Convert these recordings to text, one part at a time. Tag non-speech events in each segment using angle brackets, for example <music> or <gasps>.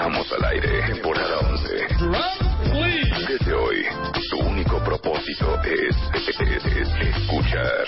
Estamos al aire, temporada 11. Desde hoy, tu único propósito es, es- es escuchar.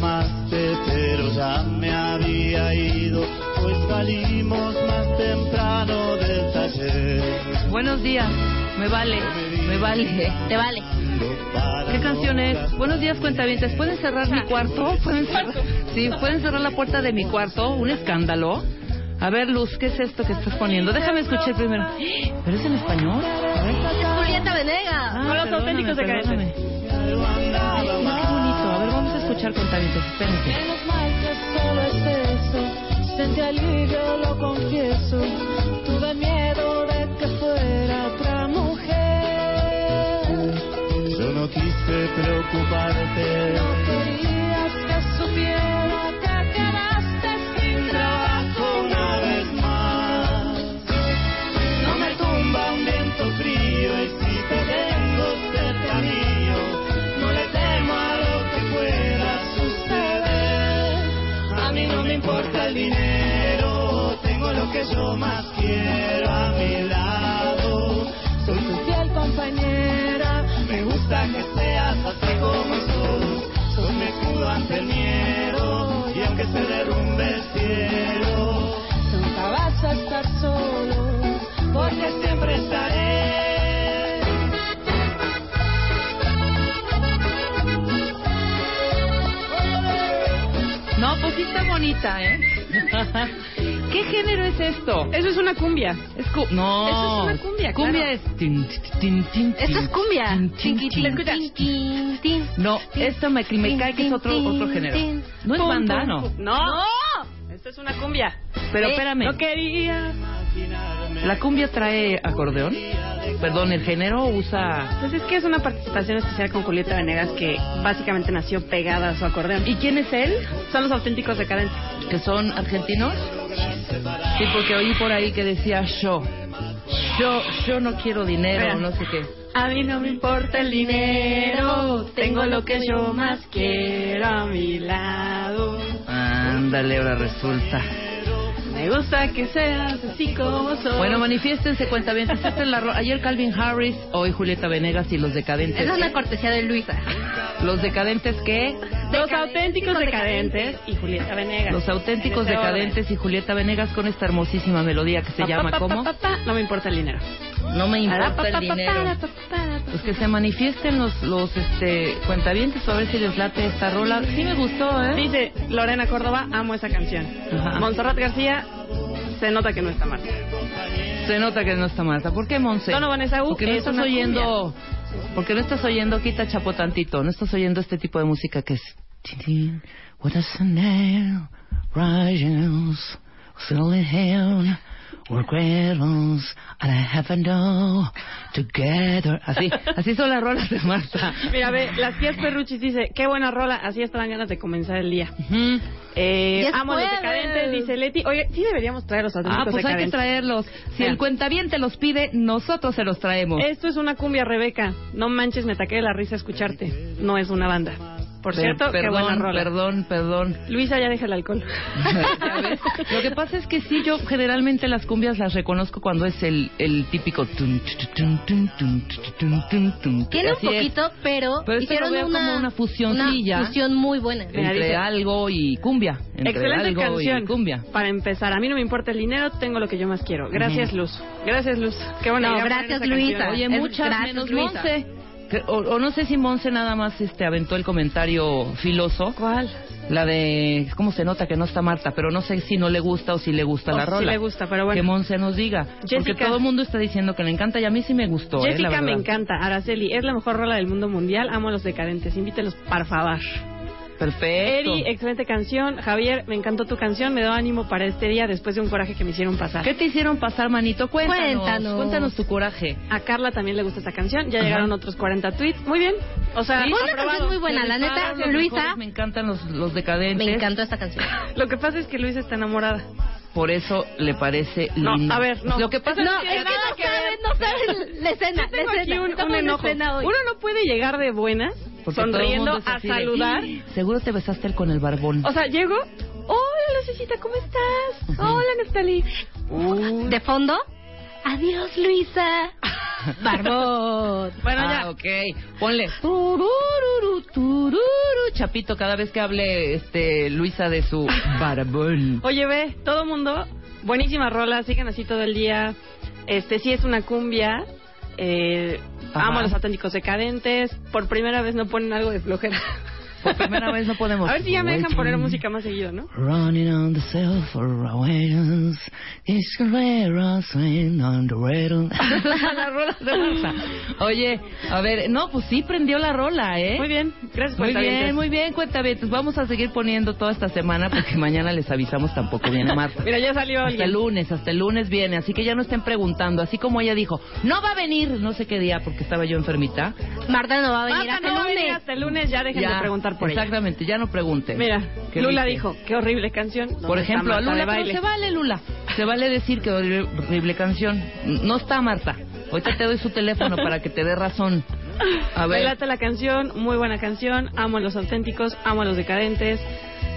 Pero ya me había ido, pues salimos más temprano del taller. Buenos días, me vale, me vale. Te vale. ¿Qué canción es? Buenos días, cuentavientes. ¿Pueden cerrar mi cuarto? ¿Pueden cerrar? Sí, ¿pueden cerrar la puerta de mi cuarto? ¿Un escándalo? A ver, Luz, ¿qué es esto que estás poniendo? Déjame escuchar primero. ¿Pero es en español? Julieta Venegas. Ah, con los auténticos de perdóname. Escuchar cuentavientes. Espérense. Menos mal que solo es eso, sentí alivio, lo confieso. Tuve miedo de que fuera otra mujer. Yo no quise preocuparte. No querías que supiera dinero, tengo lo que yo más quiero a mi lado. Soy tu fiel compañera. me gusta que seas así como sos. Soy mi escudo ante el miedo y aunque se derrumbe el cielo. Nunca vas a estar solo, porque siempre estaré. No, pues está bonita, ¿eh? ¿Qué género es esto? Eso es una cumbia. Es cu- no. Eso es una cumbia, Cumbia claro. es... tin, tin, tin, Esto es cumbia. No, esto me, me cae que es otro, otro género. No es Pum, banda, pum, no. No. Esto es una cumbia. Pero espérame. No quería. ¿La cumbia trae acordeón? Perdón, ¿el género usa...? Pues es que es una participación especial con Julieta Venegas que básicamente nació pegada a su acordeón. ¿Y quién es él? Son los auténticos decadentes. ¿Que son argentinos? Sí, porque oí por ahí que decía yo. Yo, yo no quiero dinero, no sé qué. A mí no me importa el dinero, tengo lo que yo más quiero a mi lado. Ándale, ahora resulta. Me gusta que seas así como soy. Bueno, manifiéstense, cuentavientes. Esta es la ro- Ayer Calvin Harris, hoy Julieta Venegas y los decadentes. Esa es una ¿qué? cortesía de Luisa. Los decadentes, ¿qué? Los auténticos decadentes y Julieta Venegas. Los auténticos decadentes y Julieta Venegas con esta hermosísima melodía que se llama ¿cómo? No me importa el dinero. No me importa el dinero. Pues que se manifiesten los, los este, cuentavientes a ver si les late esta rola. Sí me gustó, ¿eh? Dice Lorena Córdoba, amo esa canción. Montserrat García, se nota que no está mal. Se nota que no está Marta. ¿Por qué, Monse? Tono Vanessa U Porque no es estás oyendo... Porque no estás oyendo, quita chapo tantito, no estás oyendo este tipo de música que es... rises, silly hand, We're criminals and I have know together. Así, así son las rolas de Marta. Mira, ve, las tías Perruchis dice, qué buena rola, así están ganas de comenzar el día. Ujú. Eh, Yes, amo los decadentes, dice Leti. Oye, sí deberíamos traer los Ah, pues hay que traerlos. Si Ya. el cuentaviente los pide, nosotros se los traemos. Esto es una cumbia, Rebeca. No manches, me ataqué de la risa escucharte. No es una banda. Por cierto, qué buena perdón, rola. perdón, perdón. Luisa, ya deja el alcohol. Lo que pasa es que sí, yo generalmente las cumbias las reconozco cuando es el, el típico... tun, tun, tun. Tiene un Así es. poquito, pero, Pero hicieron lo veo una, como una fusioncilla. una fusión muy buena. Entre dice- algo y cumbia. Entre Excelente algo canción. y cumbia. Para empezar, a mí no me importa el dinero, tengo lo que yo más quiero. Gracias, Ujú. Luz. Gracias, Luz. Qué buena No, gracias, Luisa. canción. Oye, Es- muchas gracias, menos Luisa. Monse. O, o no sé si Monse nada más este aventó el comentario filoso. ¿Cuál? La de cómo se nota que no está Marta, pero no sé si no le gusta o si le gusta O la si rola. le gusta, pero bueno. Que Monse nos diga. Porque todo el mundo está diciendo que le encanta y a mí sí me gustó. eh, la Jessica me encanta. Araceli, es la mejor rola del mundo mundial. Amo a los decadentes. Invítelos, por favor. Perfecto. Eri, excelente canción. Javier, me encantó tu canción. Me dio ánimo para este día después de un coraje que me hicieron pasar. ¿Qué te hicieron pasar, manito? Cuéntanos. Cuéntanos. Cuéntanos tu coraje. A Carla también le gusta esta canción. Ya Ajá. llegaron otros 40 tweets. Muy bien. O sea, Sí. Una canción muy buena, la neta. Luisa, Me encantan los, los decadentes. me encantó esta canción. Lo que pasa es que Luisa está enamorada. Por eso le parece No, lindo. a ver, no. Lo que pasa No, es es que... que nada no que saben, no saben la escena. Yo tengo la aquí escena. un, enojo. escena hoy. Uno no puede llegar de buenas, porque el sonriendo es a de, saludar. "Ah, Seguro te besaste él con el barbón. O sea, llego. Hola, Lucecita, ¿cómo estás? Hola, Neftali. De fondo, adiós, Luisa. <laughs> Barbón. Bueno, ah, ya. ok. Ponle turururu, tururu, chapito cada vez que hable este Luisa de su barbón. <laughs> Oye, ve, todo mundo, buenísima rola, sigan así todo el día. Este, sí es una cumbia. Eh, amo a los auténticos decadentes. Por primera vez no ponen algo de flojera. <laughs> Por primera vez no podemos. A ver si ya me dejan poner música más seguido, ¿no? Running on the cell for awareness. It's a rare swing on the rail. <laughs> la rola de Marta. Oye, a ver, no, pues sí prendió la rola, ¿eh? Muy bien, gracias por Muy bien, muy bien, cuentavientes. Vamos a seguir poniendo toda esta semana porque mañana les avisamos tampoco viene <laughs> Marta. Mira, ya salió Hasta alguien. el lunes, hasta el lunes viene, así que ya no estén preguntando, así como ella dijo, no va a venir, no sé qué día porque estaba yo enfermita. Marta no va a venir Marta hasta no el va a venir lunes. hasta el lunes, ya dejen de preguntar por ella. Exactamente, ya no pregunten. Mira, ¿Qué Lula dice? dijo, qué horrible canción. ¿Dónde Por ejemplo, a Lula, pero se vale Lula, se vale decir que horrible, horrible canción. No está Marta. Ahorita te doy su teléfono para que te dé razón. A Me ver. late la canción, muy buena canción. Amo a los auténticos, amo a los decadentes.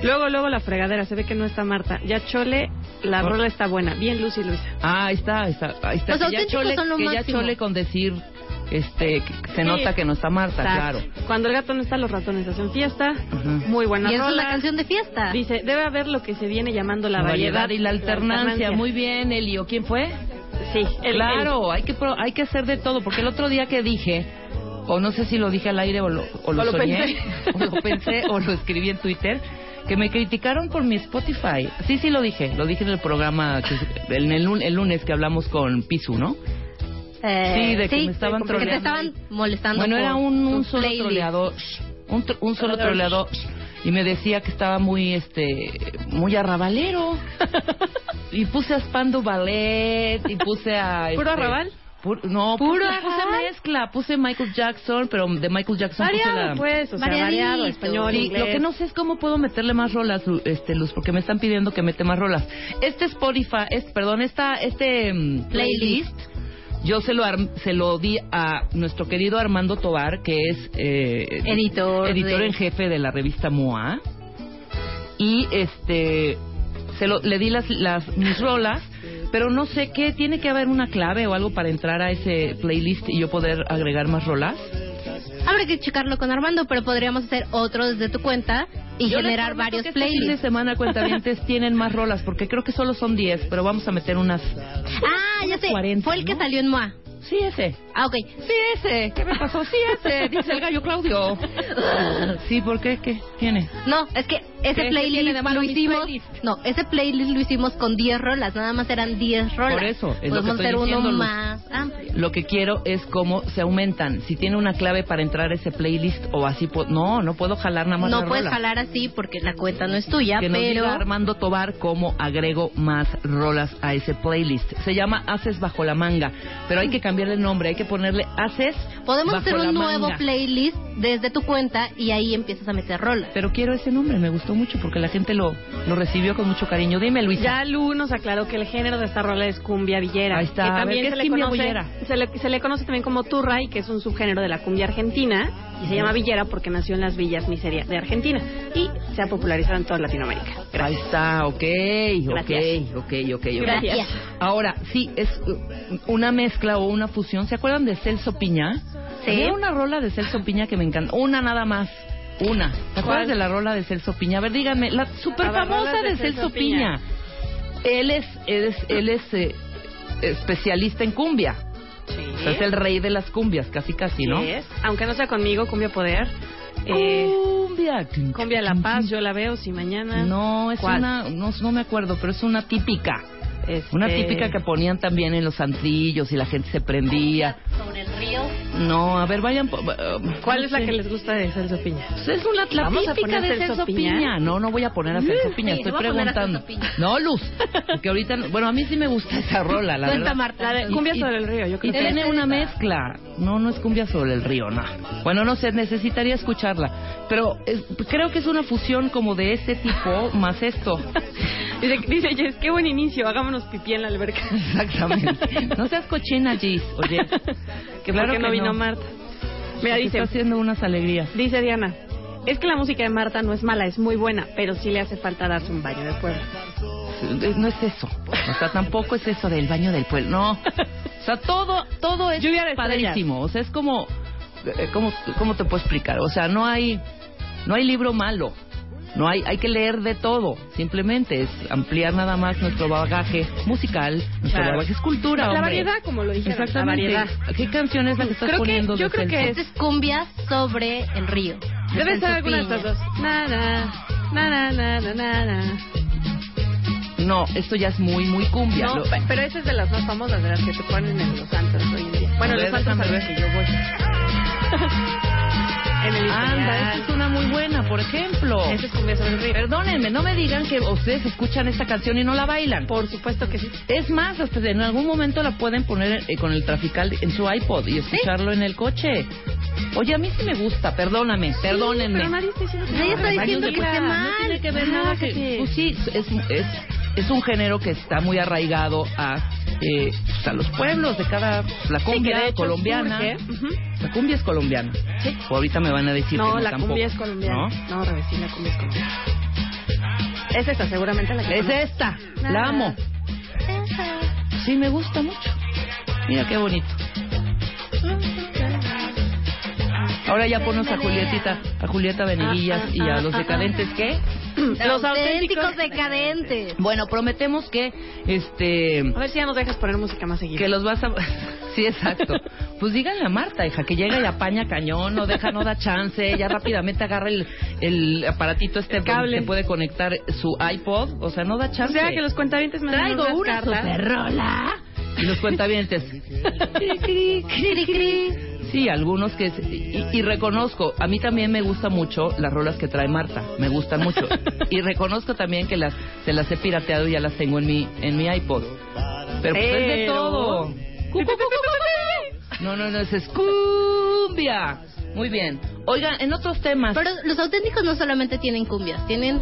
Luego, luego la fregadera, se ve que no está Marta. Ya Chole, la Por- rola está buena. Bien, Lucy Luisa. Ah, ahí está, ahí está. Ahí está. Los que ya auténticos chole, son lo que ya chole con decir este que se Sí. nota que no está Marta, claro. Cuando el gato no está, los ratones hacen fiesta. Muy buena Y es rola. una canción de fiesta. Dice, debe haber lo que se viene llamando la, La variedad y la alternancia. alternancia. Muy bien, Elio. ¿Quién fue? Sí, el- claro, hay que pro- hay que hacer de todo, porque el otro día que dije, o no sé si lo dije al aire o lo, o lo O lo soñé, pensé. <laughs> o lo pensé o lo escribí en Twitter, que me criticaron por mi Spotify. Sí, sí lo dije, lo dije en el programa, que, en el, el lunes que hablamos con Pisu, ¿no? Eh, Sí, de que me estaban que te troleando. estaban molestando. Bueno, era un, un solo playlist. troleador, un, tro- un solo troleador, y me decía que estaba muy, este, muy arrabalero. <laughs> y puse a Spando Ballet, y puse a... <laughs> ¿Puro este, arrabal? Pur- no, ¿Puro puse, puse mezcla, puse Michael Jackson, pero de Michael Jackson puse Variado, la... pues, o sea, variado, español, Sí, inglés. lo que no sé es cómo puedo meterle más rolas, este Luz, porque me están pidiendo que mete más rolas. Este Spotify, este, perdón, esta, este mm, playlist, yo se lo se lo di a nuestro querido Armando Tobar, que es eh, Editor editor de- en jefe de la revista MOA, y este se lo, le di las, las mis rolas, pero no sé qué tiene que haber una clave o algo para entrar a ese playlist y yo poder agregar más rolas. Habrá que checarlo con Armando, pero podríamos hacer otro desde tu cuenta y Yo generar varios que este fin de playlists. semana cuentavientes <laughs> tienen más rolas porque creo que solo son 10, pero vamos a meter unas Ah, ya sé. 40, Fue el que ¿no? salió en MOA. Sí, ese. Ah, ok. Sí, ese. ¿Qué me pasó? Sí, ese. Dice el gallo Claudio. <laughs> Sí, ¿por qué? ¿Qué tiene? No, es que ese ¿Qué- qué tiene playlist de malo lo mis hicimos. playlists? No, ese playlist lo hicimos con 10 rolas, nada más eran 10 rolas. Por eso, es lo que Podemos estoy hacer uno diciendo, Luz. más amplio. Lo que quiero es cómo se aumentan. Si tiene una clave para entrar a ese playlist o así, po- no, no puedo jalar nada más No puedes rola. jalar así porque la cuenta no es tuya, que nos pero diga Armando Tobar cómo agrego más rolas a ese playlist. Se llama Haces bajo la manga, pero hay que cambiarle el nombre, hay que ponerle Haces podemos bajo hacer la un nuevo manga. playlist desde tu cuenta y ahí empiezas a meter rolas. Pero quiero ese nombre, me gustó mucho porque la gente lo, lo recibió con mucho cariño. Dime, Luisa. Ya Lu nos aclaró que el género de esta rola es cumbia villera. Ahí está. Que A ver, también ¿qué se, es le cumbia conoce, villera? se, le, se le conoce también como turray, que es un subgénero de la cumbia argentina. Y se llama villera porque nació en las villas miseria de Argentina. Y se ha popularizado en toda Latinoamérica. Ahí está, ok, Gracias. ok, ok, ok. Gracias. Ahora, sí, es una mezcla o una fusión. ¿Se acuerdan de Celso Piña? Sí. Había una rola de Celso Piña que me encanta. Una nada más. Una. ¿Te acuerdas de la rola de Celso Piña? A ver, díganme, la super famosa de, de Celso, Celso Piña. Él es, él es, él es eh, especialista en cumbia. O sea, es el rey de las cumbias, casi casi, ¿no? Sí es. Aunque no sea conmigo, cumbia poder. Eh, Cumbia. cumbia La Paz, yo la veo, si mañana. No, es ¿Cuál? una, no, no me acuerdo, pero es una típica. Este, Una típica que ponían también en los antrillos y la gente se prendía. Sobre el río. No, a ver, vayan. po- uh, ¿Cuál es la que les gusta de Celso Piña? Pues es una, la ¿Vamos a típica de Celso Piña? Piña. No, no voy a poner a Celso Piña, Sí, estoy voy a poner a preguntando. Celso Piña. No, Luz, porque ahorita, no- bueno, a mí sí me gusta esa rola, la Cuenta, verdad. Marta. La de cumbia Y- sobre el río, yo Y creo que tiene es una mezcla. No, no es cumbia sobre el río, no. Bueno, no sé, necesitaría escucharla. Pero es- creo que es una fusión como de ese tipo más esto. <laughs> Dice, dice Jess, qué buen inicio, hagámonos pipí en la alberca. <laughs> Exactamente. No seas cochina, Gis. Oye, que claro qué no que vino no. Marta. Mira, dice, está haciendo unas alegrías. dice Diana, es que la música de Marta no es mala, es muy buena, pero sí le hace falta darse un baño de pueblo. Eh, No es eso. O sea, tampoco es eso del baño del pueblo. No. O sea, todo, todo es padrísimo. O sea, es como, eh, ¿cómo, ¿cómo te puedo explicar? O sea, no hay, no hay libro malo. No hay, hay que leer de todo. Simplemente es ampliar nada más nuestro bagaje musical, nuestro Claro. bagaje es cultura. La hombre. variedad, como lo dijeron, la variedad. ¿Qué canción es la que estás Creo que- poniendo? yo de creo que? Esta es cumbia sobre el río. de Debe ser alguna de estas dos. Na, na, na. No, esto ya es muy, muy cumbia. No, Lo- pero esa es de las más famosas, de las que te ponen en los santos hoy en día. Bueno, los santos déjame a los ver. que yo voy. <laughs> Anda, esta es una muy buena, por ejemplo. Esa es cumbia sobre el río. Perdónenme, no me digan que ustedes escuchan esta canción y no la bailan. Por supuesto que sí. Es más, hasta en algún momento la pueden poner eh, con el trafical en su iPod y escucharlo en el coche. Oye, a mí sí me gusta, perdóname, perdónenme. Pero nadie está diciendo que está diciendo de que esté pueblo, mal. No tiene que ver nada que. Pues sí, es, es, es un género que está muy arraigado a, eh, a los pueblos de cada... La Sí, que cumbia hecho colombiana. Ujú. La cumbia es colombiana. Sí. O ahorita me van a decir que No, no la tampoco. cumbia es colombiana. ¿No? No, sí, la cumbia es colombiana. Es esta, seguramente la que Es esta, la amo. Sí, me gusta mucho. Mira qué bonito. Ahora ya ponos a Julietita, a Julieta Veneguillas y a los decadentes, ¿qué? Los auténticos decadentes. Bueno, prometemos que, este, A ver si ya nos dejas poner música más seguida. que los vas a... <laughs> Sí, exacto. Pues díganle a Marta, hija, que llega y apaña cañón, no deja, no da chance, ya rápidamente agarra el, el aparatito este El cable. que puede conectar su iPod, o sea, no da O chance. sea, que los cuentavientes me Traigo una superrola. Y los cuentavientes. Cri, cri. Sí, algunos que... Y, y reconozco, a mí también me gustan mucho las rolas que trae Marta, me gustan mucho. <laughs> Y reconozco también que las se las he pirateado y ya las tengo en mi, en mi iPod. Pero pues es de todo. No, no, no, es cumbia. Muy bien. Oigan, en otros temas... Pero los auténticos no solamente tienen cumbias, tienen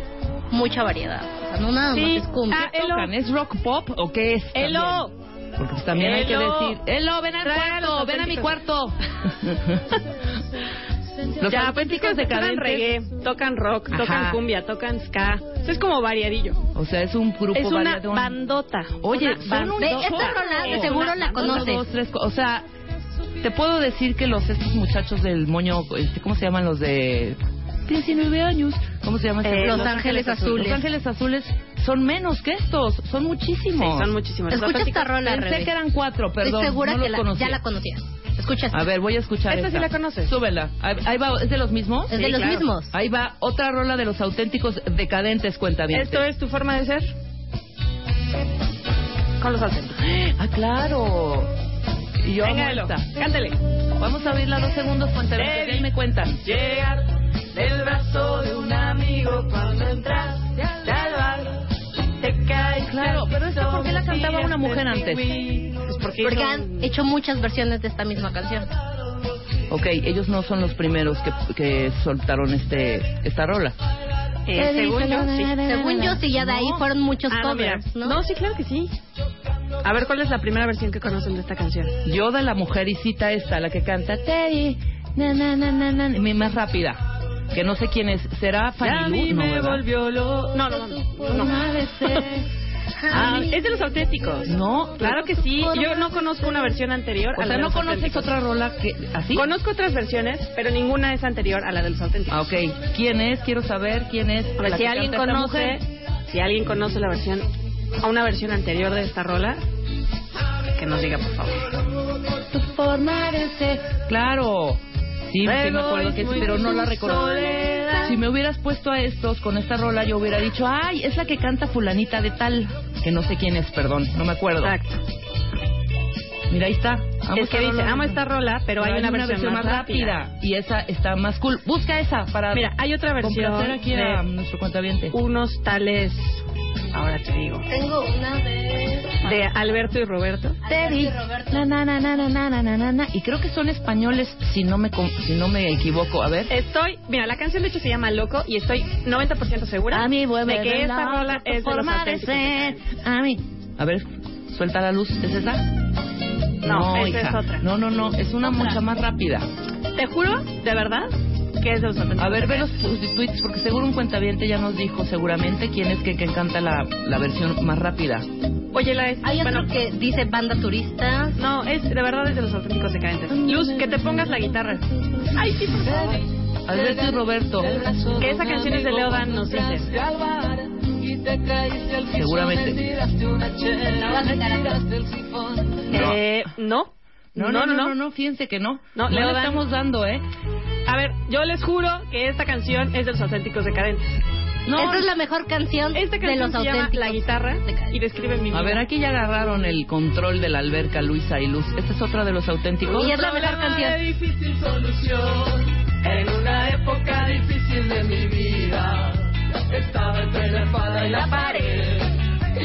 mucha variedad. O sea, no nada Sí. más es cumbia. Ah. ¿Es rock pop o qué es? también? ¡Elo! Porque pues también hay que decir, Elo, ven al cuarto, ven a mi cuarto. <laughs> los ya, pues, tocan decadentes. reggae, tocan rock, Ajá. tocan cumbia, tocan ska. Eso es como variadillo. O sea, es un grupo es una variadón. bandota. Oye, Una son bandota. esta rola de seguro la conoces. dos, tres, cu- o sea, te puedo decir que los estos muchachos del moño, este, ¿cómo se llaman los de 19 años? ¿Cómo se llaman? Eh, Los Los Ángeles Azules. Los Ángeles Azules son menos que estos, son muchísimos. Sí, son muchísimos. Escucha esta rola, Pensé Rebe. que eran cuatro, perdón. Estoy segura no que la- ya la conocías. Escucha. A ver, voy a escuchar Esta sí la conoces. Súbela. Ahí ahí va, ¿es de los mismos? Es de los claro. mismos. Ahí va otra rola de los auténticos decadentes, cuenta bien. ¿Esto es tu forma de ser? Con los auténticos. Ah, claro. Y yo amo Véngalo, esta. cántale. Vamos a oírla dos segundos, cuenta bien. Te Ahí me cuentan. Llegar del brazo de un amigo cuando entraste al bar. Te caes Claro, pero esta, ¿por qué la cantaba una mujer antes? Pues porque, Porque hizo han hecho muchas versiones de esta misma canción. Ok, ellos no son los primeros que, que soltaron este esta rola. eh, según yo, sí. Según yo, sí, ya de ahí No. fueron muchos Ah, no, mira. covers, ¿no? No, sí, claro que sí. A ver, ¿cuál es la primera versión que conocen de esta canción? Yo de la mujer y cita esta, la que canta Teddy, na, na, na, na, na, mi más rápida. Que no sé quién es. ¿Será a Fanny Lu? No, me ¿verdad? volvió loco. No, no, no. no. Ah, es de los auténticos. No, Claro que sí. Yo no conozco una versión anterior O a la sea, de ¿no los conoces otra rola que así? Conozco otras versiones, pero ninguna es anterior a la de los auténticos. Ah, ok. ¿Quién es? Quiero saber quién es. A ver, la si alguien conoce, mujer. si alguien conoce la versión, a una versión anterior de esta rola, que nos diga, por favor. Claro. Sí, sí me acuerdo que es, pero no la recuerdo. Si me hubieras puesto a estos con esta rola, yo hubiera dicho, ay, es la que canta fulanita de tal. Que no sé quién es, perdón, no me acuerdo. Exacto. Mira, ahí está. Amo es esta que dice, rola. amo esta rola, pero, hay una, versión, más rápida. Y esa está más cool. Busca esa para Mira, hay otra versión aquí a de nuestro cuentaviente. unos tales, ahora te digo, Tengo una de... de Alberto y Roberto. Teddy. Roberto. Na, na, na, na, na, na, na, na, na. Y creo que son españoles, si no me con- si no me equivoco. A ver. Estoy, mira, la canción de hecho se llama Loco y estoy 90% segura A mí vuelve de que esta la rola es de los de. A mí. A ver, suelta la luz. ¿Es esa? No, esa hija. es otra. No, no, no. Es una mucha más rápida. Te juro, de verdad, que es de los auténticos. A ver, ve los tus tweets, porque seguro un cuentaviente ya nos dijo seguramente quién es que, que canta la, la versión más rápida. Oye, la es, Hay otro bueno, que dice banda turista. no, es de verdad es de los auténticos decadentes. Luz, que te pongas la guitarra. Ay, sí, por favor. Alberto y Roberto. Que esa canción es de Leo Dan, nos dice. Seguramente. Eh, no. No, no, no, no, no, fíjense que no. No, No, Leo le Dan- estamos dando, ¿eh? A ver, yo les juro que esta canción es de los auténticos decadentes. No, Esta es la mejor canción Esta de canción los se llama auténticos. La Guitarra y describe mi vida. A ver, aquí ya agarraron el control de la alberca Luisa y Luz. ¿Esta es otra de los auténticos? Y es la mejor Problema de canción. difícil solución en una época difícil de mi vida. Estaba entre la espada y la pared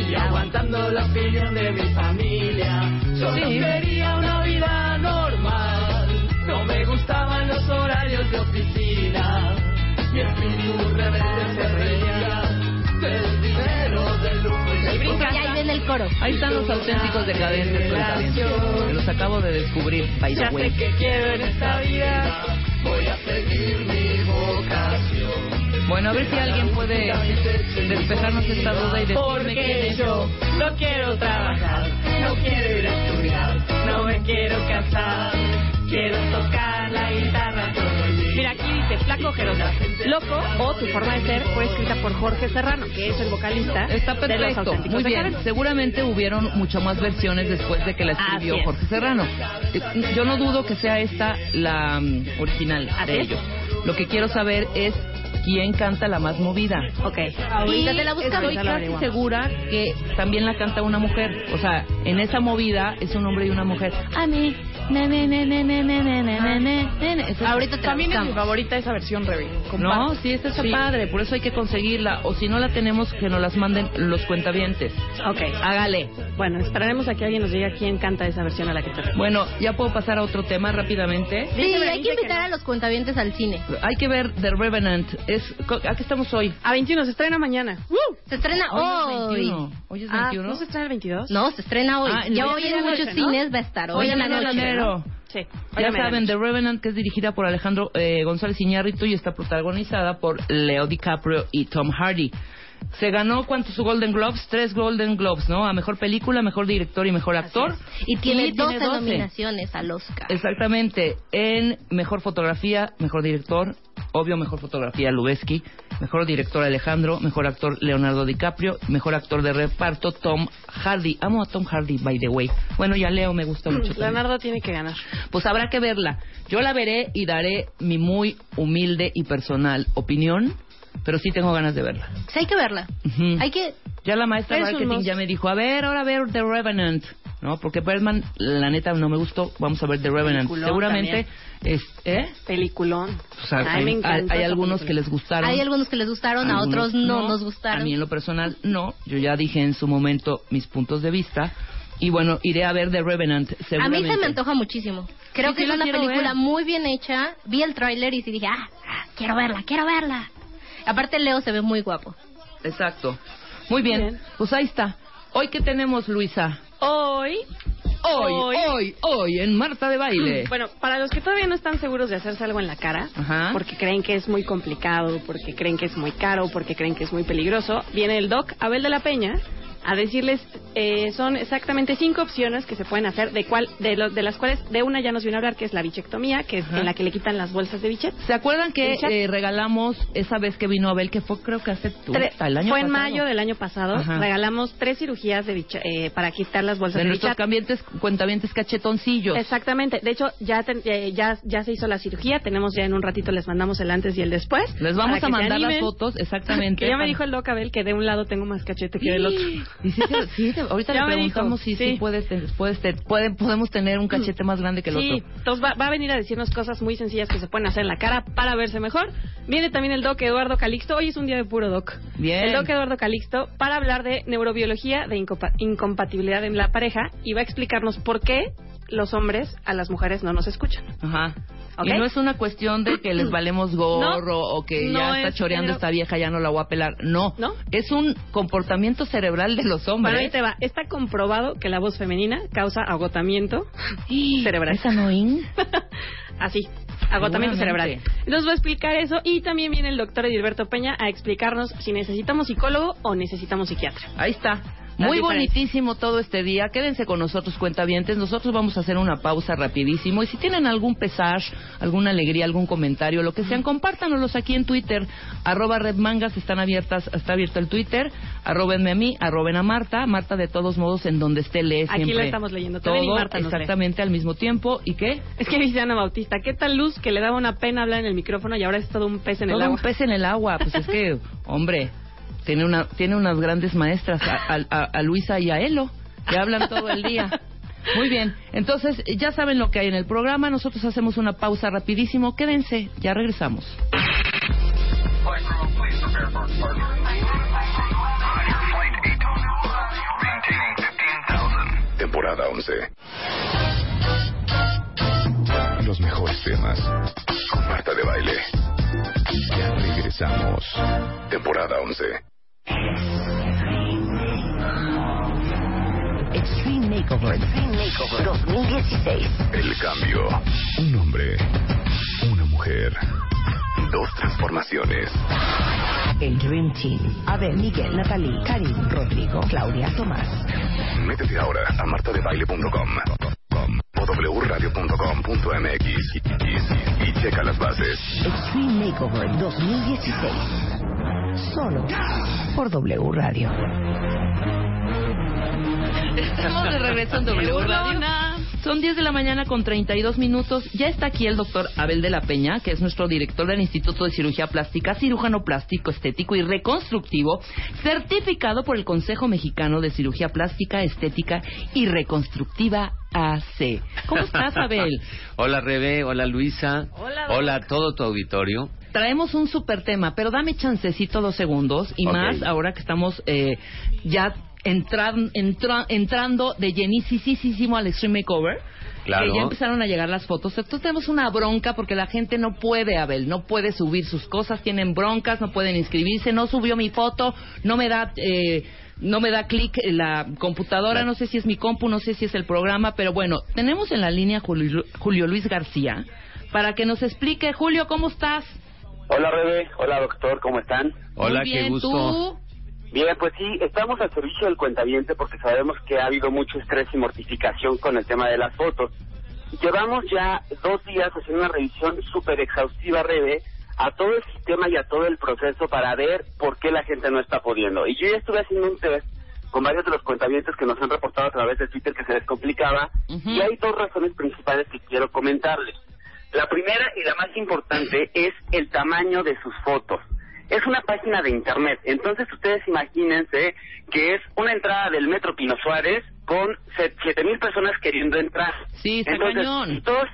y aguantando la opinión de mi familia. Yo no Sí. quería una vida normal, no me gustaban los horarios de oficina. Mi espíritu rebelde se reía del dinero, del lujo y del Y ahí viene el coro. Ahí están los auténticos decadentes. cuentavientes. Me los acabo de descubrir, by the Ya sé way. que quiero en esta vida, voy a seguir mi vocación. Bueno, a ver si alguien puede despejarnos esta duda y decirme quién Porque es. yo no quiero trabajar, no quiero ir a estudiar, no me quiero casar, quiero tocar la guitarra todo el día. Mira, aquí dice Flaco Jerosa. Loco o Tu Forma de Ser fue escrita por Jorge Serrano, que es el vocalista Está de los perfecto, auténticos muy bien. Seguramente hubieron mucho más versiones después de que la escribió es. Jorge Serrano. Eh, Yo no dudo que sea esta la mm, original Así de ellos. Lo que quiero saber es quién canta la más movida. Ok. Ahorita Y te la buscamos. Estoy casi segura que también la canta una mujer. O sea, en esa movida es un hombre y una mujer. A mí, Ahorita También es mi favorita esa versión, Rebe. No, sí, esta está padre, por eso hay que conseguirla. O si no la tenemos, que nos las manden los cuentavientes. Ok. Hágale. Bueno, esperaremos a que alguien nos diga quién canta esa versión a la que te Bueno, ¿ya puedo pasar a otro tema rápidamente? Sí, hay que invitar a los cuentavientes al cine. Hay que ver The Revenant. Es, ¿A qué estamos hoy? A 21, se estrena mañana. Se estrena hoy. ¿Hoy es 21? ¿No se estrena el 22? No, se estrena hoy. ya hoy en muchos cines va a estar. Hoy en la noche. Sí. Ya saben, The Revenant, que es dirigida por Alejandro eh, González Iñárritu y está protagonizada por Leo DiCaprio y Tom Hardy. Se ganó, ¿cuántos Golden Globes? Tres Golden Globes, ¿no? A Mejor Película, Mejor Director y Mejor Actor. Y tiene 12 12. nominaciones al Oscar. Exactamente. En Mejor Fotografía, Mejor Director obvio, mejor fotografía Lubeski, mejor director Alejandro, mejor actor Leonardo DiCaprio, mejor actor de reparto Tom Hardy. Amo a Tom Hardy, by the way. Bueno, ya Leo me gusta mucho. también. Leonardo tiene que ganar. Pues habrá que verla. Yo la veré y daré mi muy humilde y personal opinión, pero sí tengo ganas de verla. Pues hay que verla. Ujú. Hay que... Ya la maestra de marketing ya me dijo, a ver, ahora a ver The Revenant, ¿no? Porque Birdman, la neta, no me gustó. Vamos a ver The Revenant. Peliculón Seguramente, es, ¿eh? Peliculón. O sea, Ay, me hay, hay esa algunos que película. les gustaron. Hay algunos que les gustaron, a otros no, nos gustaron. A mí en lo personal no. Yo ya dije en su momento mis puntos de vista. Y bueno, iré a ver The Revenant. A mí Seguramente. se me antoja muchísimo. Creo Sí, que sí es una película ver. muy bien hecha. Vi el tráiler y sí dije, ah, ah, quiero verla, quiero verla. Aparte Leo se ve muy guapo. Exacto. Muy bien. Bien. Pues ahí está. Hoy qué tenemos, Luisa. Hoy. Hoy, Hoy. hoy, hoy, en Marta de Baile. <clears throat> Bueno, para los que todavía no están seguros de hacerse algo en la cara, Ajá. porque creen que es muy complicado, porque creen que es muy caro, porque creen que es muy peligroso, viene el doc Abel de la Peña a decirles eh, son exactamente cinco opciones que se pueden hacer de cuál de, lo- de las cuales de una ya nos vino a hablar que es la bichectomía que es Ajá. en la que le quitan las bolsas de bichet ¿Se acuerdan que eh, regalamos esa vez que vino Abel, que fue creo que hace tú, Tre- el año fue en mayo del año pasado Ajá. regalamos tres cirugías de bicha- eh, para quitar las bolsas de de, nuestros bichet cambiantes, cuentavientes cachetoncillos. Exactamente. De hecho, ya, te- eh, ya ya se hizo la cirugía. Tenemos ya en un ratito les mandamos el antes y el después. Les vamos a mandar las fotos, <laughs> exactamente. Que ya me dijo el doc Abel que de un lado tengo más cachete que del otro. Y sí, te- sí, te- ahorita Ya le preguntamos dijo, si sí. sí. puedes, puedes puede- podemos tener un cachete más grande que el Sí, otro. entonces va, va a venir a decirnos cosas muy sencillas que se pueden hacer en la cara para verse mejor. Viene también el doc Eduardo Calixto. Hoy es un día de puro doc. Bien. El doc Eduardo Calixto para hablar de neurobiología de incompa- incompatibilidad en la pareja y va a explicarnos por qué los hombres a las mujeres no nos escuchan. Ajá. ¿Ok? Y no es una cuestión de que les valemos <clears throat> gorro o que no ya está es choreando género. esta vieja, ya no la voy a pelar. No. ¿No? Es un comportamiento cerebral de los hombres. Bueno, ahí te va. Está comprobado que la voz femenina causa agotamiento <gasps> cerebral. ¿Es annoying? <laughs> Así, agotamiento cerebral. Entonces voy a explicar eso y también viene el doctor Edilberto Peña a explicarnos si necesitamos psicólogo o necesitamos psiquiatra. Ahí está. Muy bonitísimo todo este día. Quédense con nosotros, cuentavientes. Nosotros vamos a hacer una pausa rapidísimo. Y si tienen algún pesar, alguna alegría, algún comentario, lo que sean, compártanoslos aquí en Twitter. Arroba Red Mangas, están abiertas, está abierto el Twitter. Arrobenme a mí, arroben a Marta. Marta, de todos modos, en donde esté, lee Aquí siempre. lo estamos leyendo todo y Marta exactamente al mismo tiempo. ¿Y qué? Es que dice Ana Bautista, ¿qué tal luz que le daba una pena hablar en el micrófono y ahora es todo un pez en Todo el agua? un pez en el agua. Pues es que, <laughs> hombre, tiene una tiene unas grandes maestras, a, a- a- Luisa y a Elo, que hablan todo el día. Muy bien, entonces ya saben lo que hay en el programa. Nosotros hacemos una pausa rapidísimo. Quédense, ya regresamos. Temporada 11. Los mejores temas. Con Marta de Baile. Regresamos. Temporada 11. Extreme Makeover, Extreme Makeover 2016. El cambio. Un hombre. Una mujer. Dos transformaciones. El Dream Team. Abel, Miguel, Natalie, Karim, Rodrigo, Claudia, Tomás. Métete ahora a martadebaile.com com, o wradio.com.mx y, y- y checa las bases. Extreme Makeover 2016. Solo por W Radio. Estamos de regreso en W <laughs> Radio. Son 10 de la mañana con 32 minutos. Ya está aquí el doctor Abel de la Peña, que es nuestro director del Instituto de Cirugía Plástica, cirujano plástico, estético y reconstructivo, certificado por el Consejo Mexicano de Cirugía Plástica, Estética y Reconstructiva AC. ¿Cómo estás, Abel? <laughs> Hola Rebe, hola Luisa, Hola, a todo tu auditorio. Traemos un super tema, pero dame chancecito dos segundos y más ahora que estamos eh, ya entran- entra- entrando de llenísimo al Extreme Makeover. Claro. Que ya empezaron a llegar las fotos. Entonces tenemos una bronca porque la gente no puede, Abel, no puede subir sus cosas, tienen broncas, no pueden inscribirse, no subió mi foto, no me da... Eh, no me da clic la computadora, no sé si es mi compu, no sé si es el programa, pero bueno, tenemos en la línea Julio, Julio Luis García para que nos explique. Julio, ¿cómo estás? Hola Rebe, hola doctor, ¿cómo están? Hola, Muy bien, qué gusto. ¿tú? Bien, pues sí, estamos al servicio del cuentaviente porque sabemos que ha habido mucho estrés y mortificación con el tema de las fotos. Llevamos ya dos días haciendo una revisión súper exhaustiva, Rebe, a todo el sistema y a todo el proceso para ver por qué la gente no está pudiendo. Y yo ya estuve haciendo un test con varios de los cuentavientes que nos han reportado a través de Twitter que se les complicaba y hay dos razones principales que quiero comentarles. La primera y la más importante es el tamaño de sus fotos. Es una página de internet, entonces ustedes imagínense que es una entrada del Metro Pino Suárez con siete mil personas queriendo entrar. Sí, está Entonces, cañón. todos-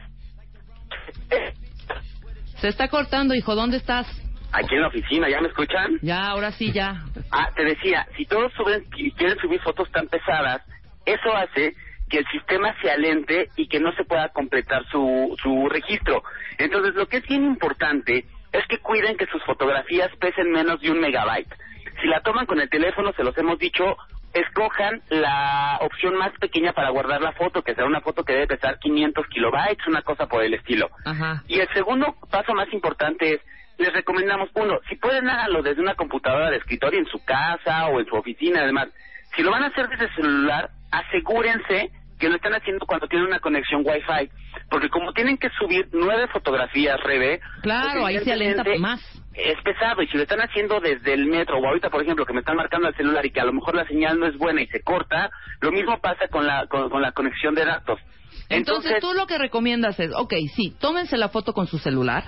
Se está cortando, hijo. ¿Dónde estás? Aquí en la oficina, ¿ya me escuchan? Ya, ahora sí, ya. Ah, te decía, si todos suben y quieren subir fotos tan pesadas, eso hace que el sistema se alente y que no se pueda completar su, su registro. Entonces, lo que es bien importante es que cuiden que sus fotografías pesen menos de un megabyte. Si la toman con el teléfono, se los hemos dicho, escojan la opción más pequeña para guardar la foto, que sea una foto que debe pesar 500 kilobytes, una cosa por el estilo. Ajá. Y el segundo paso más importante es, les recomendamos, uno, si pueden háganlo desde una computadora de escritorio en su casa o en su oficina, además, si lo van a hacer desde celular, asegúrense que lo están haciendo cuando tienen una conexión Wi-Fi, porque como tienen que subir nueve fotografías, Rebe, Claro, pues, ahí se alenta más. Es pesado y si lo están haciendo desde el metro o ahorita, por ejemplo, que me están marcando el celular y que a lo mejor la señal no es buena y se corta, lo mismo pasa con la con, con la conexión de datos. Entonces, tú lo que recomiendas es, ok, sí, tómense la foto con su celular,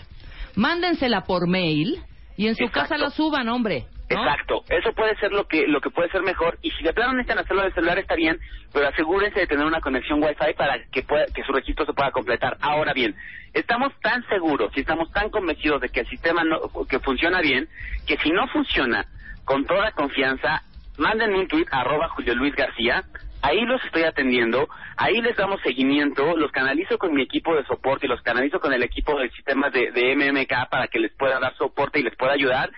mándensela por mail y en su Exacto. casa la suban, hombre. ¿no? Exacto, eso puede ser lo que lo que puede ser mejor y si de plano necesitan hacerlo del celular está bien, pero asegúrense de tener una conexión Wi-Fi para que pueda, que su registro se pueda completar. Ahora bien, estamos tan seguros y estamos tan convencidos de que el sistema no, que funciona bien, que si no funciona con toda confianza, mándenme un tweet arroba Julio Luis García, ahí los estoy atendiendo, ahí les damos seguimiento, los canalizo con mi equipo de soporte los canalizo con el equipo del sistema de, de MMK para que les pueda dar soporte y les pueda ayudar.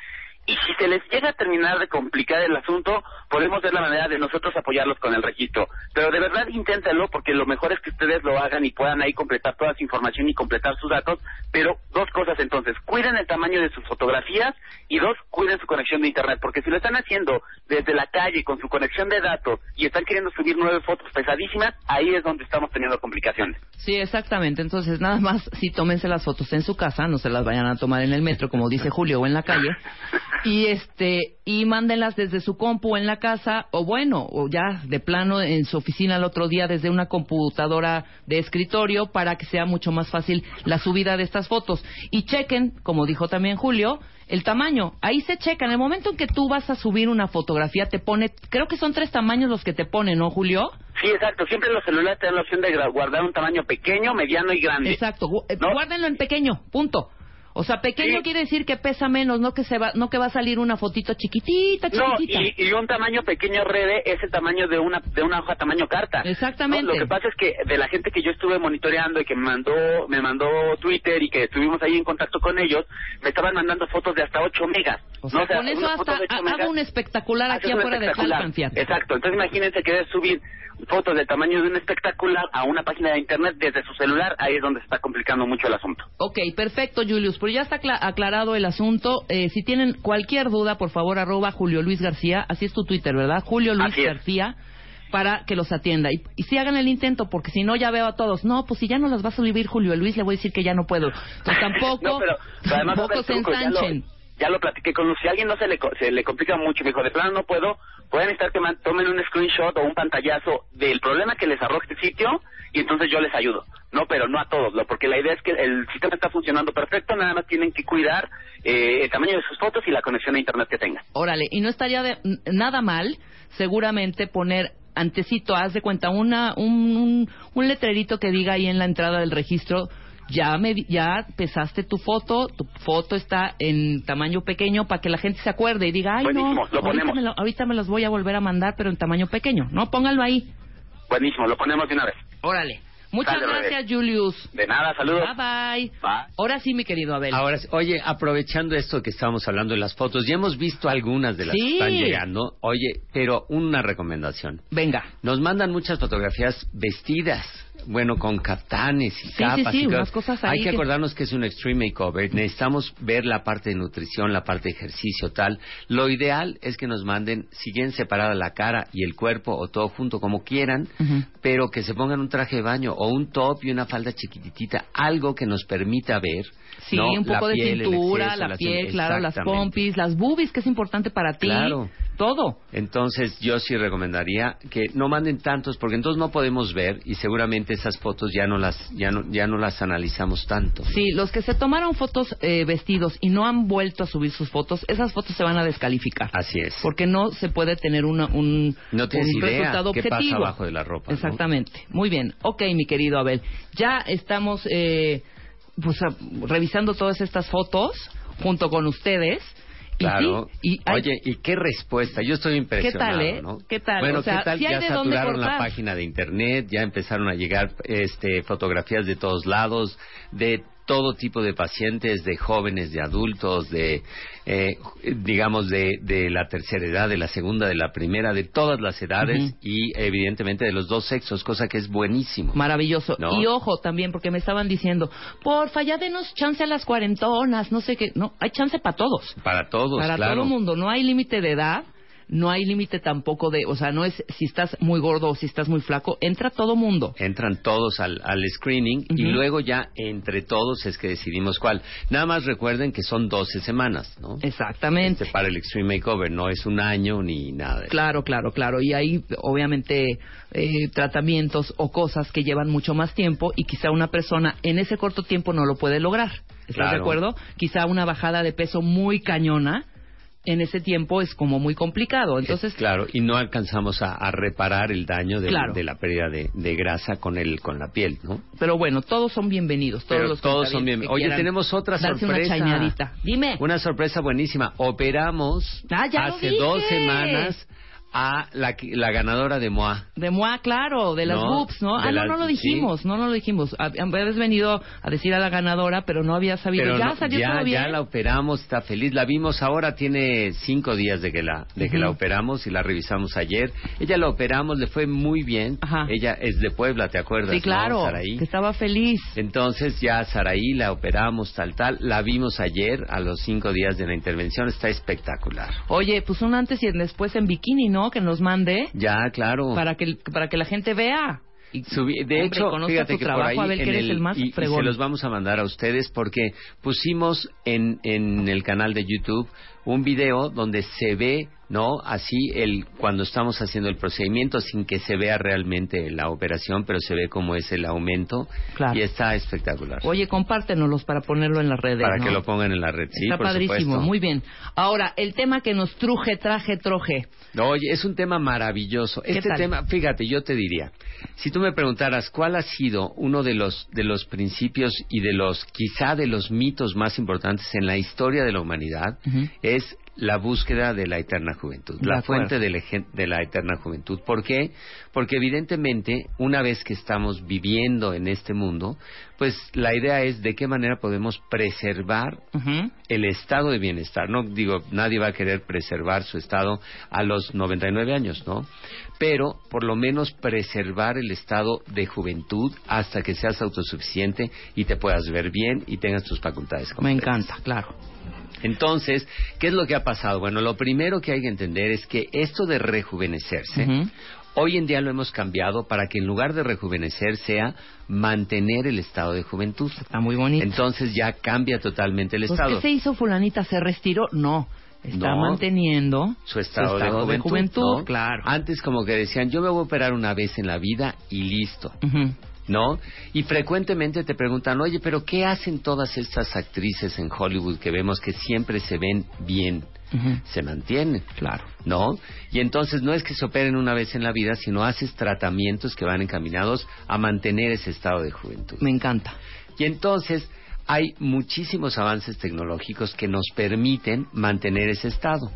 Y si se les llega a terminar de complicar el asunto, podemos ver la manera de nosotros apoyarlos con el registro. Pero de verdad inténtenlo porque lo mejor es que ustedes lo hagan y puedan ahí completar toda su información y completar sus datos. Pero dos cosas entonces, cuiden el tamaño de sus fotografías y dos, cuiden su conexión de internet. Porque si lo están haciendo desde la calle con su conexión de datos y están queriendo subir nueve fotos pesadísimas, ahí es donde estamos teniendo complicaciones. Sí, exactamente. Entonces, nada más, si tómense las fotos en su casa, no se las vayan a tomar en el metro, como dice Julio, o en la calle, y este y mándenlas desde su compu en la casa, o bueno, o ya de plano en su oficina el otro día desde una computadora de escritorio para que sea mucho más fácil la subida de estas fotos. Y chequen, como dijo también Julio, el tamaño. Ahí se checa. En el momento en que tú vas a subir una fotografía, te pone, creo que son tres tamaños los que te ponen, ¿no, Julio? Sí, exacto. Siempre los celulares te dan la opción de guardar un tamaño pequeño, mediano y grande. Exacto, guárdenlo en pequeño, punto. O sea, pequeño Sí. quiere decir que pesa menos, no que se va, no que va a salir una fotito chiquitita, No, chiquitita. y, y un tamaño pequeño rede es el tamaño de una de una hoja tamaño carta. Exactamente. ¿no? Lo que pasa es que de la gente que yo estuve monitoreando y que me mandó me mandó Twitter y que estuvimos ahí en contacto con ellos, me estaban mandando fotos de hasta 8 megas. O sea, ¿no? con eso hasta fotos de 8 ha- megas. hago un espectacular aquí afuera de espectacular. Tlalpan, fíjate. Exacto. Entonces imagínense querer subir fotos del tamaño de un espectacular a una página de internet desde su celular, ahí es donde se está complicando mucho el asunto. Ok, perfecto, Julius. Pues ya está acla- aclarado el asunto. Eh, si tienen cualquier duda, por favor, arroba Julio Luis García. Así es tu Twitter, ¿verdad? Julio Luis. García. Para que los atienda. Y, y si hagan el intento, porque si no, ya veo a todos. No, pues si ya no las vas a vivir Julio Luis, le voy a decir que ya no puedo. Entonces <laughs> tampoco, No, pero, pero tampoco se ensanchen. Ya lo platiqué con Luz. Si a alguien no se le, se le complica mucho, me dijo, de plano no puedo, pueden estar que tomen un screenshot o un pantallazo del problema que les arroje el sitio y entonces yo les ayudo. No, pero no a todos, ¿no? porque la idea es que el sistema está funcionando perfecto, nada más tienen que cuidar eh, el tamaño de sus fotos y la conexión a internet que tengan. Órale, y no estaría de- nada mal, seguramente, poner antecito, haz de cuenta, una, un, un, un letrerito que diga ahí en la entrada del registro, ya, me, ya pesaste tu foto, tu foto está en tamaño pequeño para que la gente se acuerde y diga, ay Buenísimo, no, lo ahorita ponemos. me, lo- ahorita me los voy a volver a mandar, pero en tamaño pequeño. No, pónganlo ahí. Buenísimo, lo ponemos de una vez. Órale. Muchas gracias, Julius. De nada, saludos. Bye bye. Bye. Ahora sí, mi querido Abel. Ahora, sí, oye, aprovechando esto que estábamos hablando de las fotos, ya hemos visto algunas de las Sí. que están llegando. Oye, pero una recomendación. Venga. Nos mandan muchas fotografías vestidas. Bueno, con captanes y Sí, capas sí, sí, y unas cosas ahí Hay que que- acordarnos que es un extreme makeover. Necesitamos ver la parte de nutrición, la parte de ejercicio, tal. Lo ideal es que nos manden, si bien separada la cara y el cuerpo o todo junto como quieran, pero que se pongan un traje de baño o un top y una falda chiquititita, algo que nos permita ver. Sí, ¿no? un La poco de piel, el cintura, exceso, la piel, claro, las pompis, las boobies, que es importante para ti. Claro. Todo. Entonces yo sí recomendaría que no manden tantos porque entonces no podemos ver y seguramente esas fotos ya no las ya no ya no las analizamos tanto. Sí, los que se tomaron fotos eh, vestidos y no han vuelto a subir sus fotos, esas fotos se van a descalificar. Así es. Porque no se puede tener una, un, No tienes un idea resultado qué pasa objetivo. abajo de la ropa. ¿no? Exactamente. Muy bien. Ok, mi querido Abel. Ya estamos eh, pues, a- revisando todas estas fotos junto con ustedes. Y Claro. sí, y hay- Oye, ¿y qué respuesta? Yo estoy impresionado, tal, eh? ¿no? ¿Qué tal? Bueno, O sea, ¿qué tal? ya saturaron la página de internet, ya empezaron a llegar este, fotografías de todos lados, de todo tipo de pacientes, de jóvenes, de adultos, de, eh, digamos, de, de la tercera edad, de la segunda, de la primera, de todas las edades y evidentemente de los dos sexos, cosa que es buenísimo. Maravilloso. ¿No? Y ojo también, porque me estaban diciendo, porfa, ya denos chance a las cuarentonas, no sé qué. No, hay chance para todos. Para todos, para claro. todo el mundo. No hay límite de edad, no hay límite tampoco de, o sea, no es si estás muy gordo o si estás muy flaco, entra todo mundo. entran todos al, al screening y luego ya entre todos es que decidimos cuál. Nada más recuerden que son 12 semanas, ¿no? Exactamente. Este, para el Extreme Makeover, no es un año ni nada. de eso. Claro, claro, claro. Y hay, obviamente, eh, tratamientos o cosas que llevan mucho más tiempo y quizá una persona en ese corto tiempo no lo puede lograr. ¿Estás Claro. de acuerdo? Quizá una bajada de peso muy cañona en ese tiempo es como muy complicado. Entonces, Claro, y no alcanzamos a, a reparar el daño de, Claro. de la pérdida de, de grasa con el con la piel, ¿no? pero bueno, todos son bienvenidos. Todos Pero los todos son cuentavientes bien. que Oye, tenemos otra sorpresa. una. Dime. Una sorpresa buenísima. Operamos Ah, hace dos semanas a la, la ganadora de MOA. De MOA, claro, de las No, boobs, ¿no? Ah, no, no lo dijimos, no, no lo dijimos. Hab- Habías venido a decir a la ganadora, pero no había sabido. Pero ya no, salió ya, todo bien. ya la operamos, está feliz. La vimos ahora, tiene cinco días de que la de que la operamos y la revisamos ayer. Ella la operamos, le fue muy bien. Ajá. Ella es de Puebla, ¿te acuerdas? Sí, claro, Saraí? que estaba feliz. Entonces ya Saraí la operamos, tal, tal. La vimos ayer a los cinco días de la intervención. Está espectacular. Oye, pues un antes y después en bikini, ¿no? Que nos mande Ya, claro. para que para que la gente vea. Y, Subí- de hombre, hecho, conozca fíjate tu que trabajo, por ahí que en el, el más y- y, se los vamos a mandar a ustedes porque pusimos en, en el canal de YouTube un video donde se ve, ¿no? Así el cuando estamos haciendo el procedimiento sin que se vea realmente la operación, pero se ve cómo es el aumento Claro. y está espectacular. Oye, compártenoslos para ponerlo en las redes. para ¿no? que lo pongan en la red, sí, Está por padrísimo, supuesto. muy bien. Ahora, el tema que nos truje, traje, troje. Oye, es un tema maravilloso. ¿Qué Este tal? tema, fíjate, yo te diría, si tú me preguntaras cuál ha sido uno de los de los principios y de los quizá de los mitos más importantes en la historia de la humanidad, es la búsqueda de la eterna juventud, De la acuerdo. fuente de la, de la eterna juventud. ¿Por qué? Porque evidentemente, una vez que estamos viviendo en este mundo, pues la idea es de qué manera podemos preservar el estado de bienestar. No digo, nadie va a querer preservar su estado a los 99 años, ¿no? Pero por lo menos preservar el estado de juventud hasta que seas autosuficiente y te puedas ver bien y tengas tus facultades. Me completas. encanta, claro. Entonces, ¿qué es lo que ha pasado? Bueno, lo primero que hay que entender es que esto de rejuvenecerse. Hoy en día lo hemos cambiado para que en lugar de rejuvenecer sea mantener el estado de juventud. Está muy bonito. Entonces ya cambia totalmente el Pues, estado. ¿Qué se hizo fulanita? ¿Se retiró? No. Está No. manteniendo su estado, de juventud. ¿no? claro. Antes como que decían, yo me voy a operar una vez en la vida y listo. ¿no? Y frecuentemente te preguntan, oye, pero ¿qué hacen todas estas actrices en Hollywood que vemos que siempre se ven bien? Se mantienen, Claro. ¿no? Y entonces no es que se operen una vez en la vida, sino haces tratamientos que van encaminados a mantener ese estado de juventud. Me encanta. Y entonces hay muchísimos avances tecnológicos que nos permiten mantener ese estado.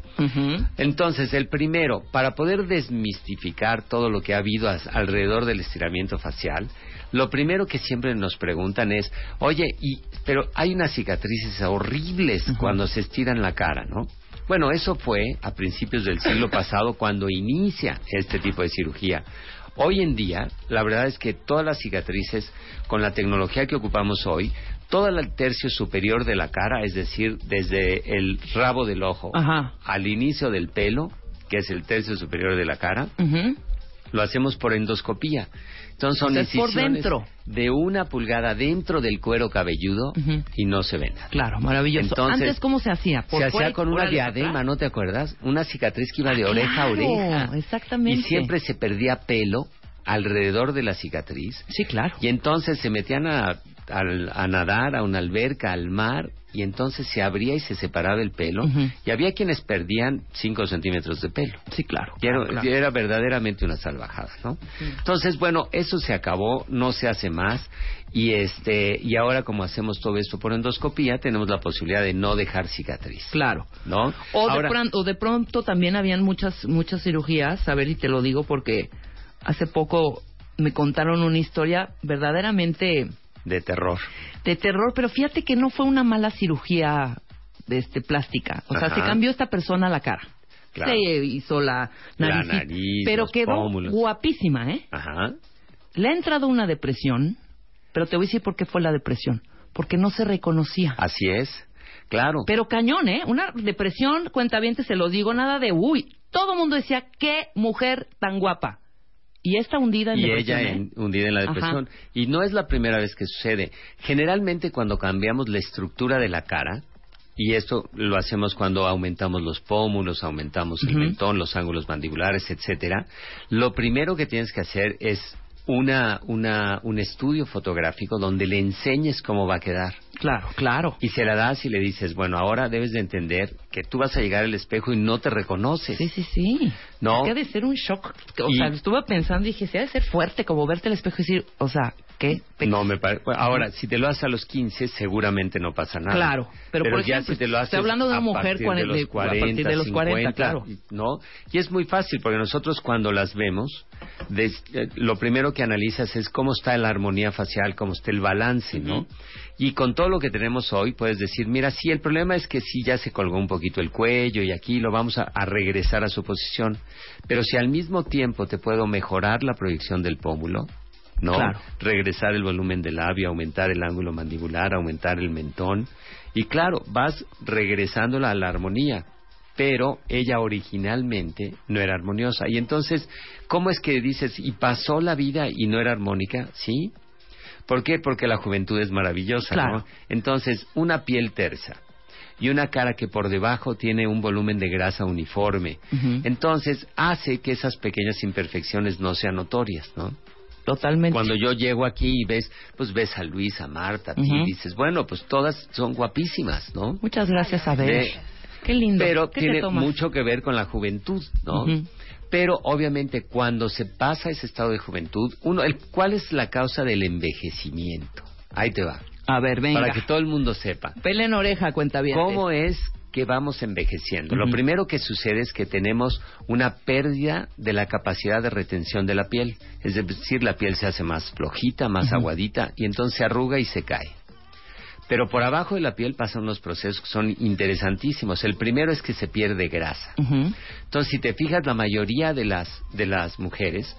Entonces, el primero, para poder desmistificar todo lo que ha habido alrededor del estiramiento facial, lo primero que siempre nos preguntan es, oye, y, pero hay unas cicatrices horribles cuando se estiran la cara, ¿no? Bueno, eso fue a principios del siglo pasado cuando inicia este tipo de cirugía. Hoy en día, la verdad es que todas las cicatrices, con la tecnología que ocupamos hoy, todo el tercio superior de la cara, es decir, desde el rabo del ojo Ajá. al inicio del pelo, que es el tercio superior de la cara, lo hacemos por endoscopía. Entonces son por dentro. de una pulgada dentro del cuero cabelludo y no se ven. Claro, maravilloso. Entonces, Antes, ¿cómo se hacía? ¿Por se hacía con una diadema, atrás? ¿no te acuerdas? Una cicatriz que iba de oreja a oreja. Exactamente. Y siempre se perdía pelo alrededor de la cicatriz. Sí, claro. Y entonces se metían a, al- a nadar a una alberca, al mar, y entonces se abría y se separaba el pelo. Y había quienes perdían 5 centímetros de pelo. Sí, claro. Y era, claro, verdaderamente una salvajada, ¿no? Entonces, bueno, eso se acabó, no se hace más. Y este y ahora como hacemos todo esto por endoscopía, tenemos la posibilidad de no dejar cicatriz. Claro. ¿No? O, Ahora- de pronto, o de pronto también habían muchas muchas cirugías, a ver y te lo digo porque hace poco me contaron una historia verdaderamente de terror. de terror, pero fíjate que no fue una mala cirugía de este plástica, o sea, Ajá. se cambió esta persona la cara. Claro. Se hizo la La nariz, nariz, pero quedó pómulos. guapísima, ¿eh? Ajá. Le ha entrado una depresión, pero te voy a decir por qué fue la depresión, porque no se reconocía. Así es. Claro. Pero cañón, ¿eh? Una depresión, cuentaviente, se lo digo, nada de uy. Todo el mundo decía, qué mujer tan guapa. Y esta hundida en y depresión, ella ¿eh? en- hundida en la Ajá. depresión. Y no es la primera vez que sucede. Generalmente cuando cambiamos la estructura de la cara, y esto lo hacemos cuando aumentamos los pómulos, aumentamos el mentón, los ángulos mandibulares, etcétera, lo primero que tienes que hacer es una, una, un estudio fotográfico donde le enseñes cómo va a quedar. Claro, claro. Y se la das y le dices, bueno, ahora debes de entender que tú vas a llegar al espejo y no te reconoces. Sí, sí, sí. ¿No? Que ha de ser un shock. O Y- sea, estuve pensando y dije, sí, ha de ser fuerte como verte al espejo y decir, o sea, ¿qué? Pe- No me parece. Ahora, si te lo haces a los 15, seguramente no pasa nada. Claro, pero por ya ejemplo, si te lo haces estoy hablando de una a mujer de a 40, partir de los 40, 50, claro. ¿no? Y es muy fácil porque nosotros cuando las vemos, des- eh, lo primero que analizas es cómo está la armonía facial, cómo está el balance, ¿no? Y con todo lo que tenemos hoy, puedes decir, mira, sí, el problema es que sí ya se colgó un poquito el cuello y aquí lo vamos a, a regresar a su posición. Pero si al mismo tiempo te puedo mejorar la proyección del pómulo, ¿no? Claro. Regresar el volumen del labio, aumentar el ángulo mandibular, aumentar el mentón. Y claro, vas regresándola a la armonía. Pero ella originalmente no era armoniosa. Y entonces, ¿cómo es que dices, y pasó la vida y no era armónica? ¿Sí? ¿Por qué? Porque la juventud es maravillosa, Claro. ¿no? Entonces, una piel tersa y una cara que por debajo tiene un volumen de grasa uniforme. Entonces, hace que esas pequeñas imperfecciones no sean notorias, ¿no? Totalmente. Cuando yo llego aquí y ves, pues ves a Luis, a Marta, ti, Ujú. y dices, bueno, pues todas son guapísimas, ¿no? Muchas gracias, a ver. De- Qué lindo. Pero ¿Qué tiene mucho que ver con la juventud, ¿no? Ujú. Pero obviamente cuando se pasa ese estado de juventud, uno, el, ¿cuál es la causa del envejecimiento? Ahí te va. A ver, venga. Para que todo el mundo sepa. Pele en oreja, cuenta bien. ¿Cómo es que vamos envejeciendo? Lo primero que sucede es que tenemos una pérdida de la capacidad de retención de la piel. Es decir, la piel se hace más flojita, más aguadita y entonces se arruga y se cae. Pero por abajo de la piel pasan unos procesos que son interesantísimos. El primero es que se pierde grasa. Entonces, si te fijas, la mayoría de las, de las mujeres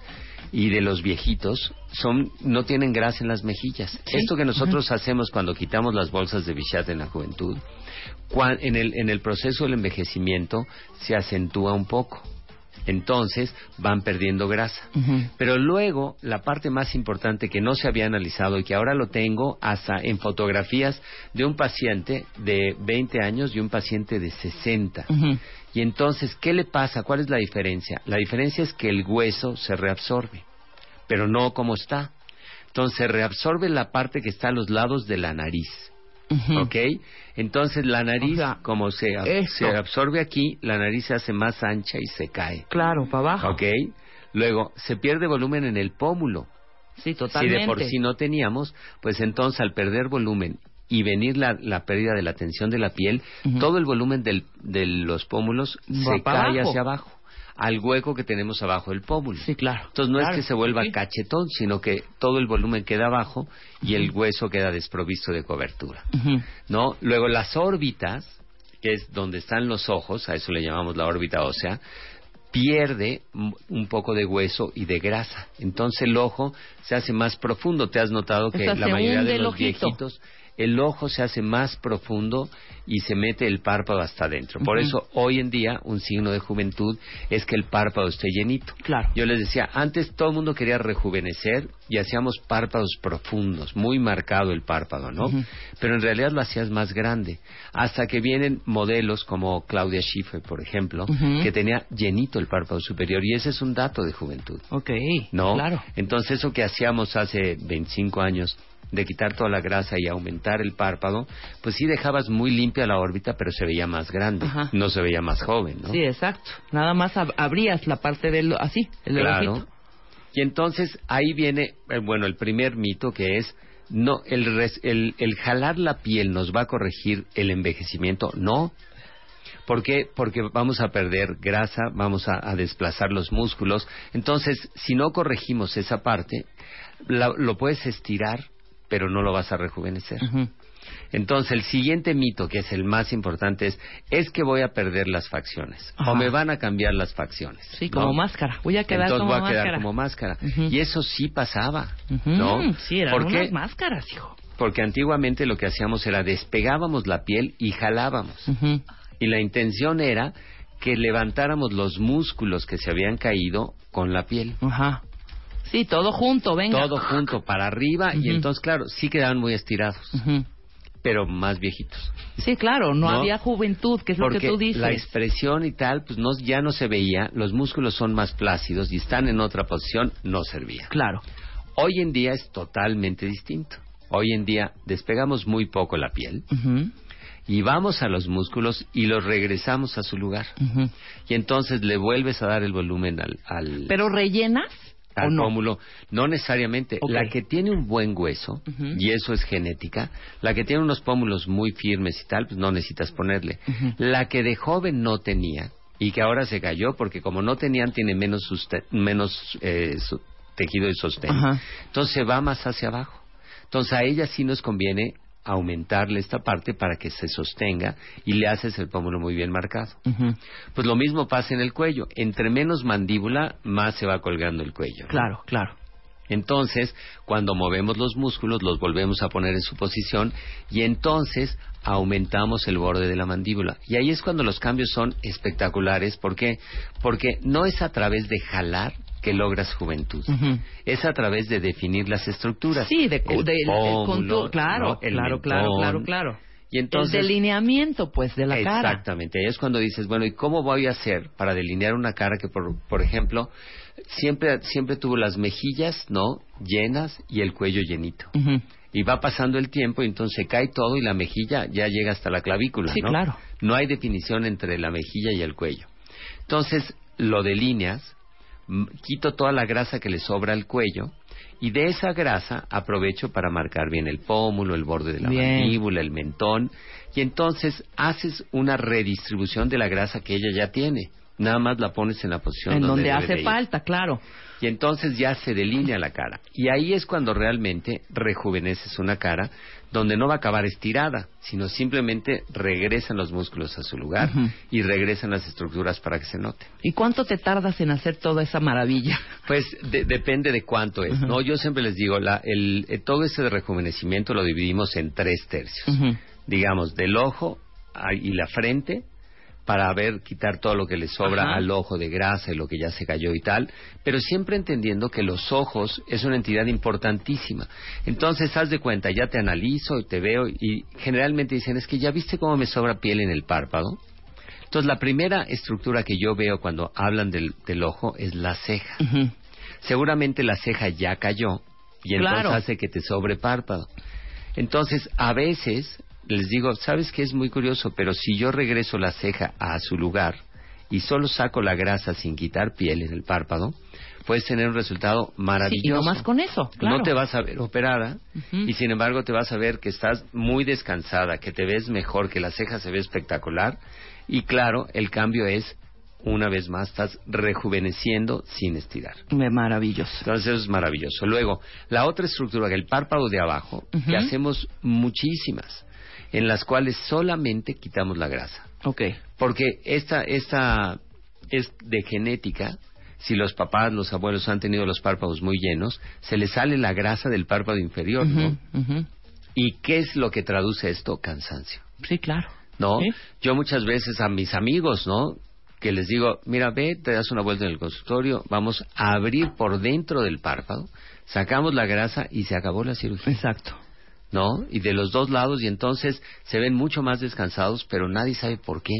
y de los viejitos son, no tienen grasa en las mejillas. Sí. Esto que nosotros hacemos cuando quitamos las bolsas de Bichat en la juventud, en, el, en el proceso del envejecimiento se acentúa un poco. Entonces van perdiendo grasa. Pero luego, la parte más importante que no se había analizado y que ahora lo tengo hasta en fotografías de un paciente de 20 años y un paciente de 60. Ujú. Y entonces, ¿qué le pasa? ¿Cuál es la diferencia? La diferencia es que el hueso se reabsorbe, pero no como está. Entonces, se reabsorbe la parte que está a los lados de la nariz. Ujú. ¿Ok? Entonces, la nariz, O sea, como se, ab- esto. se absorbe aquí, la nariz se hace más ancha y se cae. Claro, para abajo. ¿Ok? Luego, se pierde volumen en el pómulo. Sí, Si totalmente. de por sí no teníamos, pues entonces al perder volumen y venir la, la pérdida de la tensión de la piel, todo el volumen del- de los pómulos Va se cae abajo. hacia abajo, al hueco que tenemos abajo del pómulo. Sí, claro. Entonces no Claro, es que se vuelva sí. cachetón, sino que todo el volumen queda abajo y el hueso queda desprovisto de cobertura. ¿No? Luego las órbitas, que es donde están los ojos, a eso le llamamos la órbita ósea, pierde un poco de hueso y de grasa. Entonces el ojo se hace más profundo. Te has notado que O sea, la mayoría de los viejitos el ojo se hace más profundo y se mete el párpado hasta adentro. Por eso hoy en día un signo de juventud es que el párpado esté llenito. Claro. Yo les decía, antes todo el mundo quería rejuvenecer y hacíamos párpados profundos, muy marcado el párpado, ¿no? Pero en realidad lo hacías más grande. Hasta que vienen modelos como Claudia Schiffer, por ejemplo, que tenía llenito el párpado superior y ese es un dato de juventud. Ok, ¿no? claro. Entonces eso que hacíamos hace 25 años de quitar toda la grasa y aumentar el párpado, pues sí dejabas muy limpia la órbita, pero se veía más grande, Ajá. no se veía más joven, ¿no? Sí, exacto. Nada más ab- abrías la parte del así, el Claro. ojito. Y entonces ahí viene, eh, bueno, el primer mito que es no el, res- el el jalar la piel nos va a corregir el envejecimiento, no. ¿Por qué? Porque vamos a perder grasa, vamos a, a desplazar los músculos. Entonces, si no corregimos esa parte, la- lo puedes estirar, pero no lo vas a rejuvenecer. Entonces, el siguiente mito, que es el más importante, es, es que voy a perder las facciones Ajá. o me van a cambiar las facciones. Sí, ¿no? como máscara. Voy a quedar Entonces como voy a máscara. quedar como máscara. Y eso sí pasaba, Ujú. ¿no? Sí, eran unas máscaras, hijo. Porque antiguamente lo que hacíamos era despegábamos la piel y jalábamos. Y la intención era que levantáramos los músculos que se habían caído con la piel. Ajá. Sí, todo junto, venga. Todo junto para arriba y entonces, claro, sí quedaban muy estirados, pero más viejitos. Sí, claro, no, ¿No? había juventud, que es lo que tú dices. la expresión y tal, pues no, ya no se veía, los músculos son más plácidos y están en otra posición, no servía. Claro. Hoy en día es totalmente distinto. Hoy en día despegamos muy poco la piel y vamos a los músculos y los regresamos a su lugar. Y entonces le vuelves a dar el volumen al, al, Pero rellenas al no. pómulo. No necesariamente. La que tiene un buen hueso, y eso es genética, la que tiene unos pómulos muy firmes y tal, pues no necesitas ponerle. La que de joven no tenía y que ahora se cayó porque como no tenían tiene menos, menos eh, su- tejido de sostén. Entonces se va más hacia abajo. Entonces a ella sí nos conviene aumentarle esta parte para que se sostenga y le haces el pómulo muy bien marcado. Pues lo mismo pasa en el cuello. Entre menos mandíbula, más se va colgando el cuello. ¿no? Claro, claro. Entonces, cuando movemos los músculos, los volvemos a poner en su posición y entonces aumentamos el borde de la mandíbula. Y ahí es cuando los cambios son espectaculares. ¿Por qué? Porque no es a través de jalar que logras juventud. Es a través de definir las estructuras. Sí, de, El de- pómulo, claro, ¿no? El claro, claro, mentón. claro, claro. Y entonces, el delineamiento, pues, de la cara. Exactamente. Ahí es cuando dices, bueno, ¿y cómo voy a hacer para delinear una cara que, por, por ejemplo, siempre, siempre tuvo las mejillas, ¿no? Llenas y el cuello llenito. Y va pasando el tiempo y entonces cae todo y la mejilla ya llega hasta la clavícula, Sí, ¿no? claro. No hay definición entre la mejilla y el cuello. Entonces, lo delineas, quito toda la grasa que le sobra al cuello y de esa grasa aprovecho para marcar bien el pómulo, el borde de la Bien. mandíbula, el mentón y entonces haces una redistribución de la grasa que ella ya tiene. Nada más la pones en la posición En donde debe hace falta, claro. Y entonces ya se delinea la cara. Y ahí es cuando realmente rejuveneces una cara donde no va a acabar estirada, sino simplemente regresan los músculos a su lugar y regresan las estructuras para que se note. ¿Y cuánto te tardas en hacer toda esa maravilla? Pues de- depende de cuánto es. ¿no? Yo siempre les digo, la, el, eh, todo ese rejuvenecimiento lo dividimos en tres tercios. Digamos, del ojo y la frente, para ver, quitar todo lo que le sobra Ajá. al ojo de grasa y lo que ya se cayó y tal, pero siempre entendiendo que los ojos es una entidad importantísima. Entonces, haz de cuenta, ya te analizo y te veo y generalmente dicen, es que ya viste cómo me sobra piel en el párpado. Entonces, la primera estructura que yo veo cuando hablan del, del ojo es la ceja. Seguramente la ceja ya cayó y entonces Claro. hace que te sobre párpado. Entonces, a veces les digo, ¿sabes qué es muy curioso? Pero si yo regreso la ceja a su lugar y solo saco la grasa sin quitar piel en el párpado, puedes tener un resultado Sí, y maravilloso. no más con eso, claro. No te vas a ver operada y sin embargo te vas a ver que estás muy descansada, que te ves mejor, que la ceja se ve espectacular y claro, el cambio es una vez más estás rejuveneciendo sin estirar. Me- Maravilloso. Entonces eso es maravilloso. Luego, la otra estructura, el párpado de abajo, que hacemos muchísimas, en las cuales solamente quitamos la grasa. Ok. Porque esta, esta es de genética. Si los papás, los abuelos han tenido los párpados muy llenos, se les sale la grasa del párpado inferior, ¿no? ¿Y qué es lo que traduce esto? Cansancio. Sí, claro. ¿No? Yo muchas veces a mis amigos, ¿no? Que les digo, mira, ve, te das una vuelta en el consultorio, vamos a abrir por dentro del párpado, sacamos la grasa y se acabó la cirugía. Exacto. ¿No? Y de los dos lados, y entonces se ven mucho más descansados, pero nadie sabe por qué.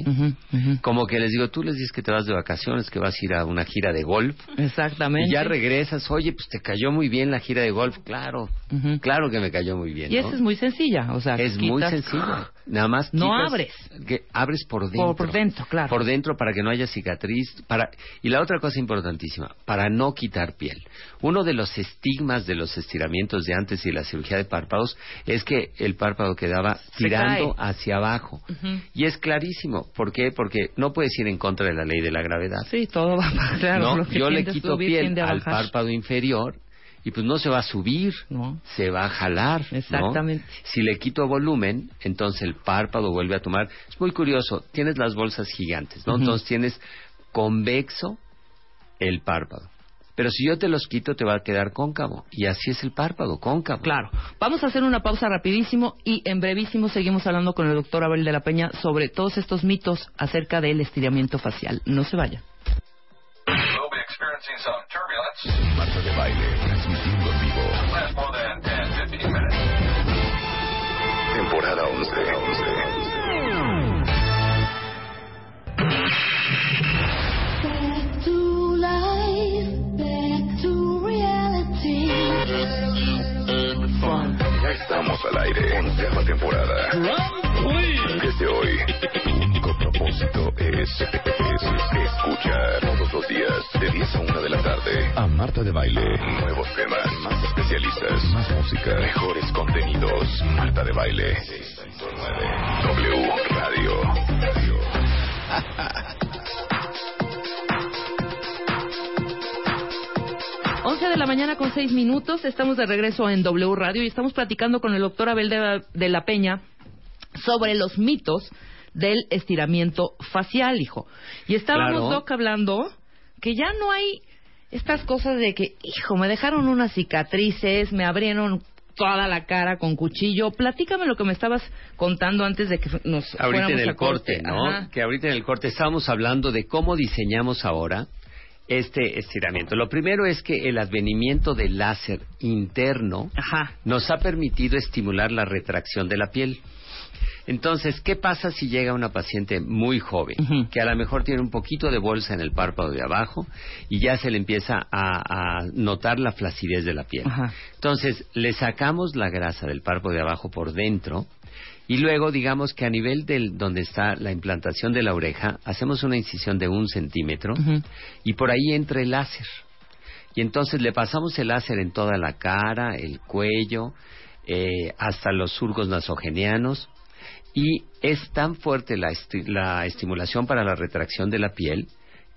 Como que les digo, tú les dices que te vas de vacaciones, que vas a ir a una gira de golf. Exactamente. Y ya regresas, oye, pues te cayó muy bien la gira de golf. Claro, claro que me cayó muy bien. Y esa es muy sencilla, o sea, es muy sencilla. Nada más no abres. Que abres por dentro. Por, dentro, claro. Por dentro para que no haya cicatriz. Para y la otra cosa importantísima, para no quitar piel. Uno de los estigmas de los estiramientos de antes y la cirugía de párpados es que el párpado quedaba tirando hacia abajo. Y es clarísimo. ¿Por qué? Porque no puedes ir en contra de la ley de la gravedad. Sí, todo va claro. No, yo le quito piel al párpado inferior y pues no se va a subir, no. se va a jalar. Exactamente. Si le quito volumen, entonces el párpado vuelve a tomar. Es muy curioso, tienes las bolsas gigantes, ¿no? Entonces tienes convexo el párpado. Pero si yo te los quito, te va a quedar cóncavo. Y así es el párpado, cóncavo. Claro. Vamos a hacer una pausa rapidísimo y en brevísimo seguimos hablando con el doctor Abel de la Peña sobre todos estos mitos acerca del estiramiento facial. No se vaya. Marta de baile, estamos al aire. Onceava temporada. Desde hoy, tu único propósito es, es escuchar todos los días de 10 a 1 de la tarde a Marta de Baile. Nuevos temas, más especialistas, más música, mejores contenidos. Marta de Baile. 6.9 W Radio. La mañana con 6 minutos. Estamos de regreso en W Radio y estamos platicando con el doctor Abel de la, Peña sobre los mitos del estiramiento facial, hijo. Y estábamos, Claro. Doc, hablando que ya no hay estas cosas de que, hijo, me dejaron unas cicatrices, me abrieron toda la cara con cuchillo. Platícame lo que me estabas contando antes de que nos ahorita en el a corte, ¿no? Ajá. Que ahorita en el corte estábamos hablando de cómo diseñamos ahora este estiramiento. Lo primero es que el advenimiento del láser interno nos ha permitido estimular la retracción de la piel. Entonces, ¿qué pasa si llega una paciente muy joven, que a lo mejor tiene un poquito de bolsa en el párpado de abajo y ya se le empieza a, a notar la flacidez de la piel? Entonces, le sacamos la grasa del párpado de abajo por dentro y luego, digamos que a nivel del donde está la implantación de la oreja, hacemos una incisión de un centímetro y por ahí entra el láser. Y entonces le pasamos el láser en toda la cara, el cuello, eh, hasta los surcos nasogenianos. Y es tan fuerte la, esti- la estimulación para la retracción de la piel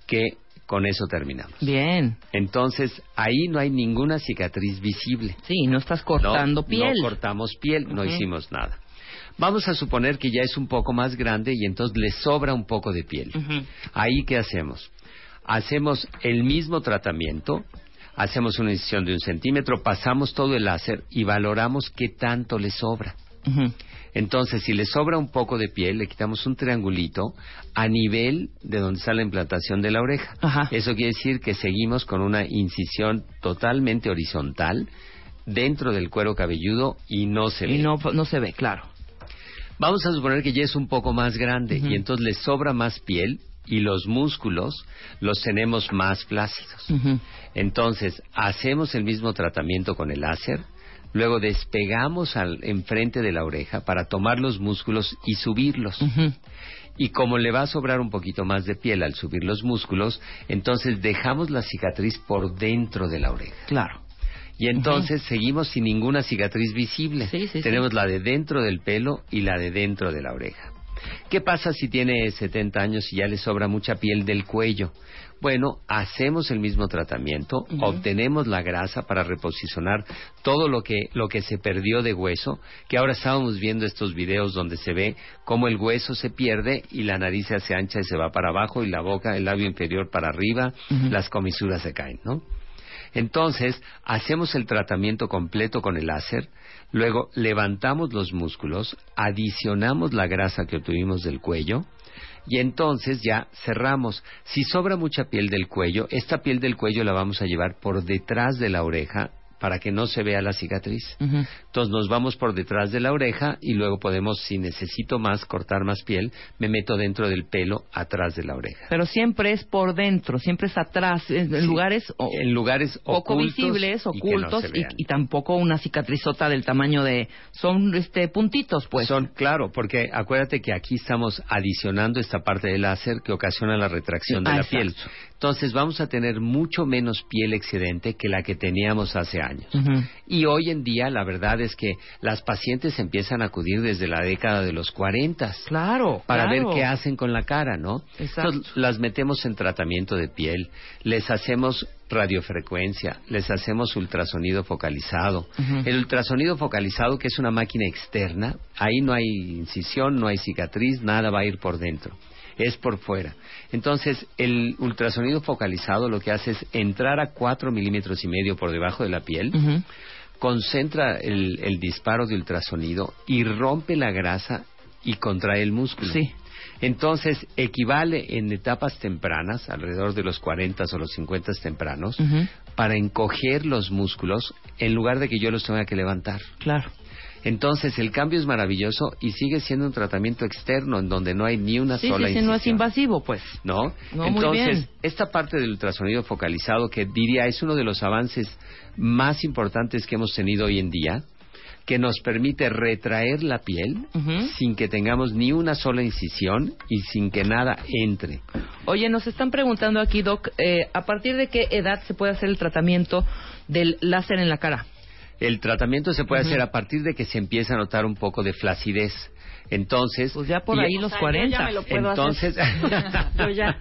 que con eso terminamos. Bien. Entonces, ahí no hay ninguna cicatriz visible. Sí, no estás cortando No, piel. No cortamos piel, no hicimos nada. Vamos a suponer que ya es un poco más grande y entonces le sobra un poco de piel. Ahí, ¿qué hacemos? Hacemos el mismo tratamiento, hacemos una incisión de un centímetro, pasamos todo el láser y valoramos qué tanto le sobra. Entonces, si le sobra un poco de piel, le quitamos un triangulito a nivel de donde está la implantación de la oreja. Eso quiere decir que seguimos con una incisión totalmente horizontal dentro del cuero cabelludo y no se ve. Y no, no se ve, claro. Vamos a suponer que ya es un poco más grande y entonces le sobra más piel y los músculos los tenemos más flácidos. Entonces, hacemos el mismo tratamiento con el láser, luego despegamos al enfrente de la oreja para tomar los músculos y subirlos. Y como le va a sobrar un poquito más de piel al subir los músculos, entonces dejamos la cicatriz por dentro de la oreja. Claro. Y entonces seguimos sin ninguna cicatriz visible. sí, Tenemos la de dentro del pelo y la de dentro de la oreja. ¿Qué pasa si tiene 70 años y ya le sobra mucha piel del cuello? Bueno, hacemos el mismo tratamiento, obtenemos la grasa para reposicionar todo lo que, lo que se perdió de hueso, que ahora estábamos viendo estos videos donde se ve cómo el hueso se pierde y la nariz se hace ancha y se va para abajo y la boca, el labio inferior para arriba, las comisuras se caen, ¿no? Entonces, hacemos el tratamiento completo con el láser, luego levantamos los músculos, adicionamos la grasa que obtuvimos del cuello, y entonces ya cerramos. Si sobra mucha piel del cuello, esta piel del cuello la vamos a llevar por detrás de la oreja para que no se vea la cicatriz. Entonces nos vamos por detrás de la oreja y luego podemos, si necesito más, cortar más piel, me meto dentro del pelo atrás de la oreja. Pero siempre es por dentro, siempre es atrás, en Sí, lugares o- en lugares poco ocultos visibles, y que no ocultos y, tampoco una cicatrizota del tamaño de son este puntitos, pues. Son, claro, porque acuérdate que aquí estamos adicionando esta parte del láser que ocasiona la retracción de Ah, la exacto. piel. Entonces vamos a tener mucho menos piel excedente que la que teníamos hace años. Y hoy en día la verdad es que las pacientes empiezan a acudir desde la década de los 40 Claro, para claro. ver qué hacen con la cara, ¿no? Exacto. Entonces, las metemos en tratamiento de piel, les hacemos radiofrecuencia, les hacemos ultrasonido focalizado. El ultrasonido focalizado, que es una máquina externa, ahí no hay incisión, no hay cicatriz, nada va a ir por dentro. Es por fuera. Entonces, el ultrasonido focalizado lo que hace es entrar a cuatro milímetros y medio por debajo de la piel, concentra el, el disparo de ultrasonido y rompe la grasa y contrae el músculo. Sí. Entonces, equivale en etapas tempranas, alrededor de los 40 o los 50 tempranos, para encoger los músculos en lugar de que yo los tenga que levantar. Claro. Entonces, el cambio es maravilloso y sigue siendo un tratamiento externo en donde no hay ni una Sí, sola sí, sí, no es incisión. invasivo, pues. ¿no? No, muy Entonces, bien. esta parte del ultrasonido focalizado, que diría es uno de los avances más importantes que hemos tenido hoy en día, que nos permite retraer la piel sin que tengamos ni una sola incisión y sin que nada entre. Oye, nos están preguntando aquí, Doc, eh, ¿a partir de qué edad se puede hacer el tratamiento del láser en la cara? El tratamiento se puede hacer a partir de que se empieza a notar un poco de flacidez. Entonces, Pues ya por y- ahí los O sea, yo 40. ya me lo puedo entonces, hacer. <laughs> <laughs> Yo ya.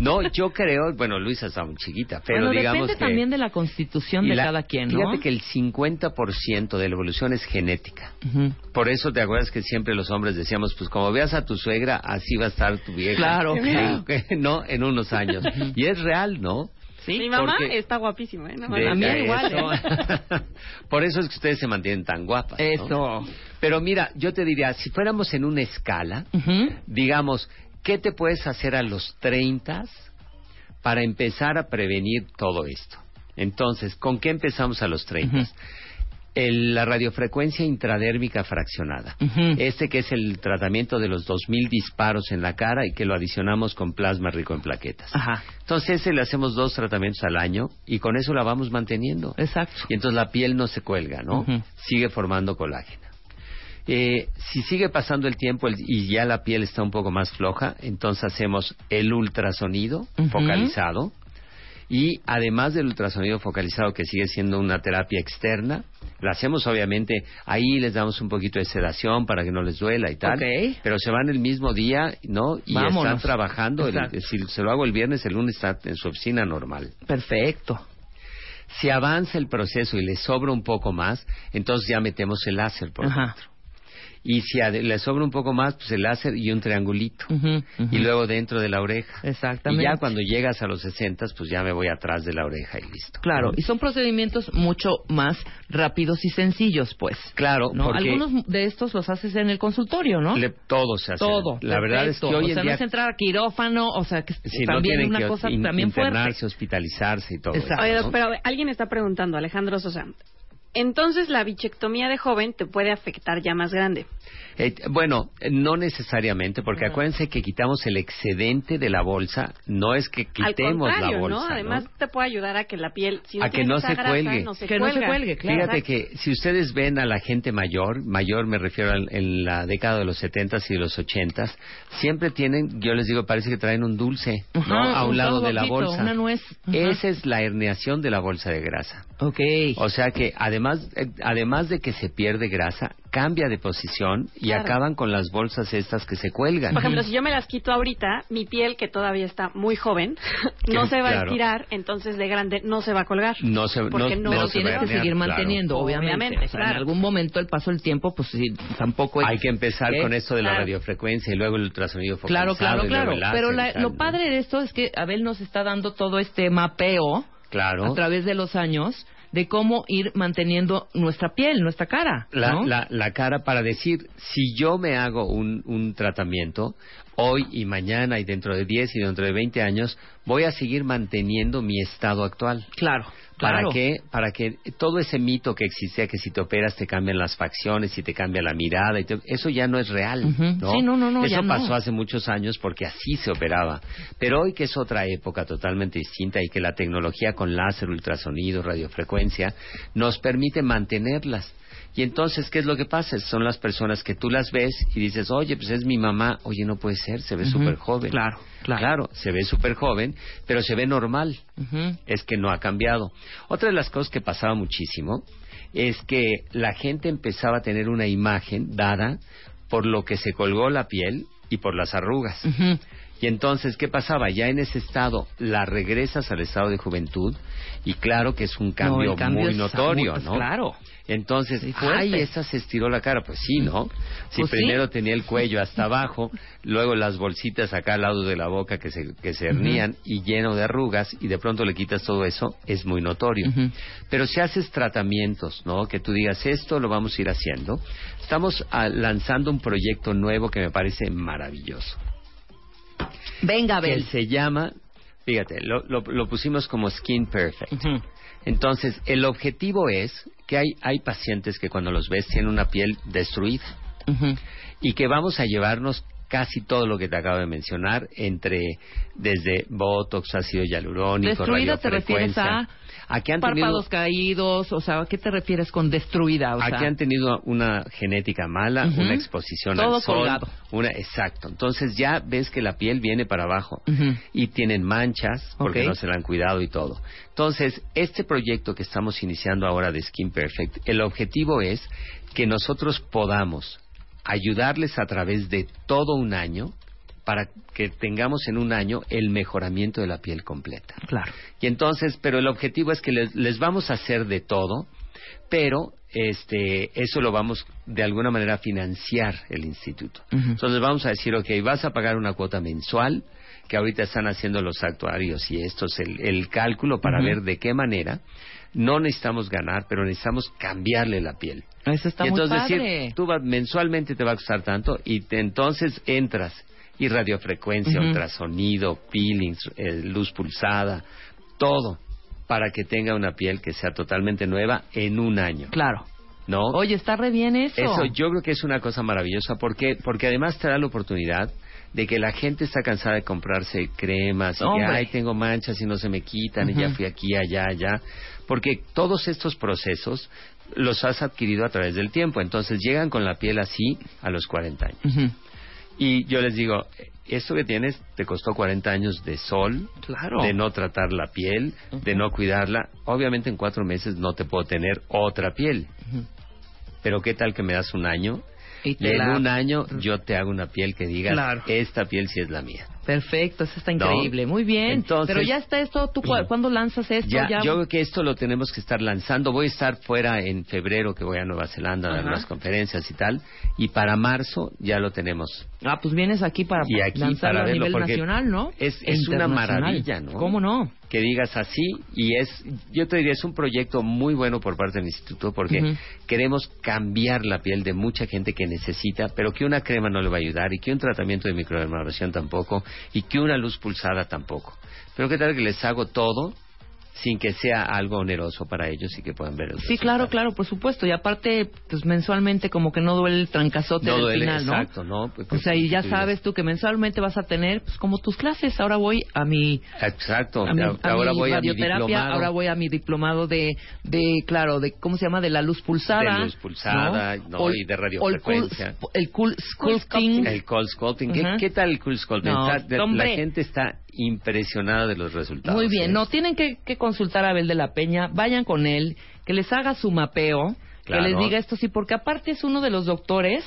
no, yo creo, bueno, Luisa está muy chiquita, pero bueno, digamos depende que también de la constitución de la- cada quien, ¿no? Fíjate que el 50% de la evolución es genética. Por eso te acuerdas que siempre los hombres decíamos, pues como veas a tu suegra, así va a estar tu vieja. Claro, claro. <laughs> no, en unos años. Y es real, ¿no? Sí, Mi mamá porque- está guapísima, ¿eh? No, la mía igual. eso. ¿eh? <laughs> Por eso es que ustedes se mantienen tan guapas. ¿no? Eso. Pero mira, yo te diría, si fuéramos en una escala, digamos, ¿qué te puedes hacer a los 30 para empezar a prevenir todo esto? Entonces, ¿con qué empezamos a los 30? Ujú. El- la radiofrecuencia intradérmica fraccionada. Este que es el tratamiento de los 2000 disparos en la cara y que lo adicionamos con plasma rico en plaquetas. Ajá, Entonces, ese le hacemos dos tratamientos al año y con eso la vamos manteniendo. exacto. Y entonces la piel no se cuelga, ¿no? Sigue formando colágeno. Eh, si sigue pasando el tiempo el- y ya la piel está un poco más floja, entonces hacemos el ultrasonido focalizado. Y además del ultrasonido focalizado, que sigue siendo una terapia externa, la hacemos obviamente, ahí les damos un poquito de sedación para que no les duela y tal. Ok. Pero se van el mismo día, ¿no? Y Vámonos. están trabajando. el- si se lo hago el viernes, el lunes está en su oficina normal. Perfecto. Si avanza el proceso y le sobra un poco más, entonces ya metemos el láser por Ajá. dentro. Y si le sobra un poco más, pues el láser y un triangulito. Ujú, ujú. Y luego dentro de la oreja. Exactamente. Y ya cuando llegas a los 60, pues ya me voy atrás de la oreja y listo. Claro, ¿no? y son procedimientos mucho más rápidos y sencillos, pues. Claro, ¿no? porque Algunos de estos los haces en el consultorio, ¿no? le- todo se hace. Todo. La verdad es que perfecto. hoy o en sea, día no es entrar a quirófano, o sea, que si no también tienen una que cosa in- también internarse, fuerte. hospitalizarse y todo Exacto. Oye, eso, ¿no? pero alguien está preguntando, Alejandro Sosa. Entonces, la bichectomía de joven te puede afectar ya más grande. Eh, bueno, no necesariamente, porque acuérdense que quitamos el excedente de la bolsa, no es que quitemos la bolsa. ¿no? Además, te puede ayudar a que la piel, si no A que no se grasa, cuelgue. no se Que no se cuelga. cuelgue, claro. Fíjate que si ustedes ven a la gente mayor, mayor me refiero al- en la década de los 70s y de los 80s, siempre tienen, yo les digo, parece que traen un dulce, ¿no? Ajá, A un un lado de la bolsa. una nuez. Esa es la herniación de la bolsa de grasa. Ok. O sea que además, eh, además de que se pierde grasa, cambia de posición y Claro. acaban con las bolsas estas que se cuelgan. Por ejemplo, si yo me las quito ahorita, mi piel, que todavía está muy joven, <laughs> no se va a Claro. estirar, entonces de grande no se va a colgar. no se, Porque no, no se tienes va a que seguir claro. manteniendo, obviamente. Obviamente, O sea, claro. En algún momento, el paso del tiempo, pues sí, tampoco es... Hay que empezar ¿Qué? con esto de la Claro. radiofrecuencia y luego el ultrasonido Claro, focalizado claro, claro. láser Pero la- lo padre de esto es que Abel nos está dando todo este mapeo Claro. a través de los años de cómo ir manteniendo nuestra piel, nuestra cara. la, ¿no? la, la cara para decir, si yo me hago un, un tratamiento, hoy y mañana y dentro de 10 y dentro de 20 años, voy a seguir manteniendo mi estado actual. Claro, ¿Para qué? Para que todo ese mito que existía que si te operas te cambian las facciones y te cambia la mirada, y te- eso ya no es real. ¿no? Sí, no, no, no, Eso no. pasó hace muchos años porque así se operaba. Pero hoy que es otra época totalmente distinta y que la tecnología con láser, ultrasonido, radiofrecuencia nos permite mantenerlas. Y entonces, ¿qué es lo que pasa? Son las personas que tú las ves y dices, oye, pues es mi mamá. Oye, no puede ser, se ve Ujú. súper joven. Claro, claro. se ve súper joven, pero se ve normal es que no ha cambiado. Otra de las cosas que pasaba muchísimo es que la gente empezaba a tener una imagen dada por lo que se colgó la piel y por las arrugas. Y entonces, ¿qué pasaba? Ya en ese estado la regresas al estado de juventud y claro que es un cambio, No, cambio muy notorio, muy- ¿no? Claro. Entonces, ay, esa se estiró la cara. Pues sí, ¿no? Si Pues sí. primero tenía el cuello hasta <laughs> abajo, luego las bolsitas acá al lado de la boca que se, que se hernían y lleno de arrugas y de pronto le quitas todo eso, es muy notorio. Pero si haces tratamientos, ¿no? Que tú digas, esto lo vamos a ir haciendo. Estamos ah, lanzando un proyecto nuevo que me parece maravilloso. Venga, Que Abel. se llama, fíjate, lo, lo- lo pusimos como Skin Perfect. Ujú. Entonces, el objetivo es que hay, hay pacientes que cuando los ves tienen una piel destruida. Y que vamos a llevarnos casi todo lo que te acabo de mencionar, entre desde Botox, ácido hialurónico, Destruida te refieres a a que han tenido, párpados caídos, o sea, ¿a qué te refieres con destruida? O a sea, han tenido una genética mala, una exposición Todo al sol, colgado. una exacto. Entonces ya ves que la piel viene para abajo y tienen manchas porque no se la han cuidado y todo. Entonces, este proyecto que estamos iniciando ahora de Skin Perfect, el objetivo es que nosotros podamos ayudarles a través de todo un año para que tengamos en un año el mejoramiento de la piel completa. Claro. Y entonces, pero el objetivo es que les, les vamos a hacer de todo, pero este eso lo vamos de alguna manera a financiar el instituto. Entonces vamos a decir, ok, vas a pagar una cuota mensual, que ahorita están haciendo los actuarios y esto es el, el cálculo para ver de qué manera. No necesitamos ganar, pero necesitamos cambiarle la piel. Eso está y muy entonces padre. decir, tú vas, mensualmente te va a costar tanto y te- entonces entras y radiofrecuencia, ultrasonido, peelings, eh, luz pulsada, todo para que tenga una piel que sea totalmente nueva en un año, Claro. ¿no? Oye, está re bien eso. Eso yo creo que es una cosa maravillosa. Porque porque además te da la oportunidad de que la gente está cansada de comprarse cremas y que ay tengo manchas y no se me quitan y ya fui aquí allá allá porque todos estos procesos los has adquirido a través del tiempo. Entonces llegan con la piel así a los 40 años. Y yo les digo esto que tienes te costó 40 años de sol Claro. de no tratar la piel de no cuidarla. Obviamente en cuatro meses no te puedo tener otra piel. Pero qué tal que me das un año Y y te en la- un año yo te hago una piel que digas, Claro. esta piel sí es la mía. Perfecto, eso está ¿No? increíble. Muy bien. Entonces- Pero ya está esto. ¿Tú cu- <clears throat> cuándo lanzas esto? Ya, yo creo que esto lo tenemos que estar lanzando. Voy a estar fuera en febrero, que voy a Nueva Zelanda a dar las conferencias y tal. Y para marzo ya lo tenemos. Ah, pues vienes aquí para Y aquí lanzarlo para a nivel nacional, ¿no? es- es una maravilla, ¿no? ¿Cómo no? Que digas así y es, yo te diría, es un proyecto muy bueno por parte del instituto porque queremos cambiar la piel de mucha gente que necesita, pero que una crema no le va a ayudar y que un tratamiento de microdermabrasión tampoco y que una luz pulsada tampoco. Pero qué tal que les hago todo sin que sea algo oneroso para ellos y que puedan ver el Sí, claro, claro, por supuesto. Y aparte, pues mensualmente como que no duele el trancazote No del duele, final, ¿no? exacto, ¿no? Porque O sea, y ya sabes tú que mensualmente vas a tener, pues como tus clases. Ahora voy a mi Exacto, a mi, a ahora mi voy a mi diplomado. ahora voy a mi diplomado de, de, claro, de, ¿cómo se llama? De la luz pulsada. De luz pulsada, ¿no? Y de radiofrecuencia. O el cool, el cool sculpting. El cold sculpting. ¿Qué, Ujú. qué tal el cold sculpting? No, la gente está impresionada de los resultados. Muy bien, ¿eh? no, tienen que, que consultar a Abel de la Peña, vayan con él, que les haga su mapeo Claro. que les diga esto sí, porque aparte es uno de los doctores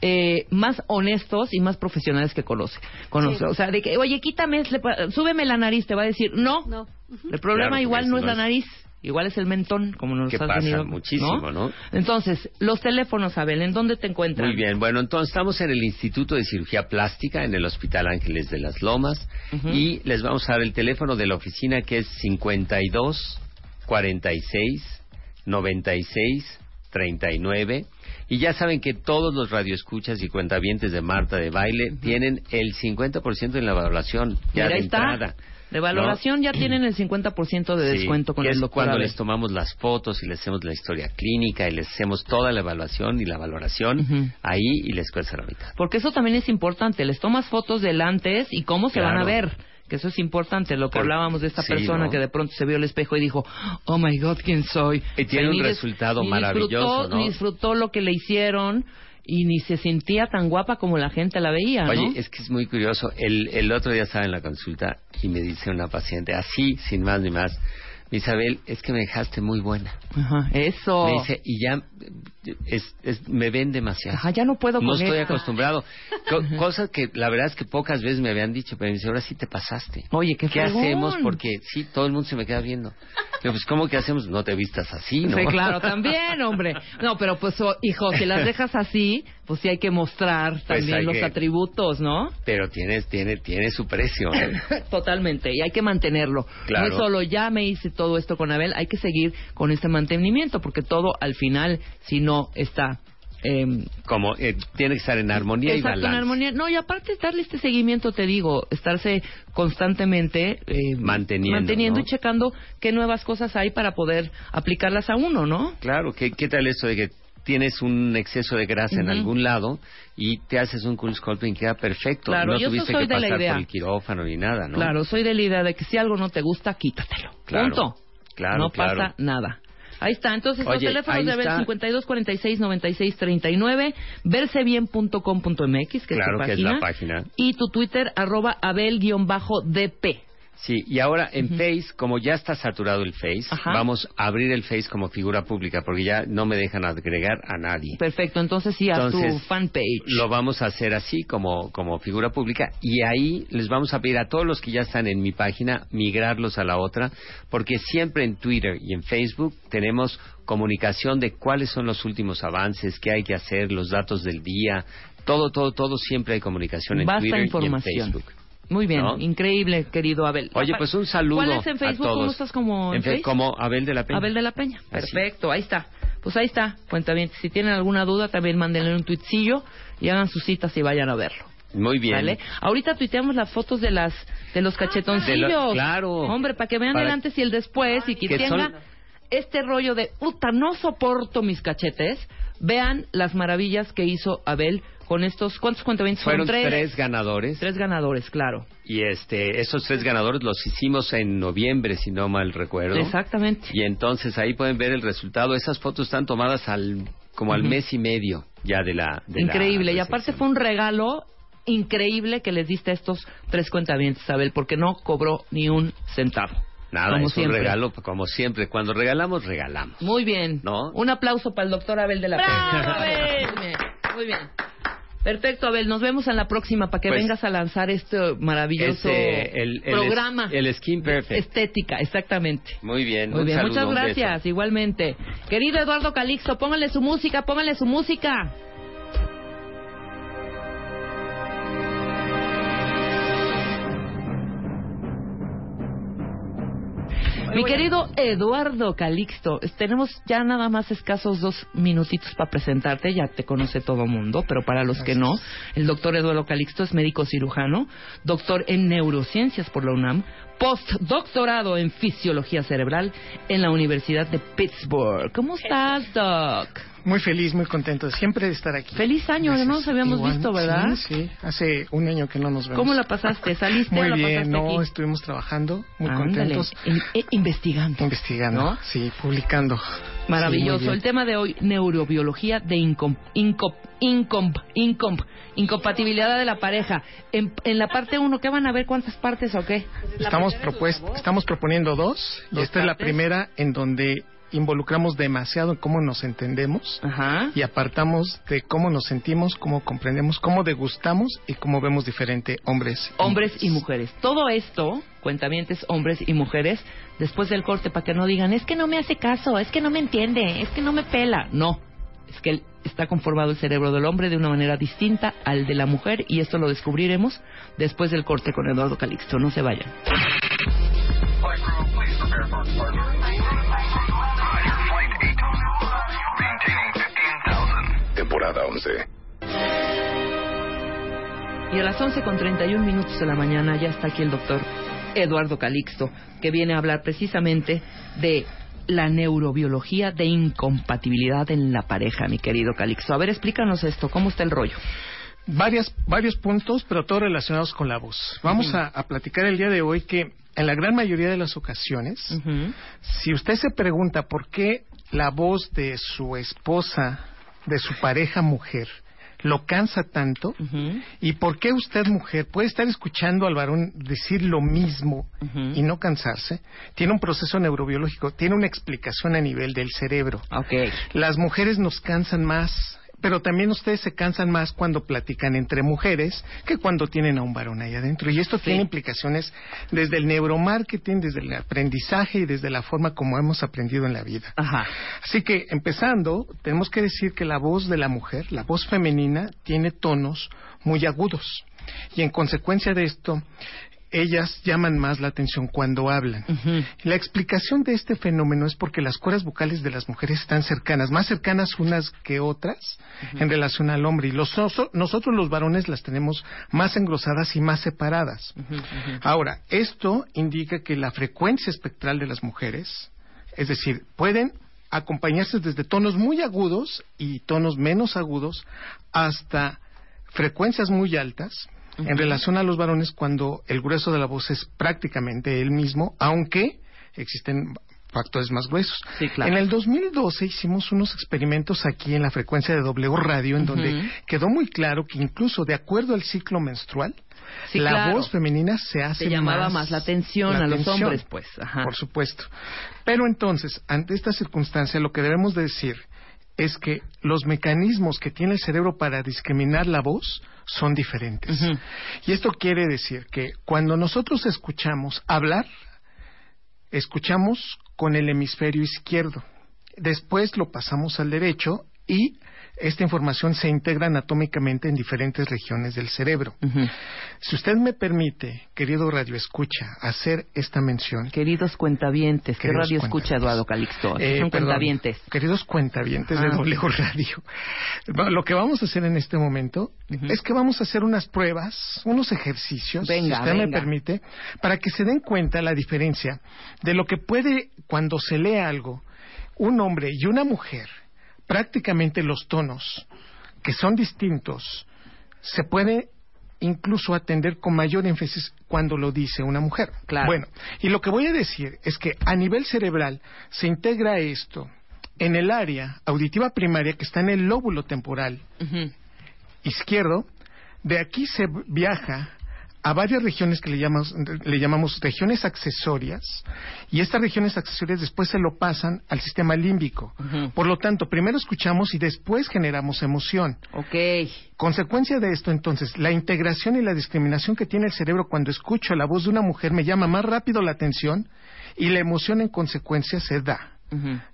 eh, más honestos y más profesionales que conoce. conoce. Sí. O sea, de que, oye, quítame, pa- súbeme la nariz, te va a decir, no, No. el problema Claro, igual no es la no es- nariz, igual es el mentón, como nos Que has pasa venido, muchísimo, ¿no? Entonces, los teléfonos, Abel, ¿en dónde te encuentran? Muy bien, bueno, entonces estamos en el Instituto de Cirugía Plástica en el Hospital Ángeles de las Lomas Ujú. y les vamos a dar el teléfono de la oficina que es 52 46 96 39 y ya saben que todos los radioescuchas y cuentavientes de Marta de Baile tienen el 50% en la valoración ya Mira, de ahí está. De valoración ya tienen el 50% de Sí, descuento con que el es doctor cuando les tomamos las fotos y les hacemos la historia clínica y les hacemos toda la evaluación y la valoración ahí y les cuesta la mitad. Porque eso también es importante. Les tomas fotos del antes y cómo se van a ver. Que eso es importante. Lo que hablábamos de esta sí, persona ¿no? que de pronto se vio al espejo y dijo, oh my God, ¿quién soy? Y tiene un resultado maravilloso, disfrutó, ¿no? Disfrutó lo que le hicieron y ni se sentía tan guapa como la gente la veía, ¿no? Oye, es que es muy curioso. El, el otro día estaba en la consulta y me dice una paciente, así, sin más ni más, Isabel, es que me dejaste muy buena. Ajá, eso. Me dice, y ya es, es- me ven demasiado. Ajá, ya no puedo No estoy esto. acostumbrado. Co- cosas que la verdad es que pocas veces me habían dicho, pero me dice, ahora sí te pasaste. Oye, qué ¿Qué fregón. hacemos? Porque sí, todo el mundo se me queda viendo. Digo, pues, ¿cómo que hacemos? No te vistas así, ¿no? Sí, claro, también, hombre. No, pero pues, oh, hijo, si las dejas así, pues sí hay que mostrar también Pues hay los que- atributos, ¿no? Pero tiene, tiene, tiene su precio. ¿eh? <laughs> Totalmente, y hay que mantenerlo. Claro. No es solo ya me hice todo esto con Abel, hay que seguir con este mantenimiento, porque todo al final, si no está... em, Como eh, tiene que estar en armonía y Exacto, en balance. armonía. No, y aparte darle este seguimiento, te digo, estarse constantemente eh, Manteniendo, manteniendo ¿no? y checando qué nuevas cosas hay para poder aplicarlas a uno, ¿no? Claro, ¿qué, qué tal esto de que tienes un exceso de grasa en algún lado y te haces un cool sculpting queda perfecto? Claro, no yo eso tuviste soy que de la pasar idea. por el quirófano ni nada, ¿no? Claro, soy de la idea de que si algo no te gusta, quítatelo. Claro, Punto. claro, no claro. pasa nada. Ahí está. Entonces, los Oye, teléfonos ahí de Abel está. 52 46 96 39, versebien.com.mx, que Claro es tu que es página. la página. Y tu Twitter, arroba abel-dp. Sí, y ahora en Face, como ya está saturado el Face, Ajá. vamos a abrir el Face como figura pública porque ya no me dejan agregar a nadie. Perfecto, entonces sí, tu Entonces, fanpage. Lo vamos a hacer así como, como figura pública y ahí les vamos a pedir a todos los que ya están en mi página migrarlos a la otra porque siempre en Twitter y en Facebook tenemos comunicación de cuáles son los últimos avances, qué hay que hacer, los datos del día, todo, todo, todo siempre hay comunicación en Basta Twitter y en. Facebook. Muy bien, ¿no? increíble, querido Abel. Oye, pues un saludo ¿Cuál es en a Facebook? todos. ¿Cómo estás como en, En fe- Face? como Abel de la Peña. Abel de la Peña. Así. Perfecto, ahí está. Pues ahí está, cuenta bien. Si tienen alguna duda, también mándenle un tuitcillo y hagan sus citas y vayan a verlo. Muy bien. ¿Vale? Ahorita tuiteamos las fotos de las de los cachetoncillos. De lo- claro. Hombre, para que vean Para- el antes y el después y que, Que tenga son- este rollo de, puta, no soporto mis cachetes. Vean las maravillas que hizo Abel con estos, ¿cuántos cuentavientes Fueron son? tres. ganadores. Tres ganadores, claro. Y este, esos tres ganadores los hicimos en noviembre, si no mal recuerdo. Exactamente. Y entonces ahí pueden ver el resultado. Esas fotos están tomadas al como al mes y medio ya de la. de la Increíble. Y aparte fue un regalo increíble que les diste a estos tres cuentavientes, Abel, porque no cobró ni un centavo. Nada, como es siempre. un regalo como siempre. Cuando regalamos, regalamos. Muy bien. ¿No? Un aplauso para el doctor Abel de la ¡Bravo, Peña. Abel! <laughs> Muy bien, muy bien. Perfecto, Abel. Nos vemos en la próxima para que Pues, vengas a lanzar este maravilloso Este, el, el- programa. El, Skin Perfect. Estética, exactamente. Muy bien. Muy bien, saludo, muchas gracias, igualmente. Querido Eduardo Calixto, póngale su música, póngale su música. Mi querido Eduardo Calixto, tenemos ya nada más escasos dos minutitos para presentarte, ya te conoce todo mundo, pero para los que no, el doctor Eduardo Calixto es médico cirujano, doctor en neurociencias por la UNAM, postdoctorado en fisiología cerebral en la Universidad de Pittsburgh. ¿Cómo estás, Doc? Muy feliz, muy contento siempre de estar aquí. Feliz año, Gracias. no nos habíamos Igual, visto, ¿verdad? Sí, sí, hace un año que no nos vemos. ¿Cómo la pasaste? ¿Saliste Muy o la bien, pasaste no, aquí? estuvimos trabajando, muy Ándale, contentos. in- eh, investigando. Investigando, ¿No? sí, publicando. Maravilloso. Sí, el tema de hoy, neurobiología de incom, incom, incom, incom, incompatibilidad de la pareja. En, en la parte 1, ¿qué van a ver? ¿Cuántas partes o qué? Estamos, propuest- estamos proponiendo dos, y ¿Dos esta es la partes? primera en donde involucramos demasiado en cómo nos entendemos y apartamos de cómo nos sentimos, cómo comprendemos, cómo degustamos y cómo vemos diferente hombres. Hombres y mujeres. Todo esto, cuentamientos hombres y mujeres, después del corte, para que no digan, es que no me hace caso, es que no me entiende, es que no me pela. No, es que está conformado el cerebro del hombre de una manera distinta al de la mujer y esto lo descubriremos después del corte con Eduardo Calixto. No se vayan. Temporada 11. Y a las 11 con 31 minutos de la mañana ya está aquí el doctor Eduardo Calixto, que viene a hablar precisamente de la neurobiología de incompatibilidad en la pareja, mi querido Calixto. A ver, explícanos esto, ¿cómo está el rollo? Varias, varios puntos, pero todos relacionados con la voz. Vamos a, a platicar el día de hoy que en la gran mayoría de las ocasiones, si usted se pregunta por qué la voz de su esposa, de su pareja mujer, lo cansa tanto y por qué usted mujer puede estar escuchando al varón decir lo mismo y no cansarse, tiene un proceso neurobiológico, tiene una explicación a nivel del cerebro. Las mujeres nos cansan más pero también ustedes se cansan más cuando platican entre mujeres que cuando tienen a un varón ahí adentro. Y esto tiene implicaciones desde el neuromarketing, desde el aprendizaje y desde la forma como hemos aprendido en la vida. Así que, empezando, tenemos que decir que la voz de la mujer, la voz femenina, tiene tonos muy agudos. Y en consecuencia de esto, ellas llaman más la atención cuando hablan. La explicación de este fenómeno es porque las cuerdas vocales de las mujeres están cercanas, más cercanas unas que otras en relación al hombre. Y los, nosotros los varones las tenemos más engrosadas y más separadas. Ahora, esto indica que la frecuencia espectral de las mujeres, es decir, pueden acompañarse desde tonos muy agudos y tonos menos agudos hasta frecuencias muy altas, en relación a los varones cuando el grueso de la voz es prácticamente el mismo, aunque existen factores más gruesos. En el 2012 hicimos unos experimentos aquí en la frecuencia de W radio en donde quedó muy claro que incluso de acuerdo al ciclo menstrual, la voz femenina se hace Se llamaba más, la atención a los hombres, pues. Por supuesto. Pero entonces, ante esta circunstancia, lo que debemos decir es que los mecanismos que tiene el cerebro para discriminar la voz son diferentes. Y esto quiere decir que cuando nosotros escuchamos hablar, escuchamos con el hemisferio izquierdo. Después lo pasamos al derecho y esta información se integra anatómicamente en diferentes regiones del cerebro. Si usted me permite, querido Radio Escucha, hacer esta mención. Queridos cuentavientes, ¿qué radio escucha Eduardo Calixto? Eh, son cuentavientes. Queridos cuentavientes de ah. W Radio. Lo que vamos a hacer en este momento es que vamos a hacer unas pruebas, unos ejercicios, si usted me permite, para que se den cuenta la diferencia de lo que puede, cuando se lee algo, un hombre y una mujer prácticamente los tonos, que son distintos, se puede incluso atender con mayor énfasis cuando lo dice una mujer. Bueno, y lo que voy a decir es que a nivel cerebral se integra esto en el área auditiva primaria que está en el lóbulo temporal izquierdo, de aquí se viaja a varias regiones que le llamamos, le llamamos regiones accesorias y estas regiones accesorias después se lo pasan al sistema límbico. Por lo tanto, primero escuchamos y después generamos emoción. Ok. Consecuencia de esto, entonces, la integración y la discriminación que tiene el cerebro cuando escucho la voz de una mujer me llama más rápido la atención y la emoción en consecuencia se da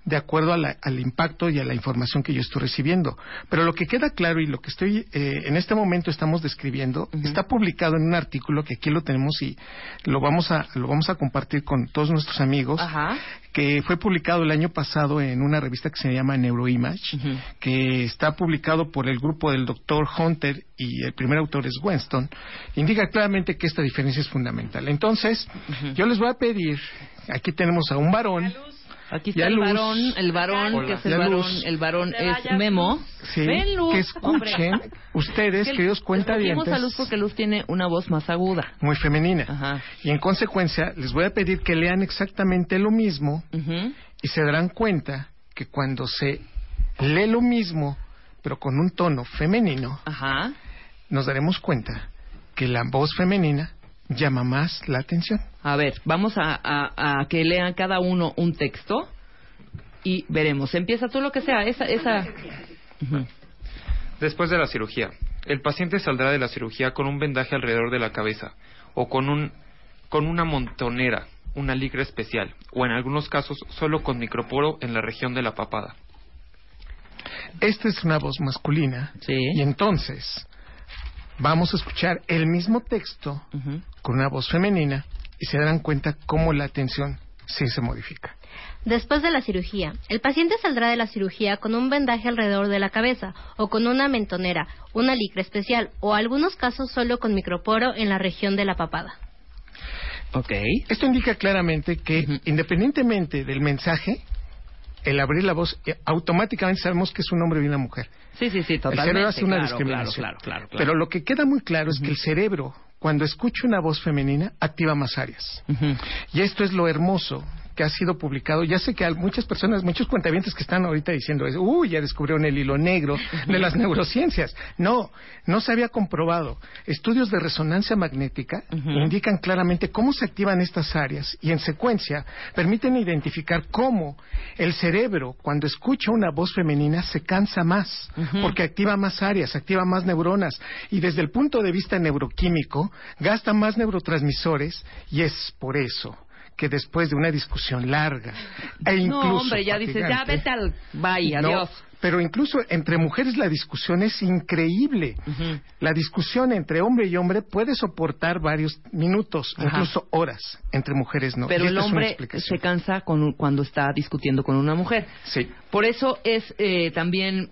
de acuerdo al impacto y a la información que yo estoy recibiendo. Pero lo que queda claro y lo que estoy eh, en este momento estamos describiendo está publicado en un artículo que aquí lo tenemos y lo vamos a lo vamos a compartir con todos nuestros amigos. que fue publicado el año pasado en una revista que se llama Neuroimage, que está publicado por el grupo del doctor Hunter y el primer autor es Winston, indica claramente que esta diferencia es fundamental. Entonces, yo les voy a pedir, aquí tenemos a un varón, Aquí está el varón, el varón, que es el varón, el varón es Memo. Sí, que escuchen ustedes, que queridos cuentavientes. a Luz porque Luz tiene una voz más aguda. Muy femenina. Y en consecuencia, les voy a pedir que lean exactamente lo mismo y se darán cuenta que cuando se lee lo mismo, pero con un tono femenino, nos daremos cuenta que la voz femenina llama más la atención. A ver, vamos a, que lean cada uno un texto y veremos. Empieza tú lo que sea, esa... esa... Después de la cirugía, el paciente saldrá de la cirugía con un vendaje alrededor de la cabeza o con, un, con una montonera, una ligra especial, o en algunos casos solo con microporo en la región de la papada. Esta es una voz masculina. Y entonces vamos a escuchar el mismo texto con una voz femenina y se darán cuenta cómo la atención sí se modifica. Después de la cirugía, el paciente saldrá de la cirugía con un vendaje alrededor de la cabeza o con una mentonera, una licra especial o algunos casos solo con microporo en la región de la papada. Ok. Esto indica claramente que independientemente del mensaje, el abrir la voz, eh, automáticamente sabemos que es un hombre y una mujer. Sí, sí, sí, totalmente. El cerebro hace una discriminación. Claro, claro, Pero lo que queda muy claro es que el cerebro, cuando escucha una voz femenina, activa más áreas. Y esto es lo hermoso que ha sido publicado. Ya sé que hay muchas personas, muchos cuentavientes que están ahorita diciendo, uy, ya descubrieron el hilo negro de las neurociencias. No, no se había comprobado. Estudios de resonancia magnética indican claramente cómo se activan estas áreas y en secuencia permiten identificar cómo el cerebro, cuando escucha una voz femenina, se cansa más, porque activa más áreas, activa más neuronas y desde el punto de vista neuroquímico, gasta más neurotransmisores y es por eso que después de una discusión larga e incluso no, hombre, ya dices, ya vete al bye, adiós. pero incluso entre mujeres la discusión es increíble. La discusión entre hombre y hombre puede soportar varios minutos, incluso horas. Entre mujeres no. Pero el hombre se cansa con, cuando está discutiendo con una mujer. Sí. Por eso es eh, también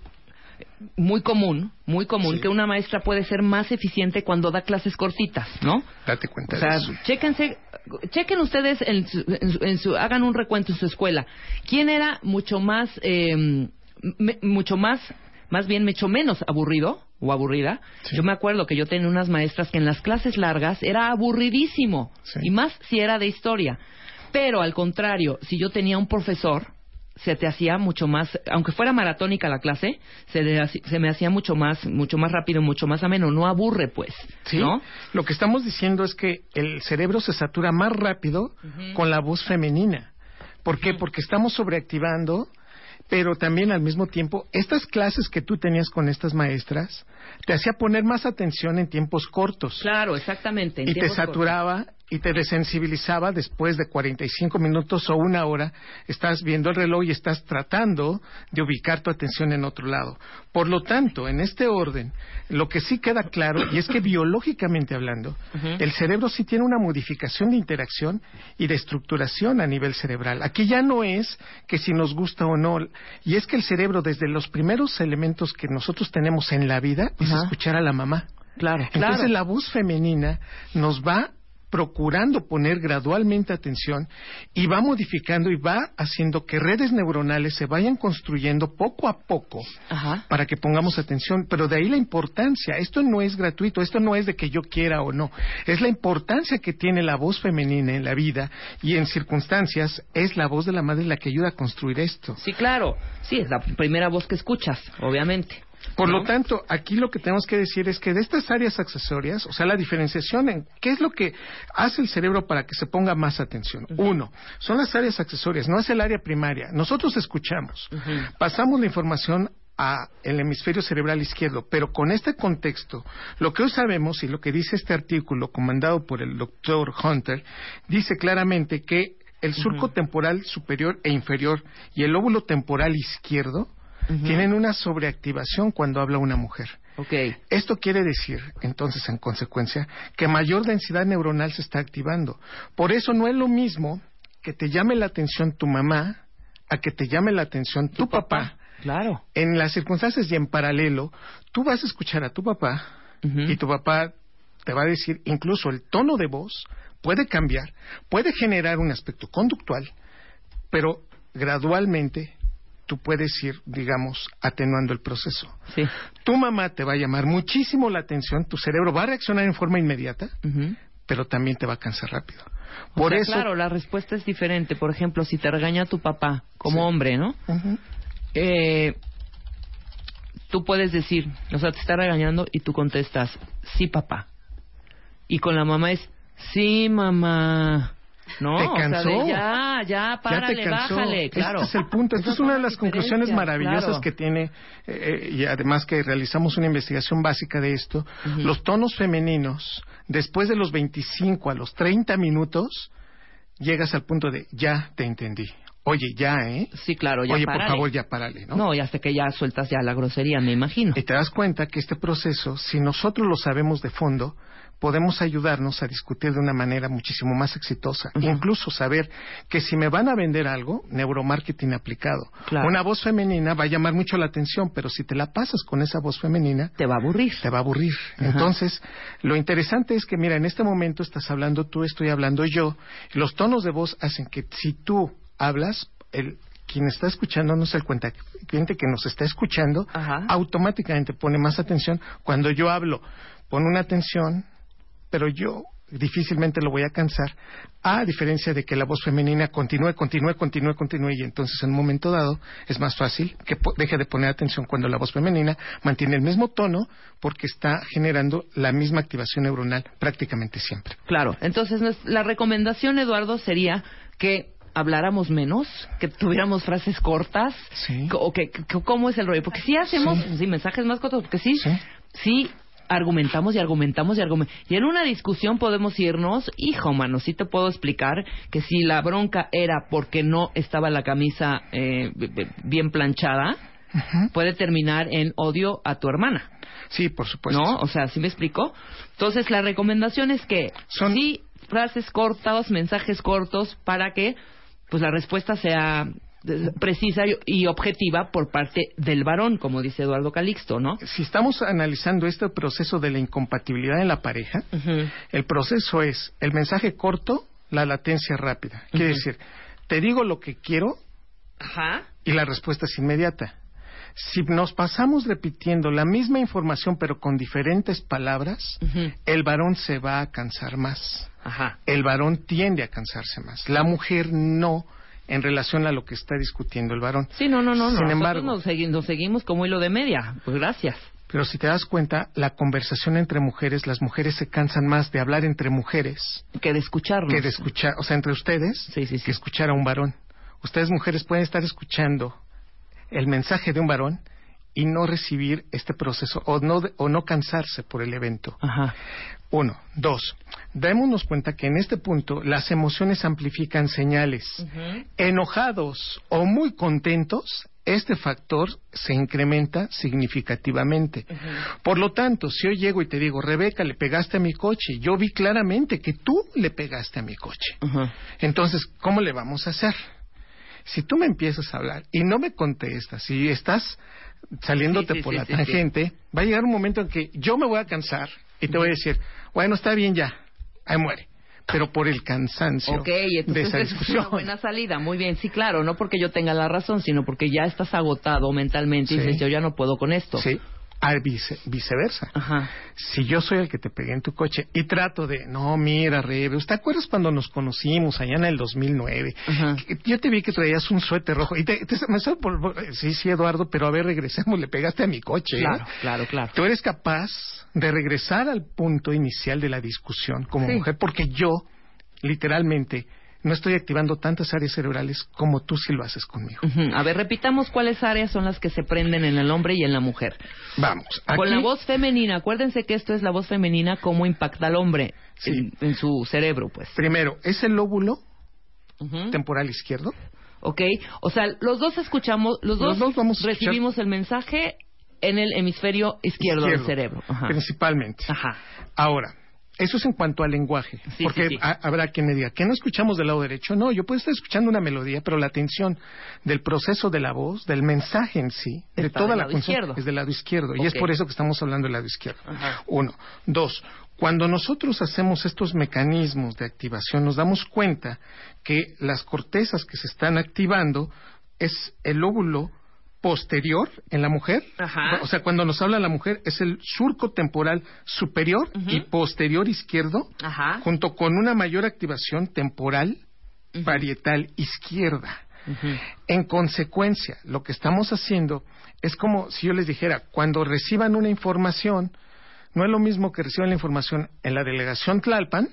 muy común, muy común que una maestra puede ser más eficiente cuando da clases cortitas, ¿no? Date cuenta o sea, de eso. Chéquense, chequen ustedes, en su, hagan un recuento en su escuela. ¿Quién era mucho más, eh, mucho más, más bien mucho menos aburrido o aburrida? Yo me acuerdo que yo tenía unas maestras que en las clases largas era aburridísimo y más si era de historia. Pero al contrario, si yo tenía un profesor se te hacía mucho más, aunque fuera maratónica la clase, se, se me hacía mucho más, mucho más rápido, mucho más ameno, no aburre pues, ¿Sí? ¿no? Lo que estamos diciendo es que el cerebro se satura más rápido con la voz femenina. ¿Por qué? Porque estamos sobreactivando, pero también al mismo tiempo, estas clases que tú tenías con estas maestras te hacía poner más atención en tiempos cortos. Claro, exactamente. y te saturaba y te desensibilizaba después de 45 minutos o una hora, estás viendo el reloj y estás tratando de ubicar tu atención en otro lado. Por lo tanto, en este orden, lo que sí queda claro, y es que biológicamente hablando, el cerebro sí tiene una modificación de interacción y de estructuración a nivel cerebral. Aquí ya no es que si nos gusta o no, y es que el cerebro, desde los primeros elementos que nosotros tenemos en la vida, es escuchar a la mamá. Claro, Entonces la voz femenina nos va procurando poner gradualmente atención y va modificando y va haciendo que redes neuronales se vayan construyendo poco a poco para que pongamos atención. Pero de ahí la importancia. Esto no es gratuito, esto no es de que yo quiera o no. Es la importancia que tiene la voz femenina en la vida y en circunstancias es la voz de la madre la que ayuda a construir esto. Sí, claro. Sí, es la primera voz que escuchas, obviamente. Por lo tanto, aquí lo que tenemos que decir es que de estas áreas accesorias, o sea, la diferenciación en qué es lo que hace el cerebro para que se ponga más atención. Uno, son las áreas accesorias, no es el área primaria. Nosotros escuchamos, pasamos la información al hemisferio cerebral izquierdo, pero con este contexto, lo que hoy sabemos y lo que dice este artículo comandado por el doctor Hunter, dice claramente que el surco temporal superior e inferior y el óvulo temporal izquierdo tienen una sobreactivación cuando habla una mujer. Okay. Esto quiere decir, entonces, en consecuencia, que mayor densidad neuronal se está activando. Por eso no es lo mismo que te llame la atención tu mamá a que te llame la atención tu, papá. Claro. En las circunstancias y en paralelo, tú vas a escuchar a tu papá y tu papá te va a decir, incluso el tono de voz puede cambiar, puede generar un aspecto conductual, pero gradualmente tú puedes ir, digamos, atenuando el proceso. Sí. Tu mamá te va a llamar muchísimo la atención, tu cerebro va a reaccionar en forma inmediata, pero también te va a cansar rápido. Por eso, claro, la respuesta es diferente. Por ejemplo, si te regaña tu papá como hombre, ¿no? eh, tú puedes decir, o sea, te está regañando y tú contestas, sí, papá. Y con la mamá es, sí, mamá. ¿No? Te O sea, cansó. ya, ya, párale, ya te cansó. bájale, claro. Este es el punto. Esta es una de las conclusiones maravillosas claro. que tiene, eh, eh, y además que realizamos una investigación básica de esto. Los tonos femeninos, después de los 25 a los 30 minutos, llegas al punto de ya te entendí. Oye, ya, ¿eh? Sí, claro, ya Oye, por párale. favor, ya párale, ¿no? No, y hasta que ya sueltas ya la grosería, me imagino. Y te das cuenta que este proceso, si nosotros lo sabemos de fondo, podemos ayudarnos a discutir de una manera muchísimo más exitosa. Incluso saber que si me van a vender algo, neuromarketing aplicado. Claro. Una voz femenina va a llamar mucho la atención, pero si te la pasas con esa voz femenina, te va a aburrir. Te va a aburrir. Ajá. Entonces, lo interesante es que, mira, en este momento estás hablando tú, estoy hablando yo. Los tonos de voz hacen que si tú hablas, el quien está escuchando, no se da cuenta, cliente que nos está escuchando, automáticamente pone más atención. Cuando yo hablo, pone una atención, pero yo difícilmente lo voy a cansar, a diferencia de que la voz femenina continúe, continúe, continúe, continúe, y entonces en un momento dado es más fácil que deje de poner atención cuando la voz femenina mantiene el mismo tono porque está generando la misma activación neuronal prácticamente siempre. Claro, entonces la recomendación, Eduardo, sería que habláramos menos, que tuviéramos frases cortas, co- o que, que- cómo es el rollo, porque si hacemos sí, mensajes más cortos, porque sí, sí, argumentamos y argumentamos y argumentamos. Y en una discusión podemos irnos, hijo, mano, sí te puedo explicar que si la bronca era porque no estaba la camisa eh, bien planchada, puede terminar en odio a tu hermana. Sí, por supuesto. ¿No? O sea, ¿sí me explico? Entonces, la recomendación es que sí, frases cortas, mensajes cortos, para que pues la respuesta sea precisa y- objetiva por parte del varón, como dice Eduardo Calixto, ¿no? Si estamos analizando este proceso de la incompatibilidad en la pareja, el proceso es el mensaje corto, la latencia rápida. Quiere decir, te digo lo que quiero Ajá. y la respuesta es inmediata. Si nos pasamos repitiendo la misma información pero con diferentes palabras, el varón se va a cansar más. Ajá. El varón tiende a cansarse más. La mujer no en relación a lo que está discutiendo el varón. Sí, no, no, no. Sin embargo, nos, segui- nos seguimos como hilo de media. Pues gracias. pero si te das cuenta, la conversación entre mujeres, las mujeres se cansan más de hablar entre mujeres que de escucharnos. que de escuchar, o sea, entre ustedes, que escuchar a un varón. Ustedes mujeres pueden estar escuchando el mensaje de un varón y no recibir este proceso o no o no cansarse por el evento. Uno, dos. Démonos cuenta que en este punto las emociones amplifican señales. Enojados o muy contentos, este factor se incrementa significativamente. Por lo tanto, si yo llego y te digo, Rebeca, le pegaste a mi coche, yo vi claramente que tú le pegaste a mi coche. Entonces, ¿cómo le vamos a hacer? Si tú me empiezas a hablar y no me contestas, y estás saliéndote Sí, sí, por sí, la tangente, va a llegar un momento en que yo me voy a cansar y te voy a decir, bueno, está bien ya, ahí muere. Pero por el cansancio de esa esa es una discusión. buena salida. Muy bien, sí, claro. No porque yo tenga la razón, sino porque ya estás agotado mentalmente y dices, yo ya no puedo con esto. Sí. Al vice- viceversa. Si yo soy el que te pegué en tu coche y trato de, no, mira, Rebe, ¿te acuerdas cuando nos conocimos allá en el 2009? Que Yo te vi que traías un suéter rojo y te, te- me por- sí, sí, Eduardo, pero a ver, regresemos, le pegaste a mi coche. ¿eh? Claro, claro, claro. Tú eres capaz de regresar al punto inicial de la discusión como Sí. mujer porque yo, literalmente, no estoy activando tantas áreas cerebrales como tú sí lo haces conmigo. A ver, repitamos cuáles áreas son las que se prenden en el hombre y en la mujer. Vamos. Con aquí- la voz femenina, acuérdense que esto es la voz femenina, cómo impacta al hombre en, en su cerebro, pues. Primero, es el lóbulo temporal izquierdo. Ok, o sea, los dos escuchamos, los dos, Los dos vamos a escuchar- recibimos el mensaje en el hemisferio izquierdo, del cerebro. Ajá. Principalmente. Ahora, eso es en cuanto al lenguaje. Sí, porque sí, sí. ha- habrá quien me diga, ¿que no escuchamos del lado derecho? No, yo puedo estar escuchando una melodía, pero la atención del proceso de la voz, del mensaje en sí, de toda del la lado función, izquierdo. es del lado izquierdo. Y es por eso que estamos hablando del lado izquierdo. Ajá. Uno. Dos. Cuando nosotros hacemos estos mecanismos de activación, nos damos cuenta que las cortezas que se están activando es el lóbulo posterior en la mujer. Ajá. O sea, cuando nos habla la mujer es el surco temporal superior y posterior izquierdo, Ajá. junto con una mayor activación temporal parietal izquierda. En consecuencia, lo que estamos haciendo es como si yo les dijera, cuando reciban una información, no es lo mismo que reciban la información en la delegación Tlalpan,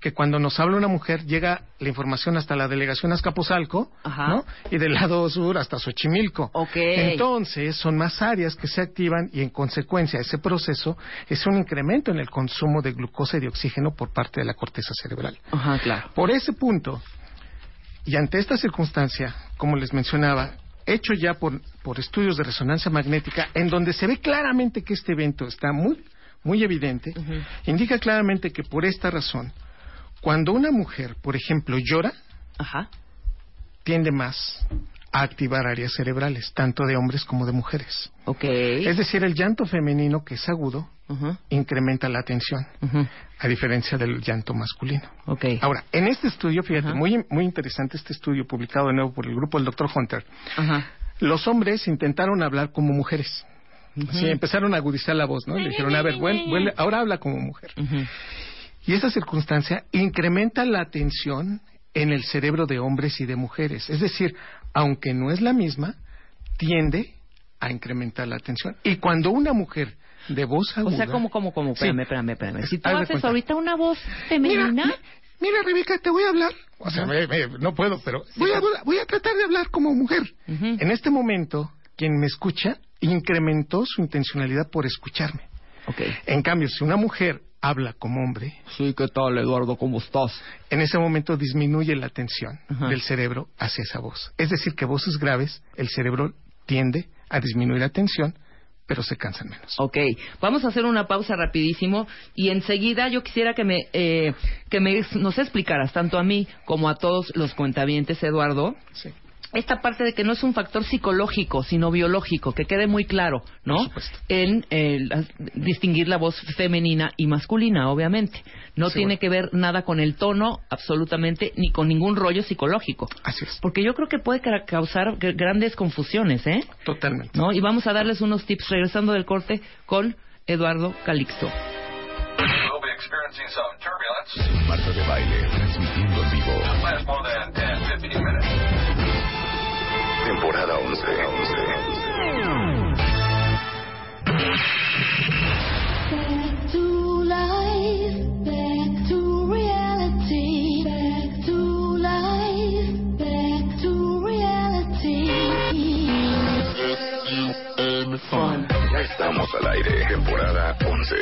que cuando nos habla una mujer llega la información hasta la delegación Azcapotzalco, ¿no? Y del lado sur hasta Xochimilco. Entonces, son más áreas que se activan y en consecuencia ese proceso es un incremento en el consumo de glucosa y de oxígeno por parte de la corteza cerebral. Ajá, claro. Por ese punto, y ante esta circunstancia, como les mencionaba, hecho ya por, por estudios de resonancia magnética, en donde se ve claramente que este evento está muy muy evidente, indica claramente que por esta razón, cuando una mujer, por ejemplo, llora, tiende más a activar áreas cerebrales, tanto de hombres como de mujeres. Es decir, el llanto femenino, que es agudo, incrementa la atención, a diferencia del llanto masculino. Ahora, en este estudio, fíjate, muy, muy interesante este estudio publicado de nuevo por el grupo del Dr. Hunter, los hombres intentaron hablar como mujeres. Sí, empezaron a agudizar la voz, ¿no? le dijeron, a ver, ahora habla como mujer. Y esa circunstancia incrementa la atención en el cerebro de hombres y de mujeres. Es decir, aunque no es la misma, tiende a incrementar la atención. Y cuando una mujer de voz aguda... O sea, como, como, como, espérame, espérame, espérame. Si tú haces ahorita una voz femenina... Mira, Rebeca, te voy a hablar. O sea, no puedo, pero voy a, voy a tratar de hablar como mujer. En este momento, quien me escucha incrementó su intencionalidad por escucharme. Okay. En cambio, si una mujer habla como hombre. Sí, ¿qué tal, Eduardo? ¿Cómo estás? En ese momento disminuye la atención del cerebro hacia esa voz. Es decir, que voces graves, el cerebro tiende a disminuir la atención, pero se cansan menos. Ok, vamos a hacer una pausa rapidísimo y enseguida yo quisiera que me, eh, que me nos explicaras, tanto a mí como a todos los cuentavientes, Eduardo. Sí esta parte de que no es un factor psicológico, sino biológico, que quede muy claro, ¿no? En distinguir la voz femenina y masculina, obviamente. No tiene que ver nada con el tono, absolutamente, ni con ningún rollo psicológico. Así es. Porque yo creo que puede causar grandes confusiones, ¿eh? Totalmente. ¿No? Y vamos a darles unos tips regresando del corte con Eduardo Calixto. Marta de baile, transmitiendo en vivo back to reality. Ya estamos al aire, temporada 11.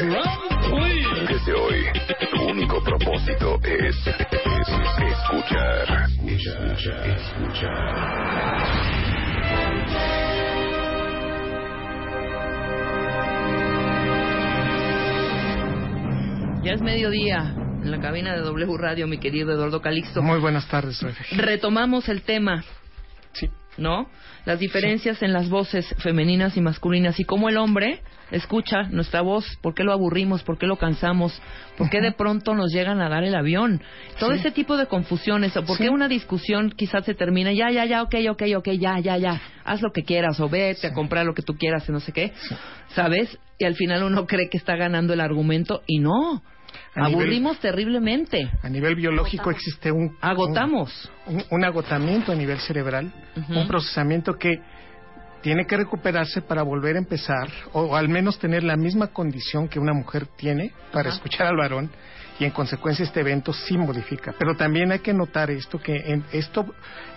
Desde hoy, tu único propósito es, es escuchar. Escuchar, escuchar. Ya es mediodía en la cabina de W Radio, mi querido Eduardo Calixto. Muy buenas tardes, Retomamos el tema. ¿No? Las diferencias en las voces femeninas y masculinas y cómo el hombre escucha nuestra voz, por qué lo aburrimos, por qué lo cansamos, por qué de pronto nos llegan a dar el avión. Todo ese tipo de confusiones, o por qué una discusión quizás se termina, ya, ya, ya, ok, ok, ok, ya, ya, ya, haz lo que quieras, o vete a comprar lo que tú quieras y no sé qué, ¿sabes? Y al final uno cree que está ganando el argumento y no. Aburrimos terriblemente. A nivel biológico existe un... Agotamos. Un, agotamiento a nivel cerebral, un procesamiento que tiene que recuperarse para volver a empezar, o, al menos tener la misma condición que una mujer tiene para escuchar al varón, y en consecuencia este evento sí modifica. Pero también hay que notar esto, que en, esto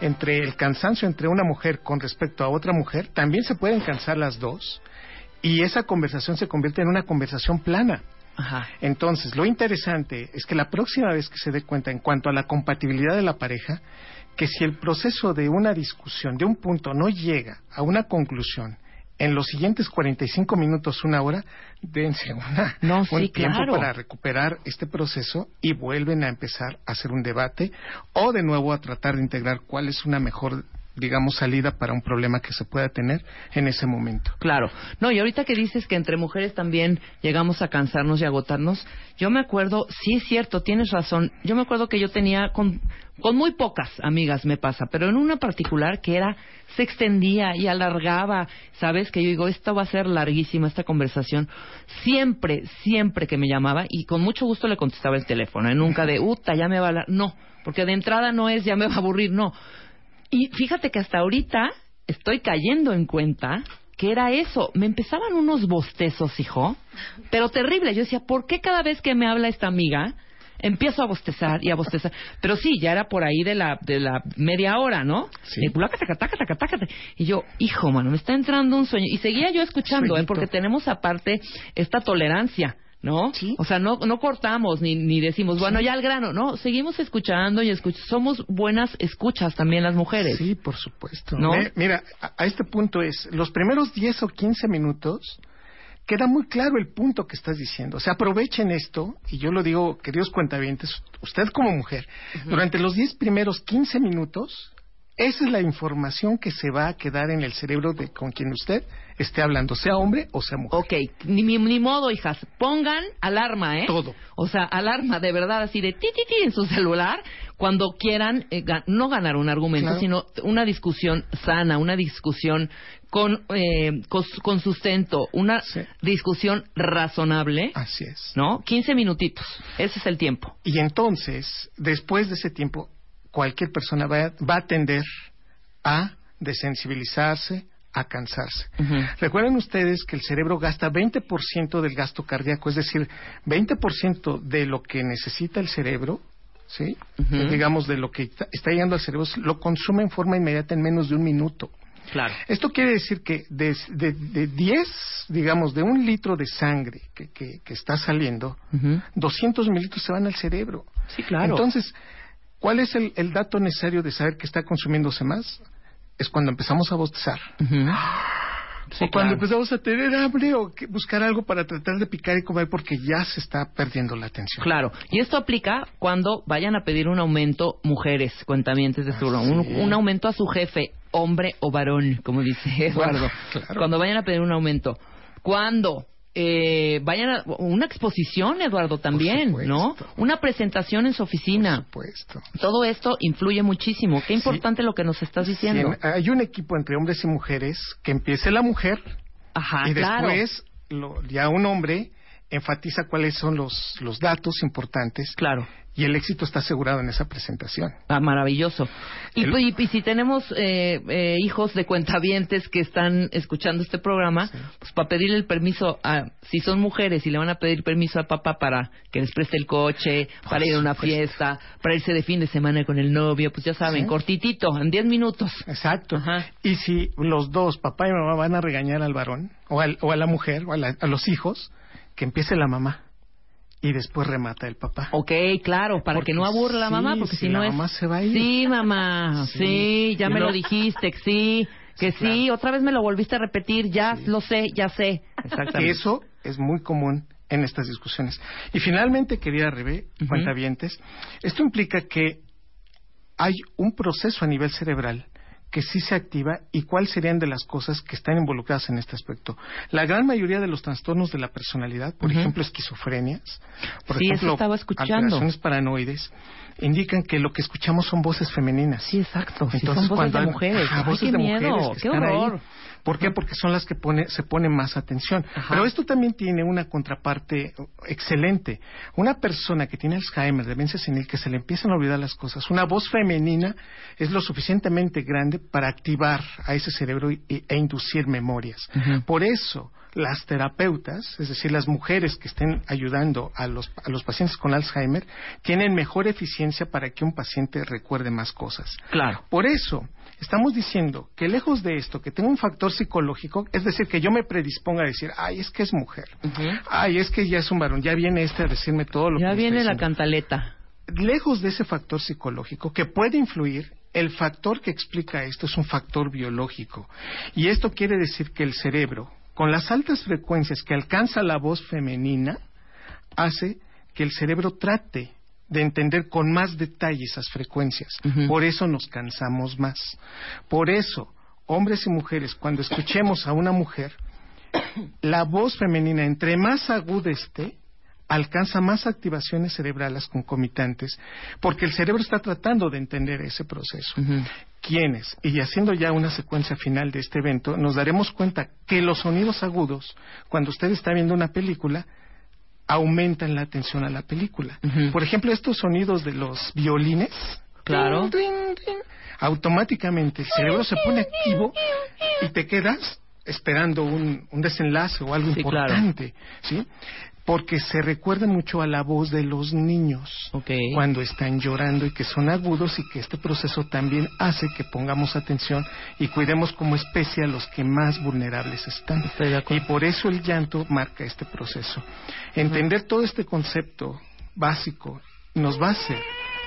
entre el cansancio entre una mujer con respecto a otra mujer, también se pueden cansar las dos, y esa conversación se convierte en una conversación plana. Entonces, lo interesante es que la próxima vez que se dé cuenta en cuanto a la compatibilidad de la pareja, que si el proceso de una discusión, de un punto, no llega a una conclusión, en los siguientes 45 minutos, una hora, dense una, un tiempo para recuperar este proceso y vuelven a empezar a hacer un debate o de nuevo a tratar de integrar cuál es una mejor digamos, salida para un problema que se pueda tener en ese momento. Claro. No, y ahorita que dices que entre mujeres también llegamos a cansarnos y agotarnos, yo me acuerdo, sí es cierto, tienes razón, yo me acuerdo que yo tenía con, con muy pocas amigas me pasa, pero en una particular que era, se extendía y alargaba, sabes que yo digo, esto va a ser larguísima esta conversación, siempre, siempre que me llamaba y con mucho gusto le contestaba el teléfono, ¿eh? nunca de, uta, ya me va a no, porque de entrada no es, ya me va a aburrir, no, y fíjate que hasta ahorita estoy cayendo en cuenta que era eso. Me empezaban unos bostezos, hijo, pero terrible. Yo decía, ¿por qué cada vez que me habla esta amiga empiezo a bostezar y a bostezar? Pero sí, ya era por ahí de la, de la media hora, ¿no? Sí. Y yo, hijo, mano, me está entrando un sueño. Y seguía yo escuchando, ¿eh? Porque tenemos aparte esta tolerancia. ¿No? O sea, no, no cortamos ni, ni decimos, bueno, ya al grano, no, seguimos escuchando y escuchando. Somos buenas escuchas también las mujeres. Sí, por supuesto. ¿No? Me- mira, a, a este punto es, los primeros 10 o 15 minutos queda muy claro el punto que estás diciendo. O sea, aprovechen esto, y yo lo digo, queridos cuentavientes, usted como mujer, durante los 10 primeros 15 minutos, esa es la información que se va a quedar en el cerebro de con quien usted esté hablando, sea hombre o sea mujer. Ok, ni, ni, ni modo, hijas. Pongan alarma, ¿eh? Todo. O sea, alarma de verdad, así de ti, ti, ti en su celular, cuando quieran eh, no ganar un argumento, Claro. sino una discusión sana, una discusión con, eh, con, con sustento, una discusión razonable. Así es. ¿No? 15 minutitos. Ese es el tiempo. Y entonces, después de ese tiempo, cualquier persona va, va a tender a desensibilizarse, a cansarse. Recuerden ustedes que el cerebro gasta 20% del gasto cardíaco, es decir, 20% de lo que necesita el cerebro, ¿sí? Ujú. digamos, de lo que está, llegando al cerebro, lo consume en forma inmediata en menos de un minuto. Claro. Esto quiere decir que de, de, de 10, digamos, de un litro de sangre que, que, que está saliendo, 200 mililitros se van al cerebro. Sí, claro. Entonces, ¿cuál es el, el dato necesario de saber que está consumiéndose más? Es cuando empezamos a bostezar. Sí, o cuando claro. empezamos a tener hambre o que buscar algo para tratar de picar y comer porque ya se está perdiendo la atención. Claro, y esto aplica cuando vayan a pedir un aumento mujeres, cuentamientos de su un, un aumento a su jefe, hombre o varón, como dice Eduardo. claro. Cuando vayan a pedir un aumento. Cuando eh, vayan a una exposición, Eduardo, también, ¿no? Una presentación en su oficina. supuesto. Todo esto influye muchísimo. Qué importante lo que nos estás diciendo. Sí, hay un equipo entre hombres y mujeres que empiece la mujer Ajá, y claro. después lo- ya un hombre enfatiza cuáles son los, los datos importantes. Claro. Y el éxito está asegurado en esa presentación. Ah, maravilloso. Y, El- y- y si tenemos eh, eh, hijos de cuentavientes que están escuchando este programa, pues para pedirle el permiso, a, si son mujeres y le van a pedir permiso al papá para que les preste el coche, para ir a una fiesta, para irse de fin de semana con el novio, pues ya saben, Sí. cortitito, en 10 minutos. Exacto. Y si los dos, papá y mamá, van a regañar al varón, o, al- o a la mujer, o a, la- a los hijos, que empiece la mamá. Y después remata el papá. Ok, claro, para que no aburra la sí, mamá, porque si si, no la es... mamá se va a ir. Sí, mamá, Sí. sí, ya me no- lo dijiste, que sí, <laughs> que sí, otra vez me lo volviste a repetir, ya lo sé, ya sé. Exactamente. Que eso es muy común en estas discusiones. Y finalmente, querida Rebe, Ujú. cuentavientes, esto implica que hay un proceso a nivel cerebral que sí se activa y cuáles serían de las cosas que están involucradas en este aspecto. La gran mayoría de los trastornos de la personalidad, por ejemplo, esquizofrenias, por Sí, ejemplo, alteraciones paranoides, indican que lo que escuchamos son voces femeninas. Sí, exacto. Sí, Entonces, son voces cuando de hay- mujeres. Ajá, Ay, voces qué de miedo, mujeres que qué ahí. ¿Por qué? Porque son las que pone, se pone más atención. Pero esto también tiene una contraparte excelente. Una persona que tiene Alzheimer, demencia senil, que se le empiezan a olvidar las cosas, una voz femenina es lo suficientemente grande para activar a ese cerebro y- e inducir memorias. Por eso, las terapeutas, es decir, las mujeres que estén ayudando a los, a los pacientes con Alzheimer, tienen mejor eficiencia para que un paciente recuerde más cosas. Claro. Por eso, estamos diciendo que lejos de esto, que tenga un factor psicológico, es decir, que yo me predisponga a decir, ay, es que es mujer, ay, es que ya es un varón, ya viene este a decirme todo lo Ya que me viene está la diciendo". cantaleta. Lejos de ese factor psicológico que puede influir, el factor que explica esto es un factor biológico. Y esto quiere decir que el cerebro, con las altas frecuencias que alcanza la voz femenina, hace que el cerebro trate de entender con más detalle esas frecuencias. Por eso nos cansamos más. Por eso, hombres y mujeres, cuando escuchemos a una mujer, la voz femenina, entre más aguda esté, alcanza más activaciones cerebrales concomitantes, porque el cerebro está tratando de entender ese proceso. ¿Quiénes? Y haciendo ya una secuencia final de este evento, nos daremos cuenta que los sonidos agudos, cuando usted está viendo una película, aumentan la atención a la película. Por ejemplo, estos sonidos de los violines, Claro. automáticamente el cerebro se pone activo y te quedas esperando un, un desenlace o algo Sí, claro. importante, ¿sí? Porque se recuerda mucho a la voz de los niños cuando están llorando y que son agudos y que este proceso también hace que pongamos atención y cuidemos como especie a los que más vulnerables están. Y por eso el llanto marca este proceso. Entender todo este concepto básico nos va a hacer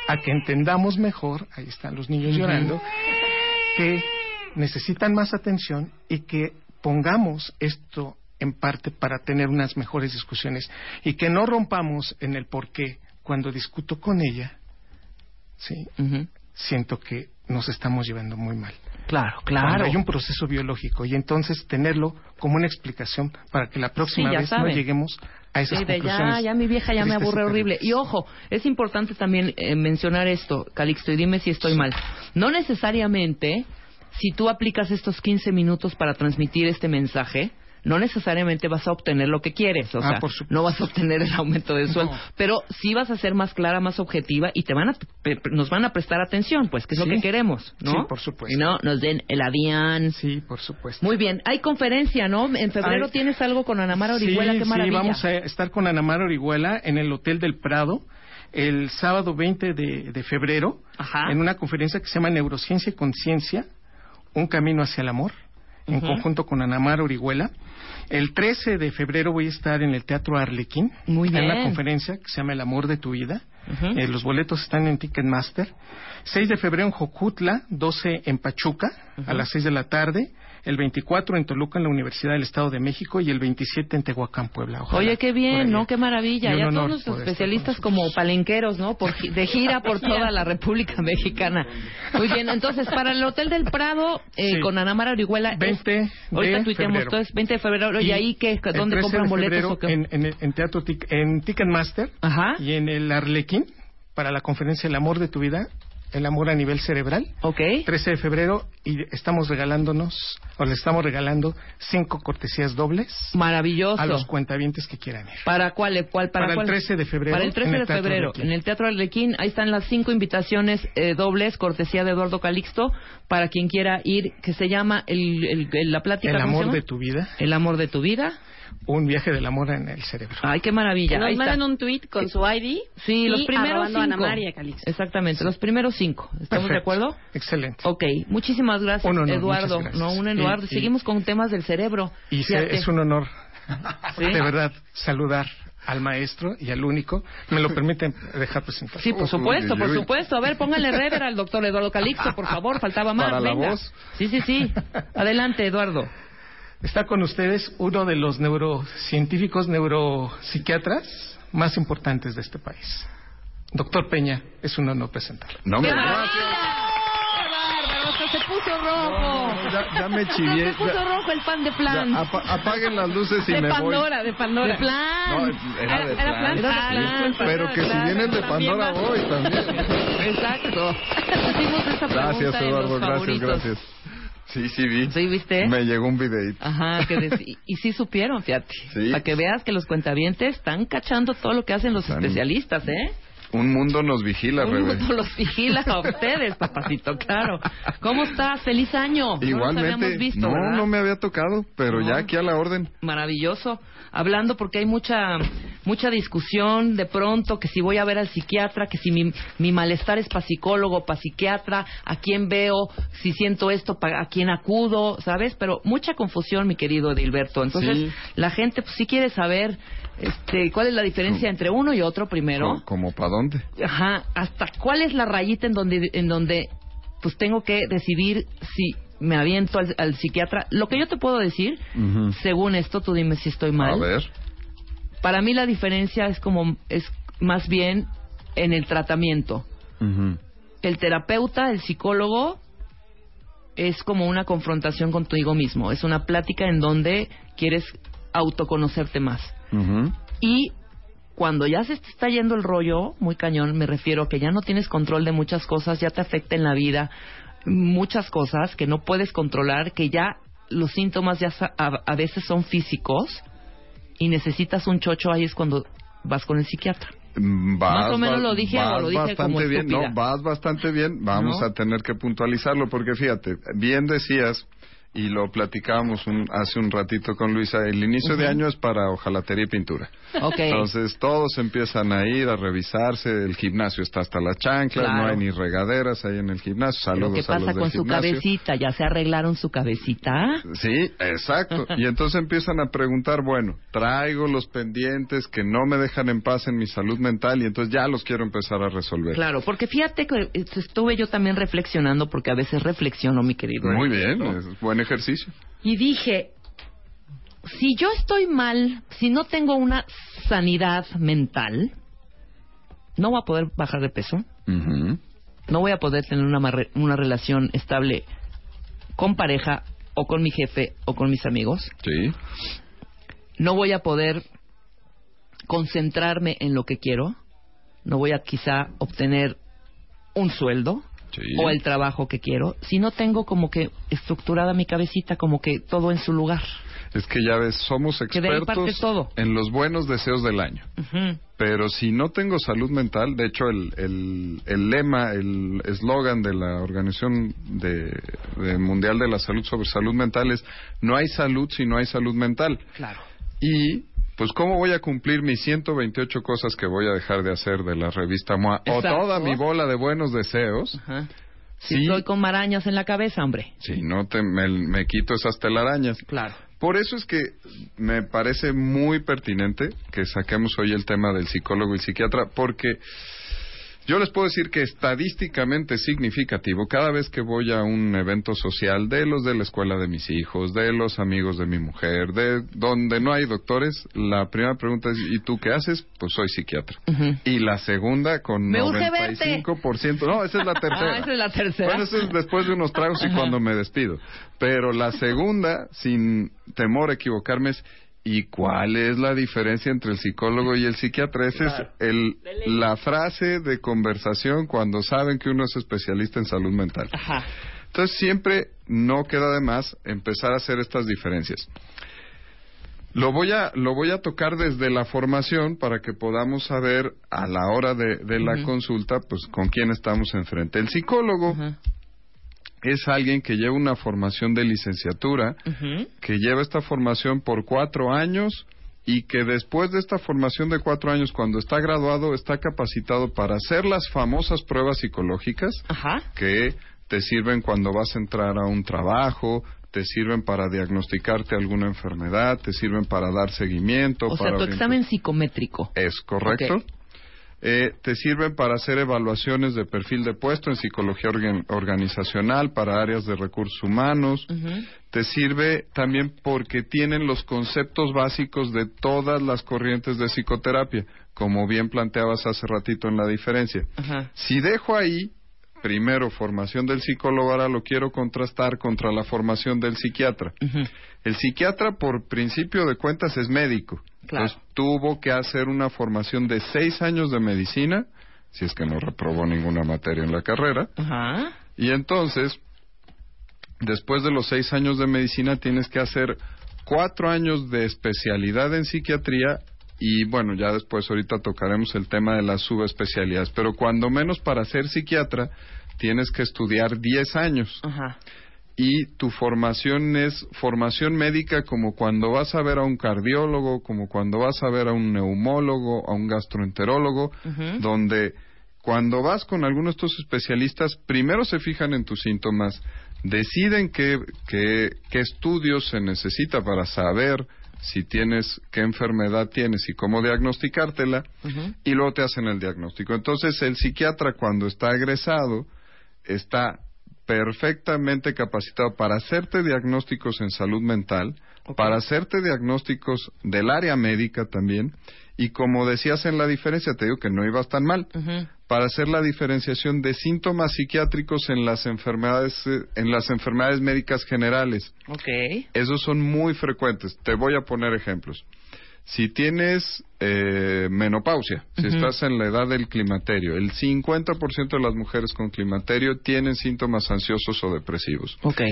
a que entendamos mejor, ahí están los niños llorando, que necesitan más atención y que pongamos esto en parte para tener unas mejores discusiones y que no rompamos en el por qué cuando discuto con ella, sí, siento que nos estamos llevando muy mal. Claro, Cuando claro. hay un proceso biológico y entonces tenerlo como una explicación para que la próxima Sí, vez saben. no lleguemos a esas Sí, de conclusiones. ya, ya mi vieja ya me aburre horrible. Y ojo, es importante también eh, mencionar esto, Calixto, y dime si estoy mal. No necesariamente, si tú aplicas estos 15 minutos para transmitir este mensaje, no necesariamente vas a obtener lo que quieres, o Ah, sea, por no vas a obtener el aumento de sueldo, No. pero sí vas a ser más clara, más objetiva y te van a nos van a prestar atención, pues, que es Sí. lo que queremos, ¿no? Sí, por supuesto. Y no nos den el avión. Sí, por supuesto. Muy bien, hay conferencia, ¿no? En febrero tienes algo con Ana Mara Orihuela, sí, qué sí, maravilla. vamos a estar con Ana Mara Orihuela en el Hotel del Prado el sábado 20 de, de febrero en una conferencia que se llama Neurociencia y Conciencia, un camino hacia el amor, en Ujú. conjunto con Ana Mara Orihuela. El 13 de febrero voy a estar en el Teatro Arlequín Muy en una bien. conferencia que se llama El amor de tu vida. Ujú. Eh, los boletos están en Ticketmaster. 6 de febrero en Jojutla, 12 en Pachuca, a las 6 de la tarde. El 24 en Toluca, en la Universidad del Estado de México. Y el 27 en Tehuacán, Puebla. Ojalá Oye, qué bien. ¿no? Qué maravilla. Y Ya todos nuestros especialistas como palenqueros, ¿no? Por, de gira por toda la República Mexicana. Muy bien, entonces, para el Hotel del Prado, eh, Sí. con Ana Mara Orihuela. es- 20 de ahorita tuiteamos, febrero. entonces, 20 de febrero. ¿Y, ahí qué? el ¿Dónde 13 compran de boletos febrero o qué? En, en, en Teatro Tic- en Ticketmaster y en el Arlequín para la conferencia El amor de tu vida, el amor a nivel cerebral. Ok. 13 de febrero y estamos regalándonos, o le estamos regalando cinco cortesías dobles. Maravilloso. A los cuentavientes que quieran ir. ¿Para cuál? cuál para, Para el cuál? 13 de febrero, Para el 13 en el de febrero, Arlequín. en el Teatro Arlequín. Ahí están las cinco invitaciones eh, dobles, cortesía de Eduardo Calixto, para quien quiera ir, que se llama el, el- la plática. El ¿cómo se amor de tu vida. El amor de tu vida. Un viaje del amor en el cerebro. Ay, qué maravilla. Que nos manden un tweet con su ID Sí, y los primeros a Ana cinco. María Calixto. Exactamente, los primeros cinco. ¿Estamos de Perfecto. acuerdo? Excelente. Ok, muchísimas gracias, Un honor, Eduardo. gracias. No, un Eduardo. y- Seguimos con temas del cerebro. Y se- es un honor, <laughs> ¿Sí? de verdad, saludar al maestro y al único. ¿Me lo permiten dejar presentar? Sí, por supuesto, por supuesto. A ver, póngale rever al doctor Eduardo Calixto, por favor. Faltaba <laughs> más. Para la Venga. voz. Sí, sí, sí. <laughs> Adelante, Eduardo. Está con ustedes uno de los neurocientíficos, neuropsiquiatras más importantes de este país. Doctor Peña, es un honor presentarlo. No me. Hasta se puso rojo. ya, ya me chivié. Se puso ya- rojo el pan de plan. ya, apa- apaguen las luces y de me Pandora, voy. de Pandora. De plan. No, era de Era plan. plan. Era de Ah, plan, sí, Pero que si claro, viene el de Pandora voy también. Exacto. Esa pregunta Gracias, en Eduardo. los Gracias, favoritos. gracias. Sí, sí vi. ¿Sí viste? Me llegó un videíto. Ajá, que dec- <laughs> y, y sí supieron, fíjate. Sí. Para que veas que los cuentavientes están cachando todo lo que hacen los Están- especialistas, ¿eh? Un mundo nos vigila, Un mundo los vigila a ustedes, papacito, claro. ¿Cómo estás? ¡Feliz año! No nos Igualmente. habíamos visto, no, ¿verdad? no me había tocado, pero No. ya aquí a la orden. Maravilloso. Hablando porque hay mucha mucha discusión de pronto que si voy a ver al psiquiatra, que si mi, mi malestar es para psicólogo, para psiquiatra, a quién veo, si siento esto, pa- a quién acudo, ¿sabes? Pero mucha confusión, mi querido Edilberto. Entonces, Sí. la gente pues sí quiere saber este, cuál es la diferencia entre uno y otro primero. Co- ¿Como para dónde? Ajá, hasta cuál es la rayita en donde en donde pues tengo que decidir si me aviento al, al psiquiatra. Lo que yo te puedo decir, según esto, tú dime si estoy A mal. ver. Para mí la diferencia es como es más bien en el tratamiento. El terapeuta, el psicólogo es como una confrontación contigo mismo, es una plática en donde quieres autoconocerte más. Y cuando ya se te está yendo el rollo, muy cañón, me refiero a que ya no tienes control de muchas cosas, ya te afecta en la vida, muchas cosas que no puedes controlar, que ya los síntomas ya a, a veces son físicos y necesitas un chocho, ahí es cuando vas con el psiquiatra. Mm, Vas, Más o menos vas- lo dije o vas lo dije como bastante bien. estúpida. No, vas bastante bien. Vamos ¿No? a tener que puntualizarlo porque fíjate, bien decías y lo platicábamos un- hace un ratito con Luisa, el inicio de Ujú. año es para hojalatería y pintura. Ok. Entonces todos empiezan a ir a revisarse, el gimnasio está hasta la chancla, Claro. no hay ni regaderas ahí en el gimnasio, saludos ¿qué a pasa los del con su gimnasio. cabecita? ¿Ya se arreglaron su cabecita? Sí, exacto. <laughs> Y entonces empiezan a preguntar, bueno, traigo los pendientes que no me dejan en paz en mi salud mental y entonces ya los quiero empezar a resolver. Claro, porque fíjate que eh, estuve yo también reflexionando, porque a veces reflexiono, mi querido. Muy bien, es buen ejercicio. Y dije, si yo estoy mal, si no tengo una sanidad mental, no voy a poder bajar de peso, no voy a poder tener una, una relación estable con pareja o con mi jefe o con mis amigos, Sí. no voy a poder concentrarme en lo que quiero, no voy a quizá obtener un sueldo Sí. o el trabajo que quiero, si no tengo como que estructurada mi cabecita, como que todo en su lugar. Es que ya ves, somos expertos todo. en los buenos deseos del año. Pero si no tengo salud mental, de hecho el, el, el lema, el eslogan de la Organización de, de Mundial de la Salud sobre salud mental es no hay salud si no hay salud mental. Claro. Y pues cómo voy a cumplir mis 128 cosas que voy a dejar de hacer de la revista MOA o toda mi bola de buenos deseos. Ajá. Si Sí. estoy con marañas en la cabeza, hombre. Si no te, me, me quito esas telarañas. Claro. Por eso es que me parece muy pertinente que saquemos hoy el tema del psicólogo y psiquiatra, porque yo les puedo decir que estadísticamente es significativo, cada vez que voy a un evento social de los de la escuela de mis hijos, de los amigos de mi mujer, de donde no hay doctores, la primera pregunta es, ¿y tú qué haces? Pues soy psiquiatra. Y la segunda con Me urge verte. 95%, no, esa es la <laughs> tercera. Ah, esa es la tercera. Bueno, eso es después de unos tragos y cuando me despido. Pero la segunda, sin temor a equivocarme, es ¿y cuál es la diferencia entre el psicólogo y el psiquiatra? Esa Claro. es el, la frase de conversación cuando saben que uno es especialista en salud mental. Ajá. Entonces siempre no queda de más empezar a hacer estas diferencias. Lo voy a lo voy a tocar desde la formación para que podamos saber a la hora de, de la consulta, pues con quién estamos enfrente. El psicólogo. Es alguien que lleva una formación de licenciatura, que lleva esta formación por cuatro años y que después de esta formación de cuatro años, cuando está graduado, está capacitado para hacer las famosas pruebas psicológicas Ajá. que te sirven cuando vas a entrar a un trabajo, te sirven para diagnosticarte alguna enfermedad, te sirven para dar seguimiento. O sea, para tu orientar- examen psicométrico. Es correcto. Eh, te sirven para hacer evaluaciones de perfil de puesto en psicología organ- organizacional para áreas de recursos humanos. Te sirve también porque tienen los conceptos básicos de todas las corrientes de psicoterapia, como bien planteabas hace ratito en la diferencia. Si dejo ahí, primero formación del psicólogo, ahora lo quiero contrastar contra la formación del psiquiatra. El psiquiatra, por principio de cuentas, es médico. Claro. Entonces, tuvo que hacer una formación de seis años de medicina, si es que no reprobó ninguna materia en la carrera. Ajá. Y entonces, después de los seis años de medicina, tienes que hacer cuatro años de especialidad en psiquiatría y bueno, ya después ahorita tocaremos el tema de las subespecialidades, pero cuando menos para ser psiquiatra tienes que estudiar diez años Ajá. Y tu formación es formación médica como cuando vas a ver a un cardiólogo, como cuando vas a ver a un neumólogo, a un gastroenterólogo, donde cuando vas con alguno de estos especialistas, primero se fijan en tus síntomas, deciden qué, qué, qué estudios se necesita para saber si tienes, qué enfermedad tienes y cómo diagnosticártela, y luego te hacen el diagnóstico. Entonces, el psiquiatra cuando está egresado está perfectamente capacitado para hacerte diagnósticos en salud mental, para hacerte diagnósticos del área médica también, y como decías en la diferencia, te digo que no ibas tan mal, para hacer la diferenciación de síntomas psiquiátricos en las enfermedades, eh, en las enfermedades médicas generales. Ok. Esos son muy frecuentes. Te voy a poner ejemplos. Si tienes eh, menopausia, si estás en la edad del climaterio, el 50% de las mujeres con climaterio tienen síntomas ansiosos o depresivos. Ok.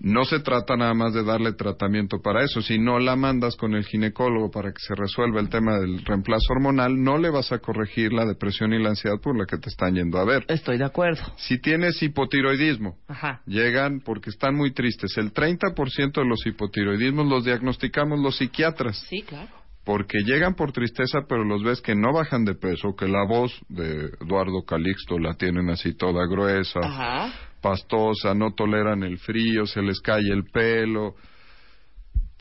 No se trata nada más de darle tratamiento para eso. Si no la mandas con el ginecólogo para que se resuelva el tema del reemplazo hormonal, no le vas a corregir la depresión y la ansiedad por la que te están yendo a ver. Estoy de acuerdo. Si tienes hipotiroidismo, Ajá. llegan porque están muy tristes. El 30% de los hipotiroidismos los diagnosticamos los psiquiatras. Sí, claro. Porque llegan por tristeza, pero los ves que no bajan de peso, que la voz de Eduardo Calixto la tienen así toda gruesa, Ajá. pastosa, no toleran el frío, se les cae el pelo,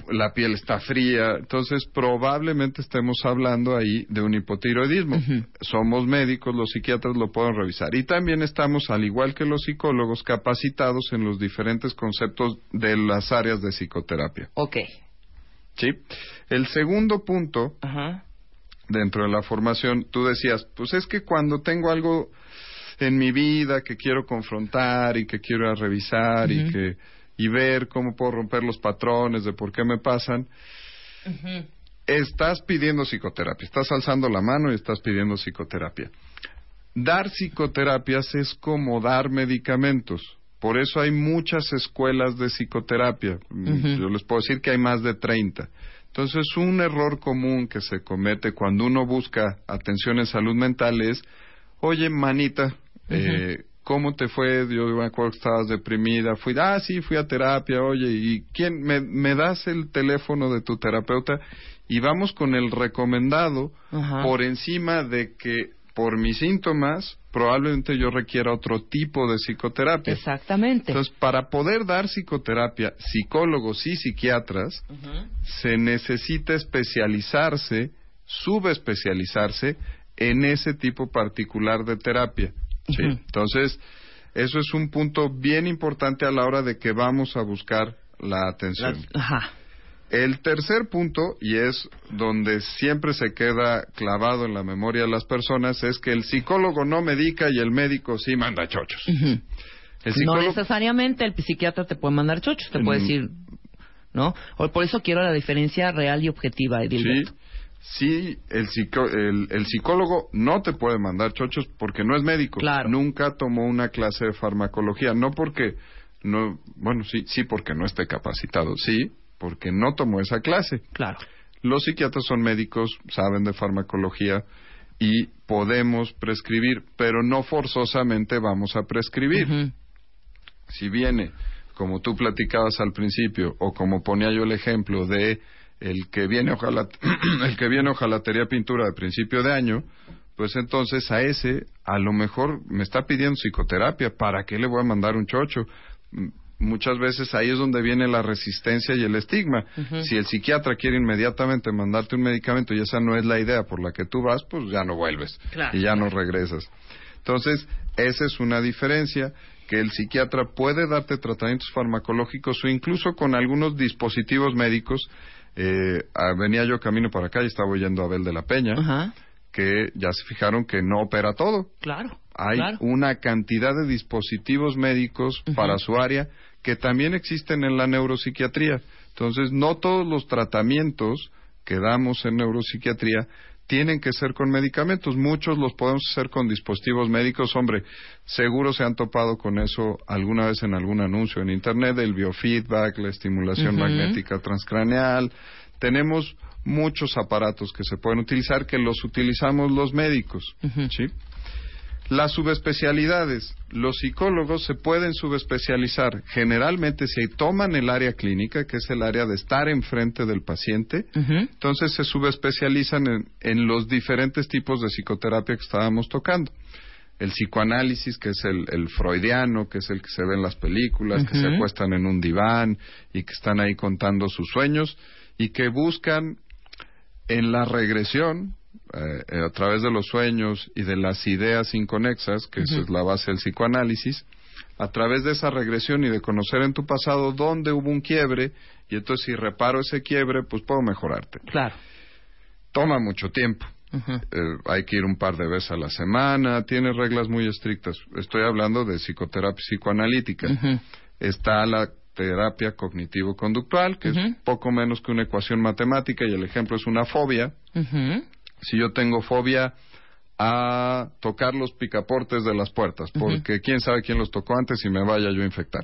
la piel está fría. Entonces, probablemente estemos hablando ahí de un hipotiroidismo. Somos médicos, los psiquiatras lo pueden revisar. Y también estamos, al igual que los psicólogos, capacitados en los diferentes conceptos de las áreas de psicoterapia. Ok. ¿Sí? El segundo punto Ajá. dentro de la formación, tú decías, pues es que cuando tengo algo en mi vida que quiero confrontar y que quiero revisar y que y ver cómo puedo romper los patrones de por qué me pasan, estás pidiendo psicoterapia, estás alzando la mano y estás pidiendo psicoterapia. Dar psicoterapias es como dar medicamentos. Por eso hay muchas escuelas de psicoterapia. Mm. Yo les puedo decir que hay más de 30. Entonces, un error común que se comete cuando uno busca atención en salud mental es, oye, manita, eh, ¿cómo te fue? Yo me acuerdo que estabas deprimida. Fui, ah, sí, fui a terapia, oye, ¿y quién? ¿Me, me das el teléfono de tu terapeuta? Y vamos con el recomendado por encima de que por mis síntomas probablemente yo requiera otro tipo de psicoterapia. Exactamente. Entonces, para poder dar psicoterapia, psicólogos y psiquiatras, se necesita especializarse, subespecializarse en ese tipo particular de terapia. ¿sí? Entonces, eso es un punto bien importante a la hora de que vamos a buscar la atención. Las- Ajá. El tercer punto, y es donde siempre se queda clavado en la memoria de las personas, es que el psicólogo no medica y el médico sí manda chochos. El No necesariamente el psiquiatra te puede mandar chochos, te puede Mm. decir, ¿no? Por eso quiero la diferencia real y objetiva, Sí, sí el, psico- el, el psicólogo no te puede mandar chochos porque no es médico. Claro. Nunca tomó una clase de farmacología. No porque, no, bueno, sí, sí porque no esté capacitado. Sí, porque no tomó esa clase. Claro. Los psiquiatras son médicos, saben de farmacología y podemos prescribir, pero no forzosamente vamos a prescribir. Si viene, como tú platicabas al principio, o como ponía yo el ejemplo de el que viene ojalá <clears throat> el que viene ojalatería pintura de principio de año, pues entonces a ese a lo mejor me está pidiendo psicoterapia, ¿para qué le voy a mandar un chocho? Muchas veces ahí es donde viene la resistencia y el estigma. Si el psiquiatra quiere inmediatamente mandarte un medicamento y esa no es la idea por la que tú vas, pues ya no vuelves Claro. y ya no regresas. Entonces, esa es una diferencia que el psiquiatra puede darte tratamientos farmacológicos o incluso con algunos dispositivos médicos. Eh, venía yo camino para acá y estaba oyendo a Abel de la Peña, que ya se fijaron que no opera todo. Claro. Hay claro. una cantidad de dispositivos médicos para su área que también existen en la neuropsiquiatría. Entonces, no todos los tratamientos que damos en neuropsiquiatría tienen que ser con medicamentos. Muchos los podemos hacer con dispositivos médicos. Hombre, seguro se han topado con eso alguna vez en algún anuncio en Internet, el biofeedback, la estimulación magnética transcraneal. Tenemos muchos aparatos que se pueden utilizar que los utilizamos los médicos. ¿sí? Las subespecialidades. Los psicólogos se pueden subespecializar. Generalmente, si toman el área clínica, que es el área de estar enfrente del paciente, entonces se subespecializan en, en los diferentes tipos de psicoterapia que estábamos tocando. El psicoanálisis, que es el, el freudiano, que es el que se ve en las películas, que se acuestan en un diván y que están ahí contando sus sueños y que buscan en la regresión, eh, eh, a través de los sueños y de las ideas inconexas, que esa es la base del psicoanálisis, a través de esa regresión y de conocer en tu pasado dónde hubo un quiebre, y entonces si reparo ese quiebre, pues puedo mejorarte. Claro. Toma mucho tiempo. Eh, hay que ir un par de veces a la semana, tiene reglas muy estrictas. Estoy hablando de psicoterapia psicoanalítica. Está la terapia cognitivo-conductual, que es poco menos que una ecuación matemática, y el ejemplo es una fobia. Si yo tengo fobia a tocar los picaportes de las puertas, porque quién sabe quién los tocó antes y me vaya yo a infectar.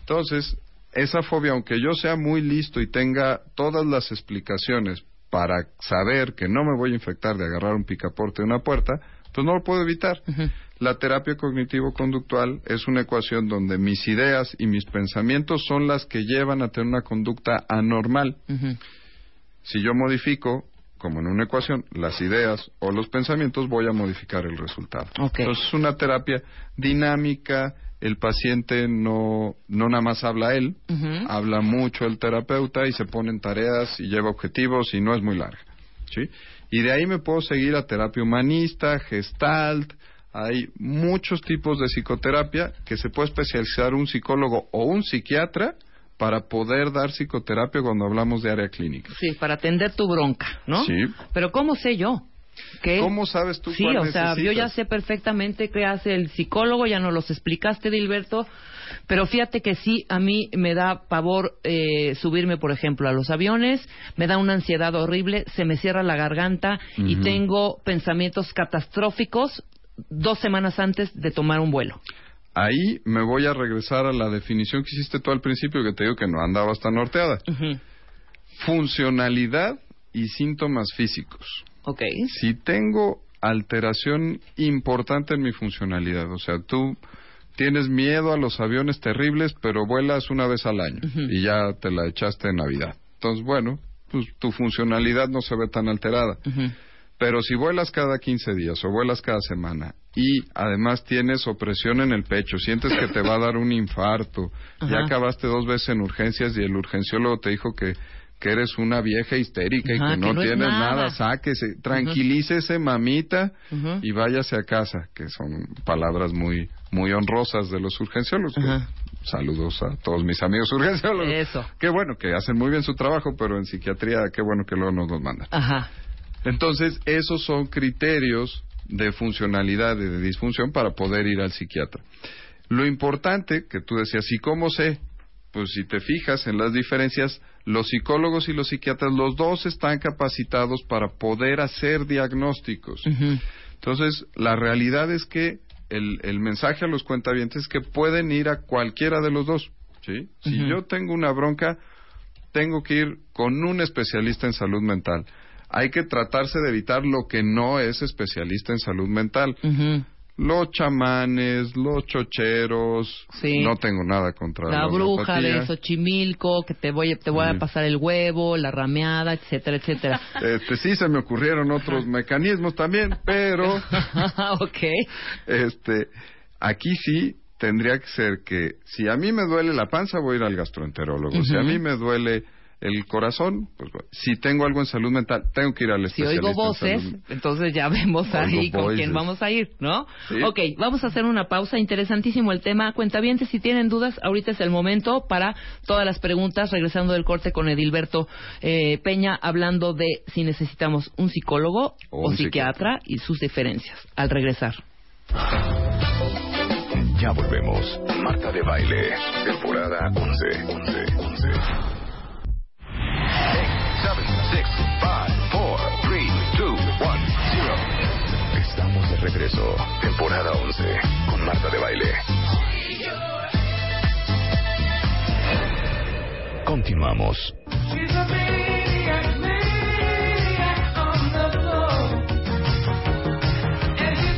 Entonces, esa fobia, aunque yo sea muy listo y tenga todas las explicaciones para saber que no me voy a infectar de agarrar un picaporte de una puerta, pues no lo puedo evitar. La terapia cognitivo-conductual es una ecuación donde mis ideas y mis pensamientos son las que llevan a tener una conducta anormal. Si yo modifico, como en una ecuación, las ideas o los pensamientos, voy a modificar el resultado. Entonces es una terapia dinámica, el paciente no, no nada más habla él, habla mucho el terapeuta y se pone en tareas y lleva objetivos y no es muy larga. ¿sí? Y de ahí me puedo seguir a terapia humanista, gestalt, hay muchos tipos de psicoterapia que se puede especializar un psicólogo o un psiquiatra para poder dar psicoterapia cuando hablamos de área clínica. Sí, para atender tu bronca, ¿no? Sí. Pero ¿cómo sé yo? ¿Qué? ¿Cómo sabes tú Sí, cuál o sea, yo ya sé perfectamente qué hace el psicólogo, ya nos los explicaste, Dilberto, pero fíjate que sí, a mí me da pavor eh, subirme, por ejemplo, a los aviones, me da una ansiedad horrible, se me cierra la garganta y tengo pensamientos catastróficos dos semanas antes de tomar un vuelo. Ahí me voy a regresar a la definición que hiciste tú al principio, que te digo que no andabas tan norteada. Funcionalidad y síntomas físicos. Ok. Si tengo alteración importante en mi funcionalidad, o sea, tú tienes miedo a los aviones terribles, pero vuelas una vez al año y ya te la echaste en Navidad. Entonces, bueno, pues tu funcionalidad no se ve tan alterada. Pero si vuelas cada 15 días o vuelas cada semana y además tienes opresión en el pecho, sientes que te va a dar un infarto, <laughs> ya acabaste dos veces en urgencias y el urgenciólogo te dijo que, que eres una vieja histérica Ajá, y que no, que no es tienes nada. nada, sáquese, tranquilícese mamita y váyase a casa, que son palabras muy muy honrosas de los urgenciólogos. Saludos a todos mis amigos urgenciólogos. Eso. Qué bueno que hacen muy bien su trabajo, pero en psiquiatría qué bueno que luego nos los mandan. Ajá. Entonces, esos son criterios de funcionalidad y de disfunción para poder ir al psiquiatra. Lo importante que tú decías, ¿y cómo sé? Pues si te fijas en las diferencias, los psicólogos y los psiquiatras, los dos están capacitados para poder hacer diagnósticos. Entonces, la realidad es que el, el mensaje a los cuentavientes es que pueden ir a cualquiera de los dos. ¿sí? Si yo tengo una bronca, tengo que ir con un especialista en salud mental. Hay que tratarse de evitar lo que no es especialista en salud mental. Los chamanes, los chocheros. Sí. No tengo nada contra La la bruja de. Xochimilco, que te voy, te voy a pasar el huevo, la rameada, etcétera, etcétera. <laughs> Este, sí, se me ocurrieron otros mecanismos también, pero <laughs> ok. este, aquí sí tendría que ser que si a mí me duele la panza voy a ir al gastroenterólogo, si a mí me duele el corazón, pues si tengo algo en salud mental tengo que ir al Si especialista. oigo en voces, salud- entonces ya <laughs> vemos Oigo ahí con voices. quién vamos a ir, ¿no? Sí. Ok, vamos a hacer una pausa. Interesantísimo el tema. Cuentavientes, si tienen dudas, ahorita es el momento para todas las preguntas. Regresando del corte con Edilberto eh, Peña, hablando de si necesitamos un psicólogo O psiquiatra y sus diferencias. Al regresar. Ya volvemos. Marta de Baile, temporada 11. 11, 11. Regreso. Temporada 11 con Marta de Baile. Continuamos.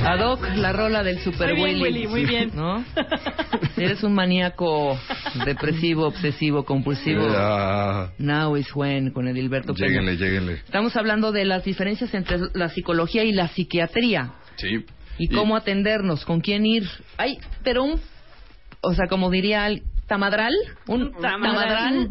Ad hoc, la rola del Super Muy bien, Willy, muy bien. ¿No? <laughs> Eres un maníaco depresivo, obsesivo, compulsivo. Now is when, con Edilberto Peña. lléguenle, lléguenle. Estamos hablando de las diferencias entre la psicología y la psiquiatría. Sí. Y cómo atendernos, con quién ir. Ay, pero un, o sea, como diría el tamadral, un tamadral. tamadral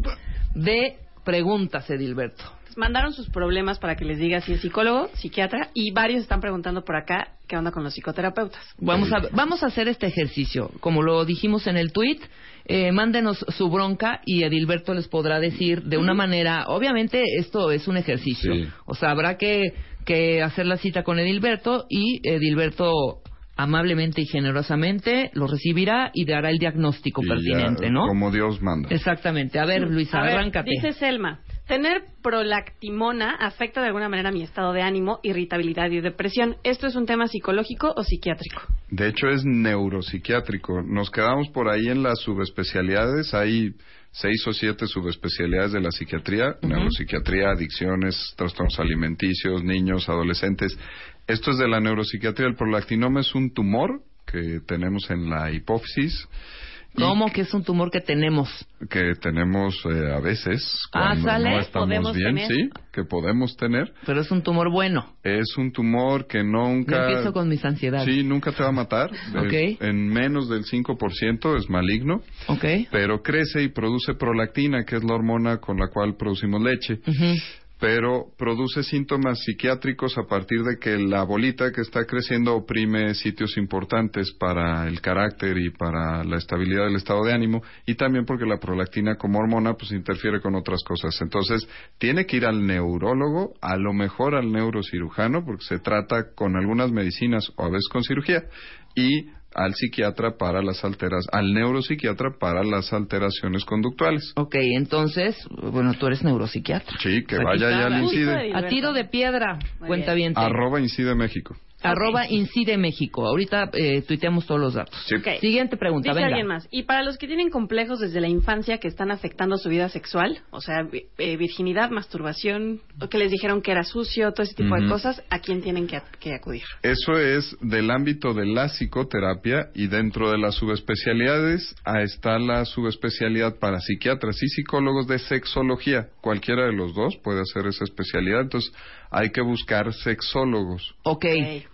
de preguntas, Edilberto. Mandaron sus problemas para que les diga si es psicólogo, psiquiatra, y varios están preguntando por acá qué onda con los psicoterapeutas. Vamos a, vamos a hacer este ejercicio. Como lo dijimos en el tweet, eh, mándenos su bronca y Edilberto les podrá decir de una manera. Obviamente, esto es un ejercicio. Sí. O sea, habrá que, que hacer la cita con Edilberto y Edilberto amablemente y generosamente lo recibirá y dará el diagnóstico Y ya, pertinente, ¿no? Como Dios manda. Exactamente. A ver, Luisa, A ver, arráncate. Dice Selma, tener prolactimona afecta de alguna manera mi estado de ánimo, irritabilidad y depresión. ¿Esto es un tema psicológico o psiquiátrico? De hecho, es neuropsiquiátrico. Nos quedamos por ahí en las subespecialidades. Hay seis o siete subespecialidades de la psiquiatría, neuropsiquiatría, adicciones, trastornos alimenticios, niños, adolescentes. Esto es de la neuropsiquiatría. El prolactinoma es un tumor que tenemos en la hipófisis. ¿Cómo que es un tumor que tenemos? Que tenemos eh, a veces Ah, cuando ¿sale? no estamos ¿Podemos bien, tener? sí, que podemos tener. Pero es un tumor bueno. Es un tumor que nunca... Yo empiezo con mis ansiedades. Sí, nunca te va a matar. <laughs> Ok. Eh, en menos del 5% es maligno. Ok. Pero crece y produce prolactina, que es la hormona con la cual producimos leche. Pero produce síntomas psiquiátricos a partir de que la bolita que está creciendo oprime sitios importantes para el carácter y para la estabilidad del estado de ánimo y también porque la prolactina como hormona pues interfiere con otras cosas. Entonces tiene que ir al neurólogo, a lo mejor al neurocirujano porque se trata con algunas medicinas o a veces con cirugía y al psiquiatra para las alteras, al neuropsiquiatra para las alteraciones conductuales. Ok, entonces, bueno, tú eres neuropsiquiatra. Sí, que Aquí vaya ya al Incide. A tiro de piedra, cuenta bien. Arroba Incide México. Arroba Incide México. Ahorita eh, tuiteamos todos los datos. Sí. Siguiente pregunta, Dice venga. alguien más. Y para los que tienen complejos desde la infancia que están afectando su vida sexual, o sea, eh, virginidad, masturbación, o que les dijeron que era sucio, todo ese tipo de cosas, ¿a quién tienen que, que acudir? Eso es del ámbito de la psicoterapia y dentro de las subespecialidades ah, está la subespecialidad para psiquiatras y psicólogos de sexología. Cualquiera de los dos puede hacer esa especialidad, entonces hay que buscar sexólogos. Ok,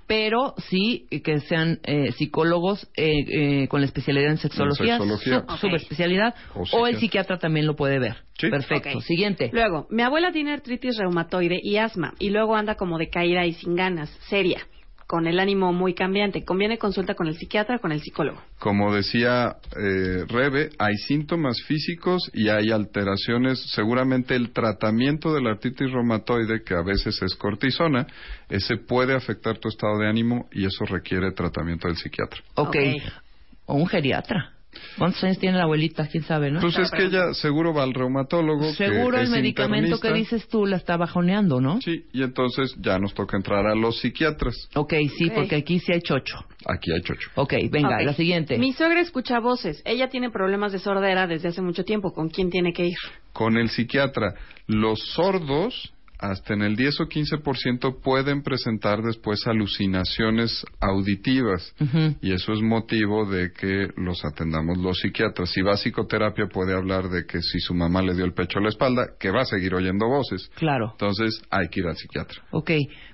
pero sí que sean eh, psicólogos eh, eh, con la especialidad en sexología, En sexología. su- subespecialidad, O o, el psiquiatra. también lo puede ver. Perfecto. Siguiente. Luego, mi abuela tiene artritis reumatoide y asma, y luego anda como decaída y sin ganas, seria, con el ánimo muy cambiante. ¿Conviene consulta con el psiquiatra o con el psicólogo? Como decía eh, Rebe, hay síntomas físicos y hay alteraciones. Seguramente el tratamiento de la artritis reumatoide, que a veces es cortisona, ese puede afectar tu estado de ánimo y eso requiere tratamiento del psiquiatra. ok. O un geriatra. ¿Cuántos años tiene la abuelita? ¿Quién sabe, no? Pues es que ella seguro va al reumatólogo. que Seguro el es medicamento que internista. dices tú la está bajoneando, ¿no? Sí, y entonces ya nos toca entrar a los psiquiatras. Ok, sí, Ok. porque aquí sí hay chocho. Aquí hay chocho. Ok, venga, Ok. la siguiente. Mi suegra escucha voces. Ella tiene problemas de sordera desde hace mucho tiempo. ¿Con quién tiene que ir? Con el psiquiatra, los sordos hasta en el 10 o 15% pueden presentar después alucinaciones auditivas y eso es motivo de que los atendamos los psiquiatras. Si va a psicoterapia puede hablar de que si su mamá le dio el pecho a la espalda, que va a seguir oyendo voces. Claro. Entonces hay que ir al psiquiatra. Ok,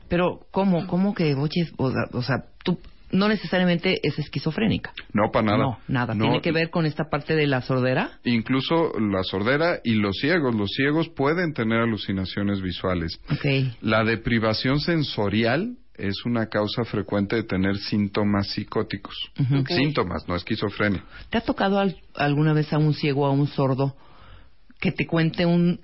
pero ¿cómo, cómo que oyes? O, o sea, tú no necesariamente es esquizofrénica. No, para nada. No, nada. No, ¿Tiene que ver con esta parte de la sordera? Incluso la sordera y los ciegos. Los ciegos pueden tener alucinaciones visuales. Ok. La deprivación sensorial es una causa frecuente de tener síntomas psicóticos. Síntomas, no esquizofrenia. ¿Te ha tocado al- alguna vez a un ciego o a un sordo que te cuente un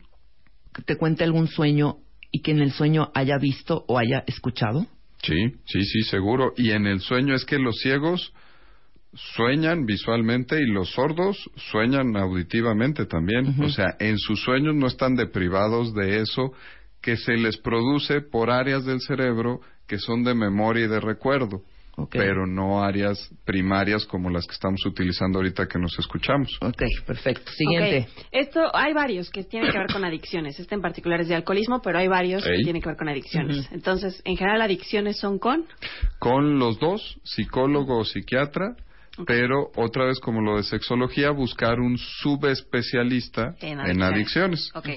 que te cuente algún sueño y que en el sueño haya visto o haya escuchado? Sí, sí, sí, seguro. Y en el sueño es que los ciegos sueñan visualmente y los sordos sueñan auditivamente también. O sea, en sus sueños no están deprivados de eso que se les produce por áreas del cerebro que son de memoria y de recuerdo. Pero no áreas primarias como las que estamos utilizando ahorita que nos escuchamos. Ok, perfecto. Ok. Esto, hay varios que tienen que ver con adicciones. Este en particular es de alcoholismo, pero hay varios que tienen que ver con adicciones. Entonces, en general, adicciones son con. con los dos, psicólogo o psiquiatra, pero otra vez como lo de sexología, buscar un subespecialista En en adicciones. Ok.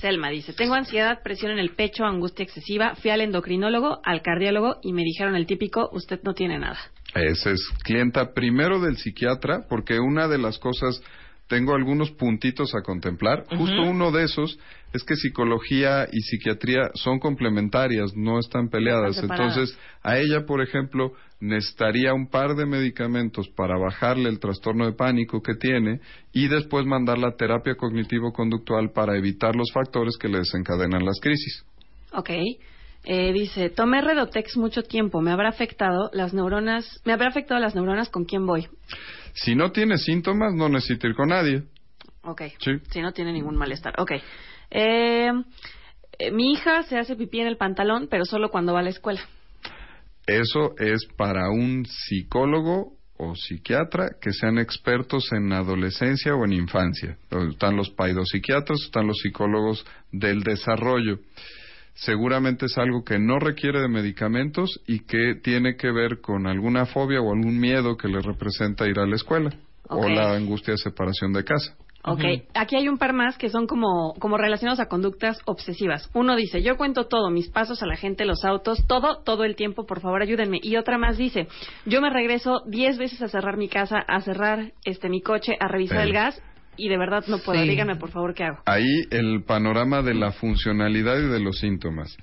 Selma dice, tengo ansiedad, presión en el pecho, angustia excesiva, fui al endocrinólogo, al cardiólogo y me dijeron el típico, usted no tiene nada. Ese es clienta primero del psiquiatra, porque una de las cosas, tengo algunos puntitos a contemplar. Justo uno de esos es que psicología y psiquiatría son complementarias, no están peleadas. están. Entonces, a ella, por ejemplo, necesitaría un par de medicamentos para bajarle el trastorno de pánico que tiene y después mandarla a terapia cognitivo-conductual para evitar los factores que le desencadenan las crisis. Ok. Eh, dice, tomé Redotex mucho tiempo, me habrá afectado las neuronas, me habrá afectado las neuronas con quién voy. Si no tiene síntomas, no necesita ir con nadie. Ok. Sí. Si no tiene ningún malestar. Ok. Eh, eh, mi hija se hace pipí en el pantalón, pero solo cuando va a la escuela. Eso es para un psicólogo o psiquiatra que sean expertos en adolescencia o en infancia. Están los paidopsiquiatras, están los psicólogos del desarrollo. Seguramente es algo que no requiere de medicamentos y que tiene que ver con alguna fobia o algún miedo que le representa ir a la escuela o la angustia de separación de casa. Ok, aquí hay un par más que son como, como relacionados a conductas obsesivas. Uno dice, yo cuento todo, mis pasos a la gente, los autos, todo, todo el tiempo, por favor ayúdenme. Y otra más dice, yo me regreso diez veces a cerrar mi casa, a cerrar este mi coche, a revisar Eh. el gas y de verdad no puedo. Sí. Díganme por favor qué hago. Ahí el panorama de la funcionalidad y de los síntomas.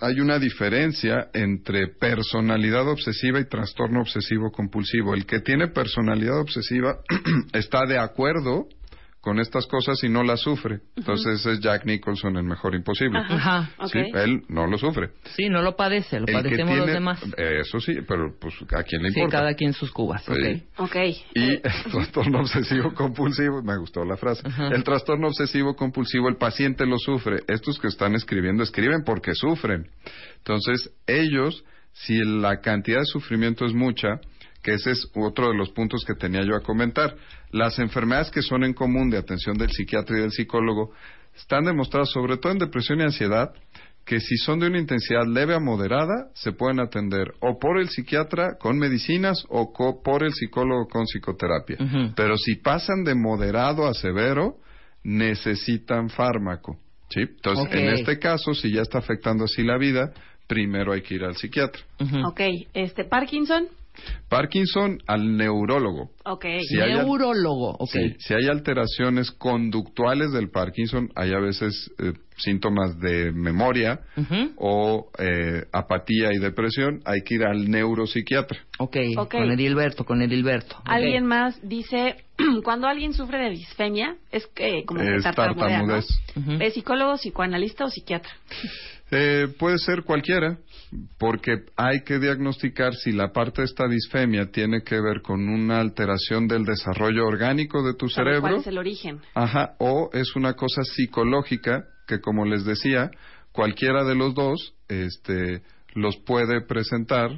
Hay una diferencia entre personalidad obsesiva y trastorno obsesivo compulsivo. El que tiene personalidad obsesiva <clears throat> está de acuerdo con estas cosas y no las sufre. Entonces es Jack Nicholson en Mejor Imposible. Ajá, Sí, él no lo sufre. Sí, no lo padece, lo El padecemos los tiene- demás. Eso sí, pero pues a quién le Sí, importa. cada quien sus cubas. Sí. ok. Ok. Y el trastorno obsesivo compulsivo, me gustó la frase. El trastorno obsesivo compulsivo, el paciente lo sufre. Estos que están escribiendo, escriben porque sufren. Entonces, ellos, si la cantidad de sufrimiento es mucha, que ese es otro de los puntos que tenía yo a comentar, las enfermedades que son en común de atención del psiquiatra y del psicólogo están demostradas, sobre todo en depresión y ansiedad, que si son de una intensidad leve a moderada, se pueden atender o por el psiquiatra con medicinas o co- por el psicólogo con psicoterapia. Pero si pasan de moderado a severo, necesitan fármaco. ¿sí? Entonces, en este caso, si ya está afectando así la vida, primero hay que ir al psiquiatra. Ok, este, Parkinson. Parkinson al neurólogo. Ok. Si hay Neurólogo, ok. Sí, si hay alteraciones conductuales del Parkinson, hay a veces eh, síntomas de memoria o eh, apatía y depresión, hay que ir al neuropsiquiatra. ok, Ok. con Edilberto, con Edilberto. Alguien más dice, <clears throat> cuando alguien sufre de disfemia, es que como que Es tartamudez. ¿Es psicólogo, psicoanalista o psiquiatra? <laughs> Eh, puede ser cualquiera, porque hay que diagnosticar si la parte de esta disfemia tiene que ver con una alteración del desarrollo orgánico de tu cerebro. ¿Cuál es el origen? Ajá, o es una cosa psicológica que, como les decía, cualquiera de los dos este, los puede presentar,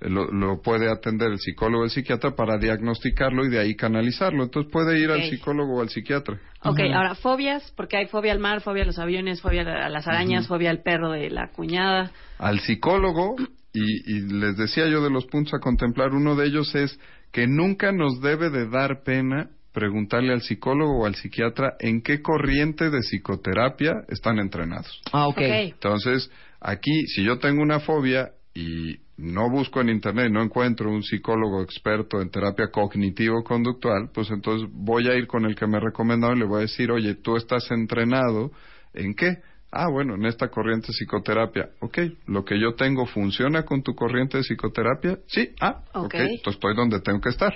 lo, lo puede atender el psicólogo o el psiquiatra para diagnosticarlo y de ahí canalizarlo. Entonces puede ir al psicólogo o al psiquiatra. Ok, ahora fobias, porque hay fobia al mar, fobia a los aviones, fobia a las arañas, fobia al perro de la cuñada. Al psicólogo, y, y les decía yo de los puntos a contemplar, uno de ellos es que nunca nos debe de dar pena preguntarle al psicólogo o al psiquiatra en qué corriente de psicoterapia están entrenados. Ah, ok. Entonces, aquí, si yo tengo una fobia y no busco en internet, no encuentro un psicólogo experto en terapia cognitivo-conductual, pues entonces voy a ir con el que me recomendado y le voy a decir, oye, tú estás entrenado en qué? Ah, bueno, en esta corriente de psicoterapia. Ok, lo que yo tengo funciona con tu corriente de psicoterapia. Sí, ah, ok, Ok. entonces estoy donde tengo que estar.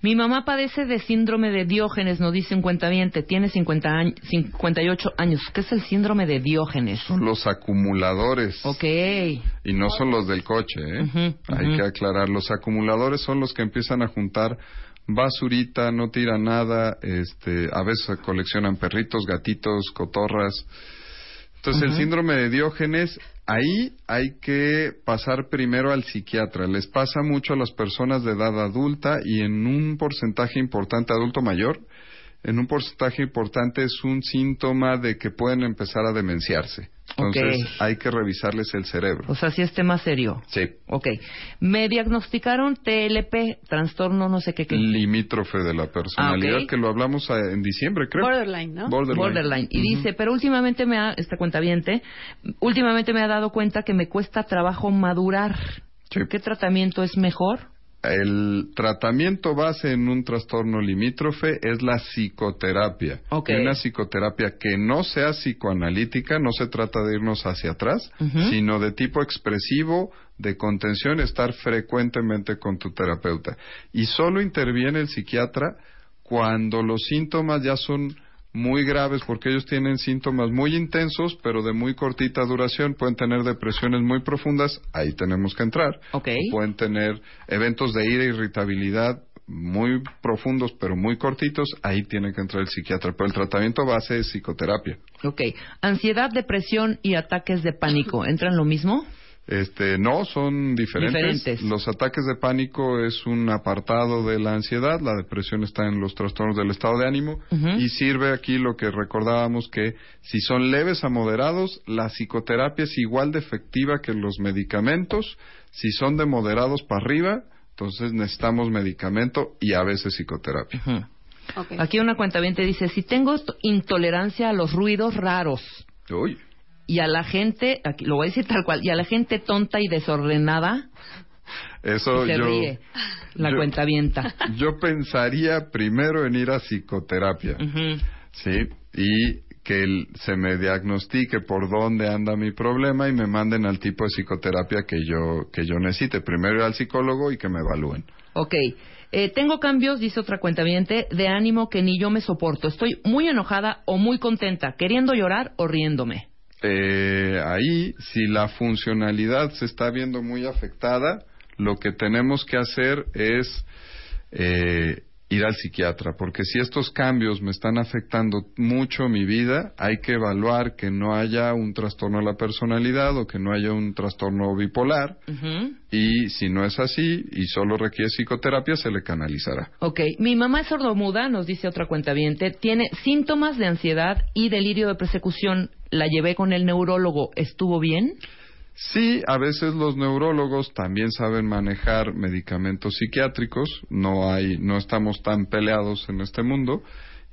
Mi mamá padece de síndrome de Diógenes, nos dice un cuentaviente, tiene 50 años, 58 años. ¿Qué es el síndrome de Diógenes? Son los acumuladores. Ok. Y no son los del coche, ¿eh? Hay que aclarar. Los acumuladores son los que empiezan a juntar basurita, no tiran nada, este, a veces coleccionan perritos, gatitos, cotorras. Entonces, el síndrome de Diógenes, ahí hay que pasar primero al psiquiatra. Les pasa mucho a las personas de edad adulta y en un porcentaje importante adulto mayor, en un porcentaje importante es un síntoma de que pueden empezar a demenciarse. Entonces, hay que revisarles el cerebro. O sea, sí es tema serio. Sí. Ok. Me diagnosticaron TLP, trastorno no sé qué. qué. Limítrofe de la personalidad, Ah, que lo hablamos eh, en diciembre, creo. Borderline, ¿no? Borderline. Y Ujú. dice, pero últimamente me ha, esta cuenta últimamente me ha dado cuenta que me cuesta trabajo madurar. ¿Qué tratamiento es mejor? El tratamiento base en un trastorno limítrofe es la psicoterapia. Y una psicoterapia que no sea psicoanalítica, no se trata de irnos hacia atrás, sino de tipo expresivo, de contención, estar frecuentemente con tu terapeuta. Y solo interviene el psiquiatra cuando los síntomas ya son muy graves porque ellos tienen síntomas muy intensos pero de muy cortita duración pueden tener depresiones muy profundas ahí tenemos que entrar Ok. O pueden tener eventos de ira e irritabilidad muy profundos pero muy cortitos ahí tiene que entrar el psiquiatra pero el tratamiento base es psicoterapia Ok. Ansiedad, depresión y ataques de pánico, ¿entran lo mismo? Este, no, son diferentes. Diferentes. Los ataques de pánico es un apartado de la ansiedad, la depresión está en los trastornos del estado de ánimo y sirve aquí lo que recordábamos que si son leves a moderados, la psicoterapia es igual de efectiva que los medicamentos. Si son de moderados para arriba, entonces necesitamos medicamento y a veces psicoterapia. Aquí una cuenta dice, si tengo intolerancia a los ruidos raros Uy. Y a la gente, aquí lo voy a decir tal cual, y a la gente tonta y desordenada, Eso se yo, ríe la yo- cuenta vienta. <laughs> yo pensaría primero en ir a psicoterapia. Sí, y que el- se me diagnostique por dónde anda mi problema y me manden al tipo de psicoterapia que yo que yo necesite. Primero ir al psicólogo y que me evalúen. Ok. Eh, tengo cambios, dice otra cuenta de ánimo que ni yo me soporto. Estoy muy enojada o muy contenta, queriendo llorar o riéndome. Eh, ahí, si la funcionalidad se está viendo muy afectada, lo que tenemos que hacer es eh, ir al psiquiatra, porque si estos cambios me están afectando mucho mi vida, hay que evaluar que no haya un trastorno de la personalidad o que no haya un trastorno bipolar, y si no es así y solo requiere psicoterapia, se le canalizará. Ok, mi mamá es sordomuda, nos dice otra cuenta tiene síntomas de ansiedad y delirio de persecución. La llevé con el neurólogo, ¿estuvo bien? Sí, a veces los neurólogos también saben manejar medicamentos psiquiátricos, no hay, no estamos tan peleados en este mundo.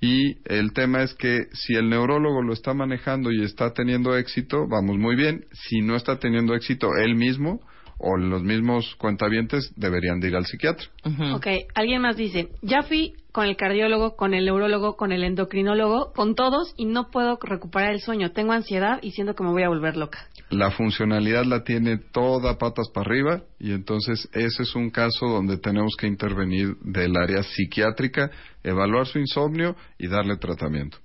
Y el tema es que si el neurólogo lo está manejando y está teniendo éxito, vamos muy bien. Si no está teniendo éxito él mismo o los mismos cuentavientes, deberían de ir al psiquiatra. Ok, alguien más dice, ya fui con el cardiólogo, con el neurólogo, con el endocrinólogo, con todos y no puedo recuperar el sueño. Tengo ansiedad y siento que me voy a volver loca. La funcionalidad la tiene toda patas para arriba y entonces ese es un caso donde tenemos que intervenir del área psiquiátrica, evaluar su insomnio y darle tratamiento.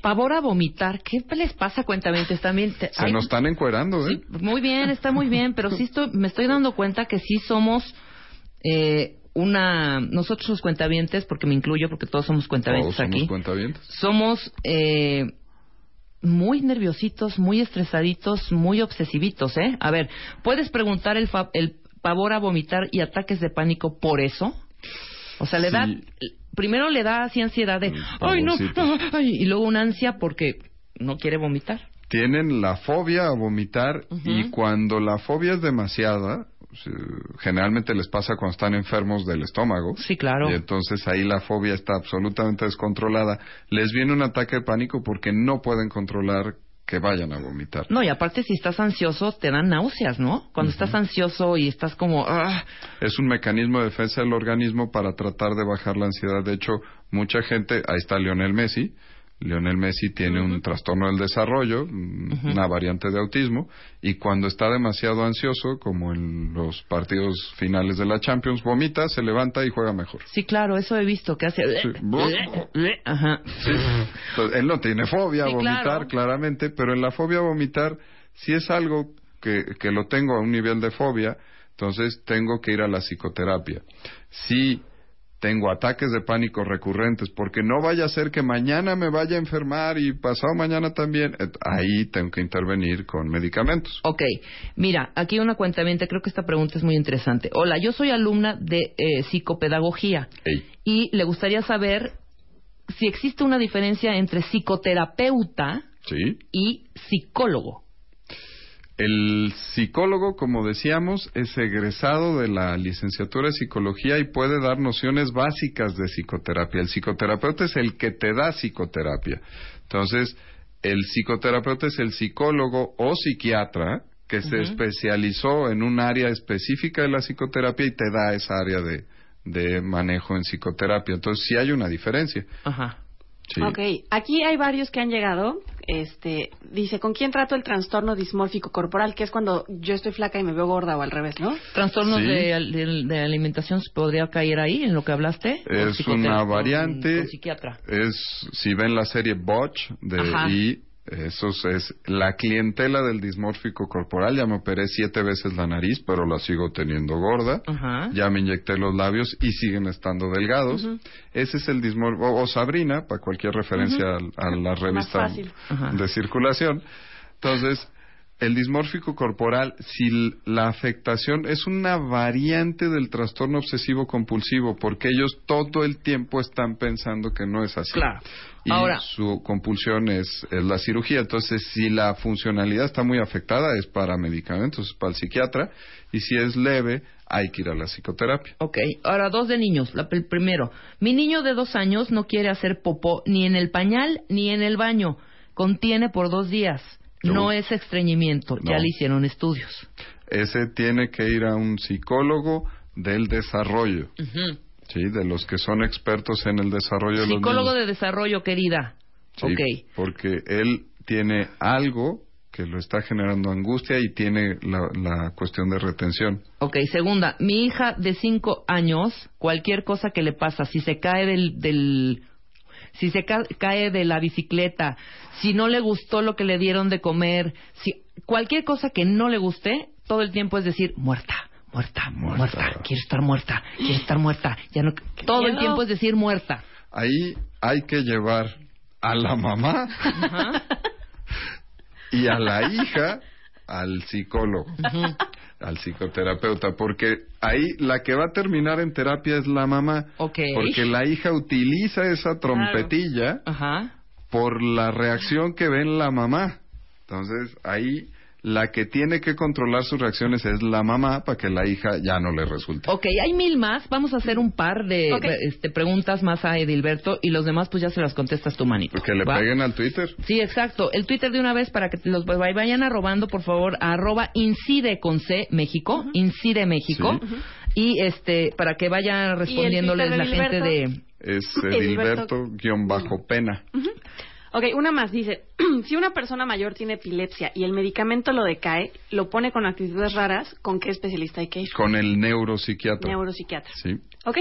Pavor a vomitar, ¿qué les pasa cuentavientes también? Te- Se ay, nos están encuerando, ¿eh? Muy bien, está muy bien, pero sí estoy, me estoy dando cuenta que sí somos eh, una... Nosotros los cuentavientes, porque me incluyo, porque todos somos cuentavientes Todos somos aquí, cuentavientes. somos eh, muy nerviositos, muy estresaditos, muy obsesivitos, ¿eh? A ver, ¿puedes preguntar el, fa- el pavor a vomitar y ataques de pánico por eso? O sea, le da... Primero le da así ansiedad de... ¡Ay, no! ah, ay", y luego una ansia porque no quiere vomitar. Tienen la fobia a vomitar y cuando la fobia es demasiada, eh, generalmente les pasa cuando están enfermos del estómago. Sí, claro. Y entonces ahí la fobia está absolutamente descontrolada. Les viene un ataque de pánico porque no pueden controlar que vayan a vomitar. No, y aparte si estás ansioso te dan náuseas, ¿no? Cuando estás ansioso y estás como... "Ah", Es un mecanismo de defensa del organismo para tratar de bajar la ansiedad. De hecho, mucha gente, ahí está Lionel Messi. Lionel Messi tiene un trastorno del desarrollo, mm, una variante de autismo, y cuando está demasiado ansioso, como en los partidos finales de la Champions, vomita, se levanta y juega mejor. Sí, claro, eso he visto que hace... Ajá. Entonces, él no tiene fobia Sí, a vomitar, claro. claramente, pero en la fobia a vomitar, si es algo que, que lo tengo a un nivel de fobia, entonces tengo que ir a la psicoterapia. Si tengo ataques de pánico recurrentes, porque no vaya a ser que mañana me vaya a enfermar y pasado mañana también, ahí tengo que intervenir con medicamentos. Ok, mira, aquí una cuenta creo que esta pregunta es muy interesante. Hola, yo soy alumna de eh, psicopedagogía y le gustaría saber si existe una diferencia entre psicoterapeuta Sí. y psicólogo. El psicólogo, como decíamos, es egresado de la licenciatura de psicología y puede dar nociones básicas de psicoterapia. El psicoterapeuta es el que te da psicoterapia. Entonces, el psicoterapeuta es el psicólogo o psiquiatra que se especializó en un área específica de la psicoterapia y te da esa área de, de manejo en psicoterapia. Entonces, sí hay una diferencia. Ajá. Sí. Ok, aquí hay varios que han llegado. Este, dice, ¿con quién trato el trastorno dismórfico corporal? Que es cuando yo estoy flaca y me veo gorda o al revés, ¿no? ¿Trastornos Sí. de, de- de alimentación podría caer ahí en lo que hablaste? ¿O Es una con- variante. con psiquiatra. Es, si ven la serie Botch de Ajá. y eso es la clientela del dismórfico corporal. Ya me operé siete veces la nariz, pero la sigo teniendo gorda. Ajá. Ya me inyecté los labios y siguen estando delgados. Ese es el dismórfico. O, Sabrina, para cualquier referencia Ujú. al- a, la revista de circulación. Entonces, el dismórfico corporal, si la afectación es una variante del trastorno obsesivo compulsivo, porque ellos todo el tiempo están pensando que no es así. Claro. Y Ahora- su compulsión es, es la cirugía. Entonces, si la funcionalidad está muy afectada, es para medicamentos, es para el psiquiatra. Y si es leve, hay que ir a la psicoterapia. Ok, ahora dos de niños. La- el primero, mi niño de dos años no quiere hacer popó ni en el pañal ni en el baño. Contiene por dos días. No es estreñimiento. Ya le hicieron estudios. Ese tiene que ir a un psicólogo del desarrollo. Sí, de los que son expertos en el desarrollo Psicólogo de desarrollo, querida. Sí, Ok. Porque él tiene algo que lo está generando angustia y tiene la, la cuestión de retención. Ok, segunda, mi hija de cinco años, cualquier cosa que le pasa, si se cae del, del si se ca- cae de la bicicleta, si no le gustó lo que le dieron de comer, si cualquier cosa que no le guste, todo el tiempo es decir muerta, muerta, muerta, quiero estar muerta, quiero estar muerta, ya no, todo el tiempo es decir muerta. Ahí hay que llevar a la mamá <laughs> y a la hija al psicólogo, <laughs> al psicoterapeuta, porque ahí la que va a terminar en terapia es la mamá, porque la hija utiliza esa trompetilla por la reacción que ve en la mamá. Entonces ahí la que tiene que controlar sus reacciones es la mamá para que la hija ya no le resulte. Ok, hay mil más. Vamos a hacer un par de este, preguntas más a Edilberto y los demás pues ya se las contestas tú, manito. Que le ¿va? peguen al Twitter. Sí, exacto. El Twitter de una vez para que los vayan arrobando, por favor, a arroba incide con C México, incide México. Y este, para que vaya respondiéndoles la gente de... <laughs> Edilberto? Es Edilberto. Edilberto-pena. Ok, una más dice, <clears throat> si una persona mayor tiene epilepsia y el medicamento lo decae, lo pone con actitudes raras, ¿con qué especialista hay que ir? Con el neuropsiquiatra. Neuropsiquiatra. Sí. Ok.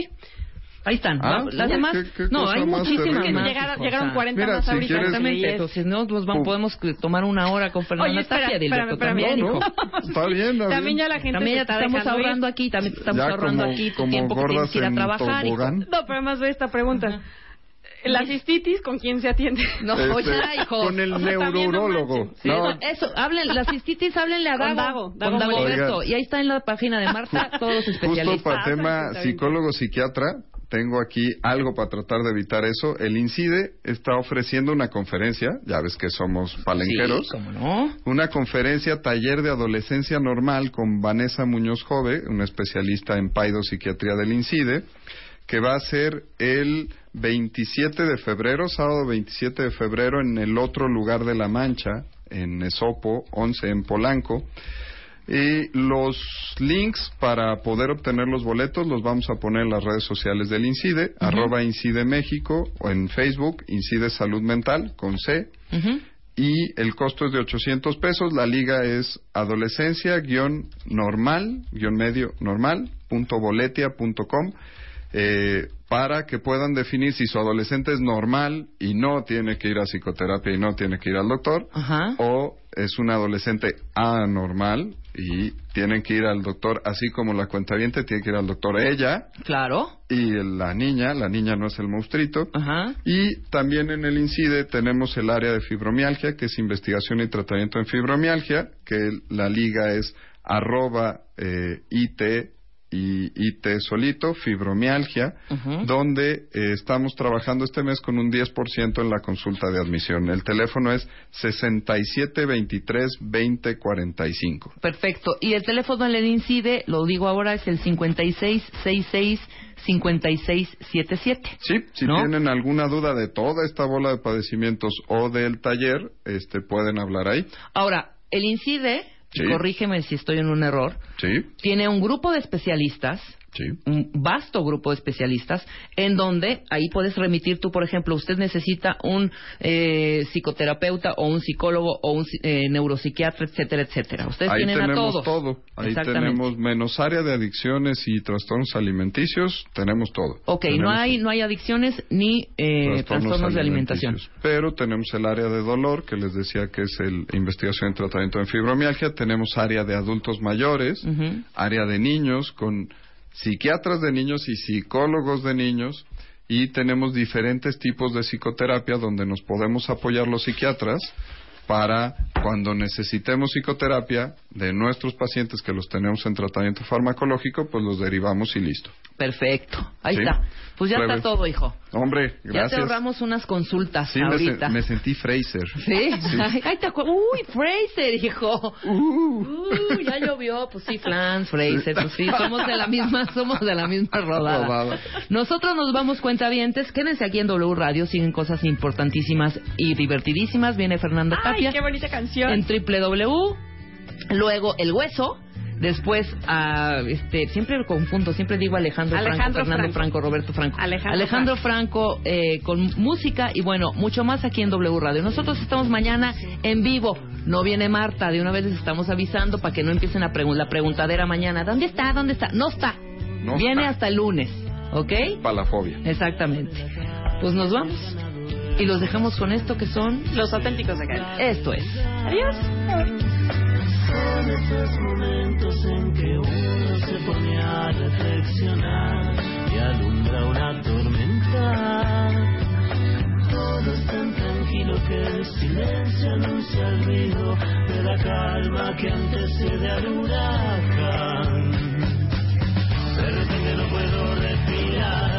Ahí están. Ah, ¿no? Las ¿qué- demás, qué- qué no, hay más muchísimas más. Llegaron- llegaron o sea, 40 Mira, más si ahorita. Exactamente. Entonces, no, pues vamos, podemos tomar una hora con Fernanda Oye, espera, Tapia, Edilberto, espérame, espérame, hijo. no, <laughs> Está bien, está También bien. ya la gente También ya te estamos dejando ir. ahorrando aquí, también te estamos Ya ahorrando como- aquí tu tiempo que tienes que ir a trabajar. tobogán. No, pero además ve esta pregunta. La cistitis, ¿con quién se atiende? <laughs> No, Este, ya, hijo. con el neurólogo. Sí, No, Eso, hablen, la cistitis, háblenle a Con Dago, Dago, Dago con Dago. Y ahí está en la página de Marta todos los Justo especialistas. para tema psicólogo psiquiatra, tengo aquí algo para tratar de evitar eso. El INCIDE está ofreciendo una conferencia, ya ves que somos palenqueros. Sí, cómo no. Una conferencia taller de adolescencia normal con Vanessa Muñoz Jove, una especialista en psiquiatría del INCIDE, que va a ser el 27 de febrero, sábado 27 de febrero, en el otro lugar de La Mancha, en Esopo 11 en Polanco. Y los links para poder obtener los boletos los vamos a poner en las redes sociales del INCIDE, arroba INCIDE México, o en Facebook, INCIDE Salud Mental, con C y el costo es de 800 pesos. La liga es adolescencia-normal-medio normal punto boletia punto com, eh, para que puedan definir si su adolescente es normal y no tiene que ir a psicoterapia y no tiene que ir al doctor Ajá. o es un adolescente anormal y tienen que ir al doctor así como la cuentaviente tiene que ir al doctor ella Claro. y la niña, la niña no es el monstruito. Ajá. Y también en el INCIDE tenemos el área de fibromialgia, que es investigación y tratamiento en fibromialgia, que la liga es arroba eh, IT y IT solito, fibromialgia, donde eh, estamos trabajando este mes con un 10% en la consulta de admisión. El teléfono es 6723-2045. Perfecto. Y el teléfono del INCIDE, lo digo ahora, es el 5666-5677. Sí, si ¿No? tienen alguna duda de toda esta bola de padecimientos o del taller, este, pueden hablar ahí. Ahora, el INCIDE, Sí. corrígeme si estoy en un error, Sí, tiene un grupo de especialistas, sí. un vasto grupo de especialistas, en donde ahí puedes remitir tú, por ejemplo, usted necesita un eh, psicoterapeuta o un psicólogo o un eh, neuropsiquiatra, etcétera, etcétera. Ustedes Ahí tienen a tenemos todos. todo. Ahí tenemos menos área de adicciones y trastornos alimenticios, tenemos todo. Ok, no hay, no hay adicciones ni eh, trastornos, de alimentación. Pero tenemos el área de dolor, que les decía que es el investigación y tratamiento en fibromialgia. Tenemos área de adultos mayores, área de niños con psiquiatras de niños y psicólogos de niños. Y tenemos diferentes tipos de psicoterapia donde nos podemos apoyar los psiquiatras para cuando necesitemos psicoterapia de nuestros pacientes que los tenemos en tratamiento farmacológico, pues los derivamos y listo. Perfecto. Ahí Sí. está. Pues ya está todo, hijo. Hombre, Ya te gracias. ahorramos unas consultas Sí, me, ahorita. se- me sentí Fraser. ¿Sí? <laughs> Ay, ay, te Uy, Fraser, hijo. Uy, ya llovió. Pues sí, Flans, Fraser. Pues sí, <laughs> somos de la misma, somos de la misma rodada. Rodada. Nosotros nos vamos cuentavientes. Quédense aquí en W Radio. Siguen cosas importantísimas y divertidísimas. Viene Fernando Ay, Tapia. qué bonita canción. En www. Luego El Hueso. Después, a este, siempre lo confundo, siempre digo Alejandro, Alejandro Franco, Fernando Franco. Franco, Roberto Franco. Alejandro Franco eh, con música y bueno, mucho más aquí en W Radio. Nosotros estamos mañana en vivo. No viene Marta, de una vez les estamos avisando para que no empiecen a pregun- la preguntadera mañana. ¿Dónde está? ¿Dónde está? No está. No viene está. hasta el lunes, ¿ok? Palafobia. Exactamente. Pues nos vamos y los dejamos con esto que son los auténticos de acá. Esto es. Adiós. Son esos momentos en que uno se pone a reflexionar y alumbra una tormenta. Todo es tan tranquilo que el silencio anuncia el ruido de la calma que antecede al huracán. De repente no puedo respirar.